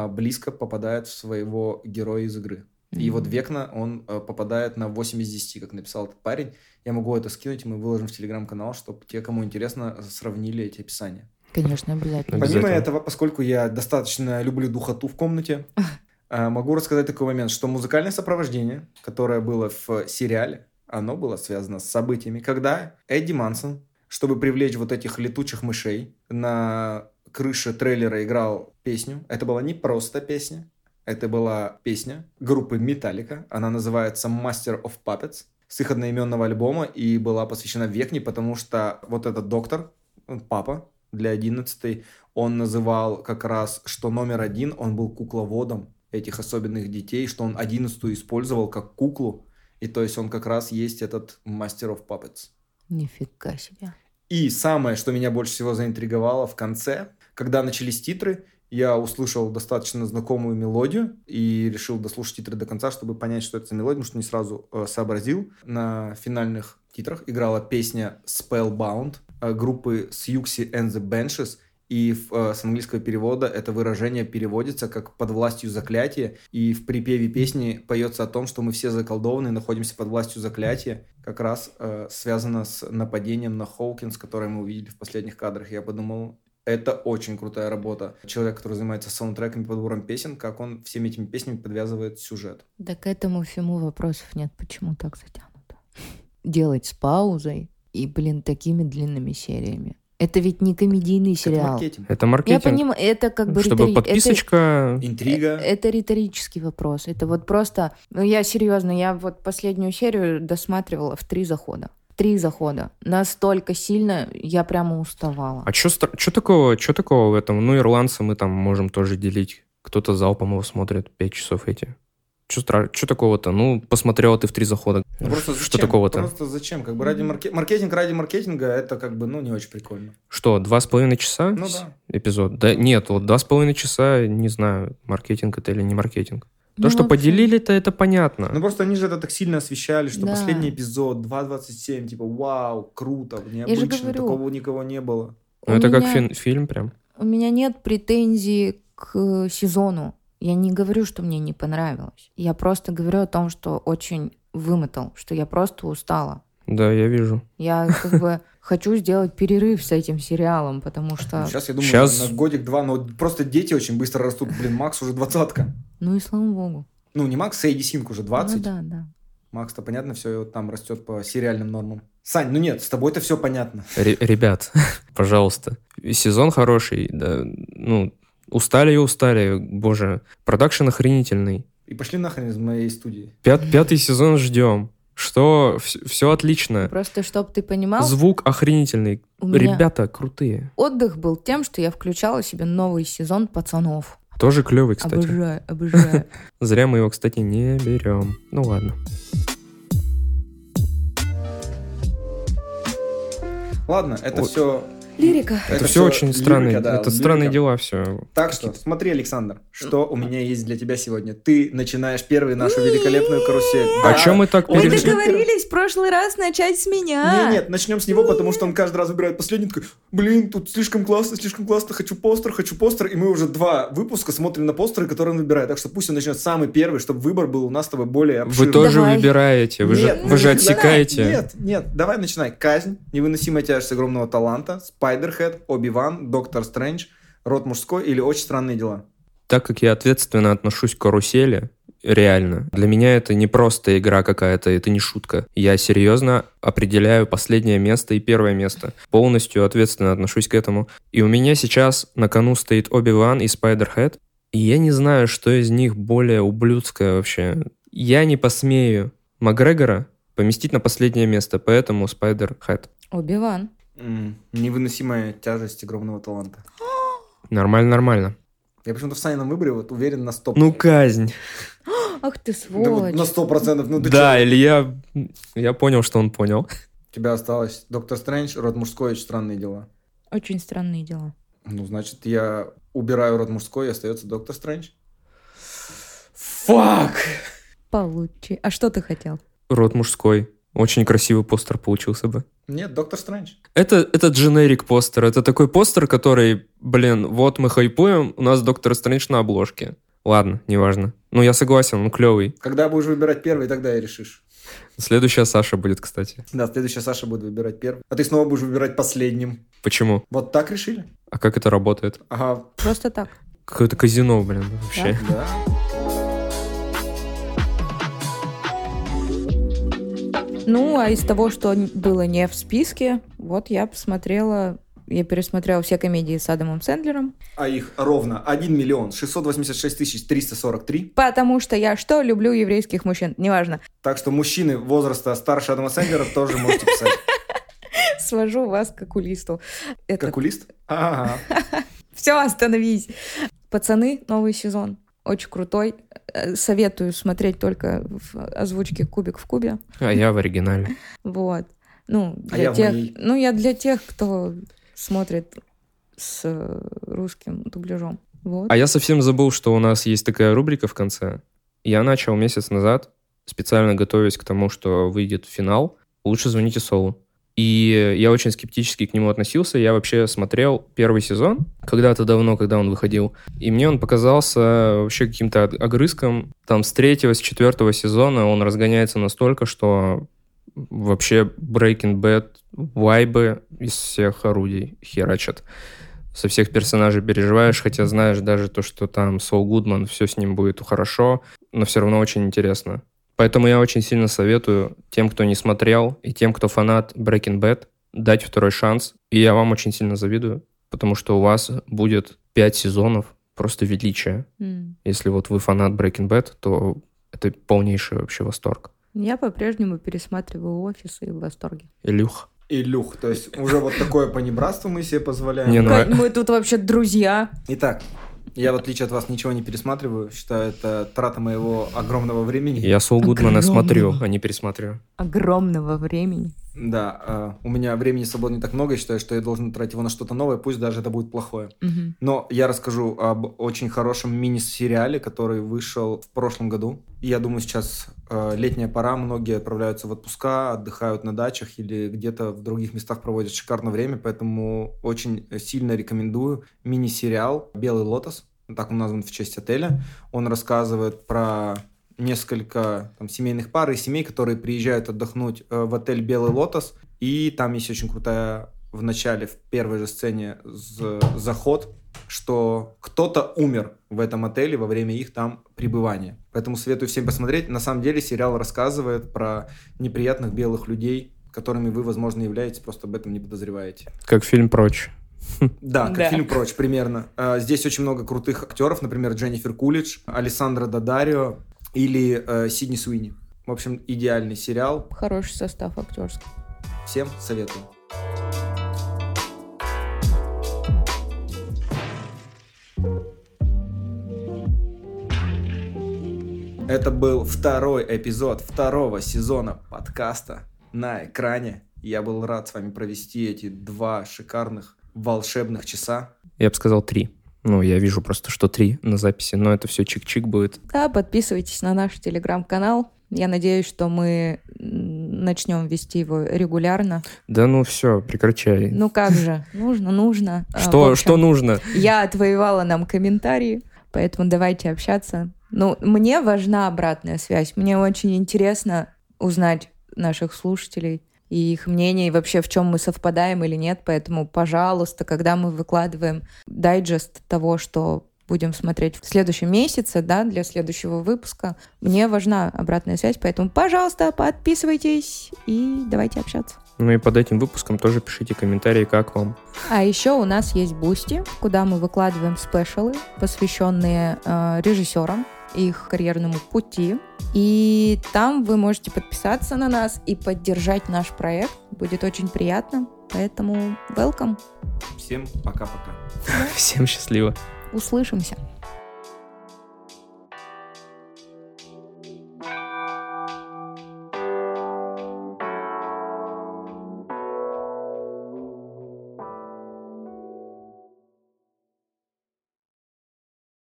[SPEAKER 2] близко попадает в своего героя из игры. И вот Векна, он э, попадает на 8 из 10, как написал этот парень. Я могу это скинуть, и мы выложим в телеграм-канал, чтобы те, кому интересно, сравнили эти описания.
[SPEAKER 3] Конечно, обязательно.
[SPEAKER 1] Обязательно.
[SPEAKER 2] Помимо этого, поскольку я достаточно люблю духоту в комнате, э, могу рассказать такой момент, что музыкальное сопровождение, которое было в сериале, оно было связано с событиями, когда Эдди Мансон, чтобы привлечь вот этих летучих мышей, на крыше трейлера играл песню. Это была не просто песня, это была песня группы Металлика. Она называется Master of Puppets с их одноименного альбома и была посвящена Векне, потому что вот этот доктор, папа для 11 он называл как раз, что номер один, он был кукловодом этих особенных детей, что он 11 использовал как куклу, и то есть он как раз есть этот Master of Puppets.
[SPEAKER 3] Нифига себе.
[SPEAKER 2] И самое, что меня больше всего заинтриговало в конце, когда начались титры, я услышал достаточно знакомую мелодию и решил дослушать титры до конца, чтобы понять, что это за мелодия, потому что не сразу э, сообразил. На финальных титрах играла песня Spellbound э, группы Siouxsie and the Benches, и в, э, с английского перевода это выражение переводится как «под властью заклятия», и в припеве песни поется о том, что мы все заколдованы и находимся под властью заклятия, как раз э, связано с нападением на Хоукинс, которое мы увидели в последних кадрах. Я подумал, это очень крутая работа. Человек, который занимается саундтреками, подбором песен, как он всеми этими песнями подвязывает сюжет.
[SPEAKER 3] Да к этому всему вопросов нет, почему так затянуто. Делать с паузой и, блин, такими длинными сериями. Это ведь не комедийный
[SPEAKER 2] Это
[SPEAKER 3] сериал.
[SPEAKER 2] маркетинг.
[SPEAKER 1] Это
[SPEAKER 3] Я
[SPEAKER 1] маркетинг.
[SPEAKER 3] понимаю, это как бы
[SPEAKER 1] Чтобы
[SPEAKER 3] ритори- это-
[SPEAKER 1] подписочка...
[SPEAKER 2] Интрига.
[SPEAKER 3] Э, Это риторический вопрос. Это вот просто... Ну, я серьезно, я вот последнюю серию досматривала в три захода. Три захода. Настолько сильно я прямо уставала.
[SPEAKER 1] А что такого, чё такого в этом? Ну, ирландцы мы там можем тоже делить. Кто-то залпом его смотрит, пять часов эти. Что такого-то? Ну, посмотрел ты в три захода.
[SPEAKER 2] Ну, просто
[SPEAKER 1] Что такого-то?
[SPEAKER 2] Просто зачем? Как бы ради марке- маркетинг ради маркетинга это как бы, ну, не очень прикольно.
[SPEAKER 1] Что, два с половиной часа
[SPEAKER 2] Ну
[SPEAKER 1] с-
[SPEAKER 2] да.
[SPEAKER 1] эпизод? Да нет, вот два с половиной часа, не знаю, маркетинг это или не маркетинг.
[SPEAKER 3] Ну,
[SPEAKER 1] То, что
[SPEAKER 3] в общем,
[SPEAKER 1] поделили-то, это понятно.
[SPEAKER 2] Ну просто они же это так сильно освещали, что
[SPEAKER 3] Да.
[SPEAKER 2] последний эпизод 2.27, типа, вау, круто, необычно,
[SPEAKER 3] говорю.
[SPEAKER 2] такого никого не было.
[SPEAKER 1] Ну, это как
[SPEAKER 3] меня-
[SPEAKER 1] фин- фильм прям.
[SPEAKER 3] У меня нет претензий к э, сезону. Я не говорю, что мне не понравилось. Я просто говорю о том, что очень вымотал, что я просто устала.
[SPEAKER 1] Да, я вижу.
[SPEAKER 3] Я как бы хочу сделать перерыв с этим сериалом, потому что...
[SPEAKER 2] Сейчас, я думаю,
[SPEAKER 1] Щас-
[SPEAKER 2] на годик-два, но просто дети очень быстро растут. Блин, Макс уже двадцатка.
[SPEAKER 3] Ну и слава богу.
[SPEAKER 2] Ну, не Макс, Сейди Синк уже 20.
[SPEAKER 3] Ну да, да.
[SPEAKER 2] Макс-то, понятно, все там растет по сериальным нормам. Сань, ну нет, с тобой-то все понятно.
[SPEAKER 1] Ре- ребят, пожалуйста. Сезон хороший, да, ну, устали и устали, боже. Продакшн охренительный.
[SPEAKER 2] И пошли нахрен из моей студии.
[SPEAKER 1] Пят- пятый сезон ждем. Что, все отлично.
[SPEAKER 3] Просто, чтобы ты понимал,
[SPEAKER 1] Звук охренительный. Ребята крутые.
[SPEAKER 3] отдых был тем, что я включала себе новый сезон «Пацанов».
[SPEAKER 1] Тоже клевый, кстати.
[SPEAKER 3] Обожаю, обожаю.
[SPEAKER 1] Зря мы его, кстати, не берем. Ну ладно.
[SPEAKER 2] Ладно, это
[SPEAKER 1] Ой.
[SPEAKER 2] все...
[SPEAKER 3] Лирика.
[SPEAKER 1] Это, все очень странные.
[SPEAKER 2] да,
[SPEAKER 1] это странные
[SPEAKER 2] лирика.
[SPEAKER 1] дела все.
[SPEAKER 2] Так что, смотри, Александр, что у меня есть для тебя сегодня. Ты начинаешь первый нашу великолепную карусель. Да.
[SPEAKER 1] чем мы так
[SPEAKER 2] Он
[SPEAKER 3] Мы
[SPEAKER 1] перешли?
[SPEAKER 3] договорились в прошлый раз начать с меня.
[SPEAKER 2] Нет, нет, начнем с него, потому что он каждый раз выбирает последний. Такой, блин, тут слишком классно, слишком классно, хочу постер, хочу постер. И мы уже два выпуска смотрим на постеры, которые он выбирает. Так что пусть он начнет самый первый, чтобы выбор был у нас с тобой более
[SPEAKER 1] Вы
[SPEAKER 2] обширный.
[SPEAKER 1] тоже
[SPEAKER 3] Давай.
[SPEAKER 1] выбираете, вы же, вы отсекаете.
[SPEAKER 2] Нет, нет, давай начинай. Казнь, невыносимая тяжесть огромного таланта, Спайдерхед, Оби-Ван, Доктор Стрэндж, Род мужской или Очень странные дела.
[SPEAKER 1] Так как я ответственно отношусь к карусели, реально, для меня это не просто игра какая-то, это не шутка. Я серьезно определяю последнее место и первое место. Полностью ответственно отношусь к этому. И у меня сейчас на кону стоит Оби-Ван и Спайдерхед. И я не знаю, что из них более ублюдское вообще. Я не посмею Макгрегора поместить на последнее место, поэтому Спайдерхед.
[SPEAKER 3] Оби-Ван.
[SPEAKER 2] Невыносимая тяжесть огромного таланта.
[SPEAKER 1] Нормально, нормально.
[SPEAKER 2] Я почему-то в Санином выборе вот уверен на 100%.
[SPEAKER 1] Ну, казнь.
[SPEAKER 3] Ах ты
[SPEAKER 2] Да вот
[SPEAKER 3] сволочь.
[SPEAKER 2] на 100%. Ну, ты
[SPEAKER 1] Да,
[SPEAKER 2] чё?
[SPEAKER 1] Илья... Я понял, что он понял.
[SPEAKER 2] У тебя осталось Доктор Стрэндж, Род мужской, Очень странные дела.
[SPEAKER 3] Очень странные дела.
[SPEAKER 2] Ну, значит, я убираю Род мужской, и остается Доктор Стрэндж.
[SPEAKER 1] Фак!
[SPEAKER 3] Получи. А что ты хотел?
[SPEAKER 1] Рот мужской. Очень красивый постер получился бы.
[SPEAKER 2] Нет, Доктор Стрэндж.
[SPEAKER 1] Это, это дженерик постер. Это такой постер, который, блин, вот мы хайпуем, у нас Доктор Стрэндж на обложке. Ладно, неважно. Ну, я согласен, он клевый.
[SPEAKER 2] Когда будешь выбирать первый, тогда и решишь.
[SPEAKER 1] Следующая Саша будет, кстати.
[SPEAKER 2] Да, следующая Саша будет выбирать первый. А ты снова будешь выбирать последним.
[SPEAKER 1] Почему?
[SPEAKER 2] Вот так решили?
[SPEAKER 1] А как это работает?
[SPEAKER 2] Ага,
[SPEAKER 3] Просто так.
[SPEAKER 1] Какое-то казино, блин, вообще.
[SPEAKER 2] да.
[SPEAKER 3] Ну, а из того, что было не в списке, вот я посмотрела, я пересмотрела все комедии с Адамом Сэндлером,
[SPEAKER 2] А их ровно 1 миллион 686 тысяч 343.
[SPEAKER 3] потому что я что, люблю еврейских мужчин, неважно.
[SPEAKER 2] Так что мужчины возраста старше Адама Сэндлера тоже можете писать.
[SPEAKER 3] Свожу вас к окулисту. Это...
[SPEAKER 2] Какулист? Ага.
[SPEAKER 3] Все, остановись. Пацаны, новый сезон. Очень крутой. Э, Советую смотреть только в озвучке «Кубик в кубе».
[SPEAKER 1] А я в оригинале.
[SPEAKER 3] Вот. Ну,
[SPEAKER 2] А
[SPEAKER 3] для
[SPEAKER 2] я в
[SPEAKER 3] тех,
[SPEAKER 2] моей.
[SPEAKER 3] ну, я для тех, кто смотрит с русским дубляжом. Вот.
[SPEAKER 1] А я совсем забыл, что у нас есть такая рубрика в конце. Я начал месяц назад, специально готовясь к тому, что выйдет финал. Лучше звоните Солу. И я очень скептически к нему относился. Я вообще смотрел первый сезон когда-то давно, когда он выходил. И мне он показался вообще каким-то огрызком. Там с третьего, с четвертого сезона он разгоняется настолько, что вообще Breaking Bad вайбы из всех орудий херачат. Со всех персонажей переживаешь, хотя знаешь даже то, что там Сол Гудман, все с ним будет хорошо, но все равно очень интересно. Поэтому я очень сильно советую тем, кто не смотрел, и тем, кто фанат Breaking Bad, дать второй шанс. И я вам очень сильно завидую, потому что у вас будет пять сезонов просто величия.
[SPEAKER 3] М.
[SPEAKER 1] Если вот вы фанат Breaking Bad, то это полнейший вообще восторг.
[SPEAKER 3] Я по-прежнему пересматриваю офис и в восторге.
[SPEAKER 1] Илюх.
[SPEAKER 2] Илюх, то есть уже вот такое понебратство мы себе позволяем.
[SPEAKER 1] Не, ну, а-
[SPEAKER 3] Мы тут вообще друзья.
[SPEAKER 2] Итак, я в отличие от вас ничего не пересматриваю, считаю это трата моего огромного времени.
[SPEAKER 1] Я Сол Гудмана
[SPEAKER 3] Огромного.
[SPEAKER 1] смотрю, а не пересматриваю.
[SPEAKER 3] Огромного времени.
[SPEAKER 2] Да, э, у меня времени свободно не так много, я считаю, что я должен тратить его на что-то новое, пусть даже это будет плохое.
[SPEAKER 3] Мгм.
[SPEAKER 2] Но я расскажу об очень хорошем мини-сериале, который вышел в прошлом году. Я думаю, сейчас э, летняя пора, многие отправляются в отпуска, отдыхают на дачах или где-то в других местах проводят шикарное время, поэтому очень сильно рекомендую мини-сериал «Белый лотос», так он назван в честь отеля. Он рассказывает про несколько там, семейных пар и семей, которые приезжают отдохнуть э, в отель «Белый лотос», и там есть очень крутая в начале, в первой же сцене з- заход, что кто-то умер в этом отеле во время их там пребывания. Поэтому советую всем посмотреть. На самом деле сериал рассказывает про неприятных белых людей, которыми вы, возможно, являетесь, просто об этом не подозреваете.
[SPEAKER 1] Как фильм «Прочь».
[SPEAKER 2] Да, как
[SPEAKER 3] Да.
[SPEAKER 2] фильм «Прочь», примерно. А, Здесь очень много крутых актеров, например, Дженнифер Кулидж, Александра Дадарио или э, Сидни Суини. В общем, идеальный сериал.
[SPEAKER 3] Хороший состав актерский.
[SPEAKER 2] Всем советую. Это был второй эпизод второго сезона подкаста на экране. Я был рад с вами провести эти два шикарных волшебных часа.
[SPEAKER 1] Я бы сказал три. Ну, я вижу просто, что три на записи, но это все чик-чик будет.
[SPEAKER 3] Да, подписывайтесь на наш телеграм-канал. Я надеюсь, что мы начнем вести его регулярно.
[SPEAKER 1] Да ну все, прекращай.
[SPEAKER 3] Ну как же, нужно, нужно. А,
[SPEAKER 1] что,
[SPEAKER 3] общем,
[SPEAKER 1] что нужно?
[SPEAKER 3] Я отвоевала нам комментарии, поэтому давайте общаться. Ну, мне важна обратная связь. Мне очень интересно узнать наших слушателей и их мнение, и вообще в чем мы совпадаем или нет. Поэтому, пожалуйста, когда мы выкладываем дайджест того, что будем смотреть в следующем месяце, да, для следующего выпуска, мне важна обратная связь, поэтому, пожалуйста, подписывайтесь и давайте общаться.
[SPEAKER 1] Ну и под этим выпуском тоже пишите комментарии, как вам.
[SPEAKER 3] А еще у нас есть Boosty, куда мы выкладываем special ы, посвященные э, режиссерам, их карьерному пути. И там вы можете подписаться на нас и поддержать наш проект. Будет очень приятно. Поэтому welcome.
[SPEAKER 2] Всем пока-пока.
[SPEAKER 1] Всем счастливо.
[SPEAKER 3] Услышимся.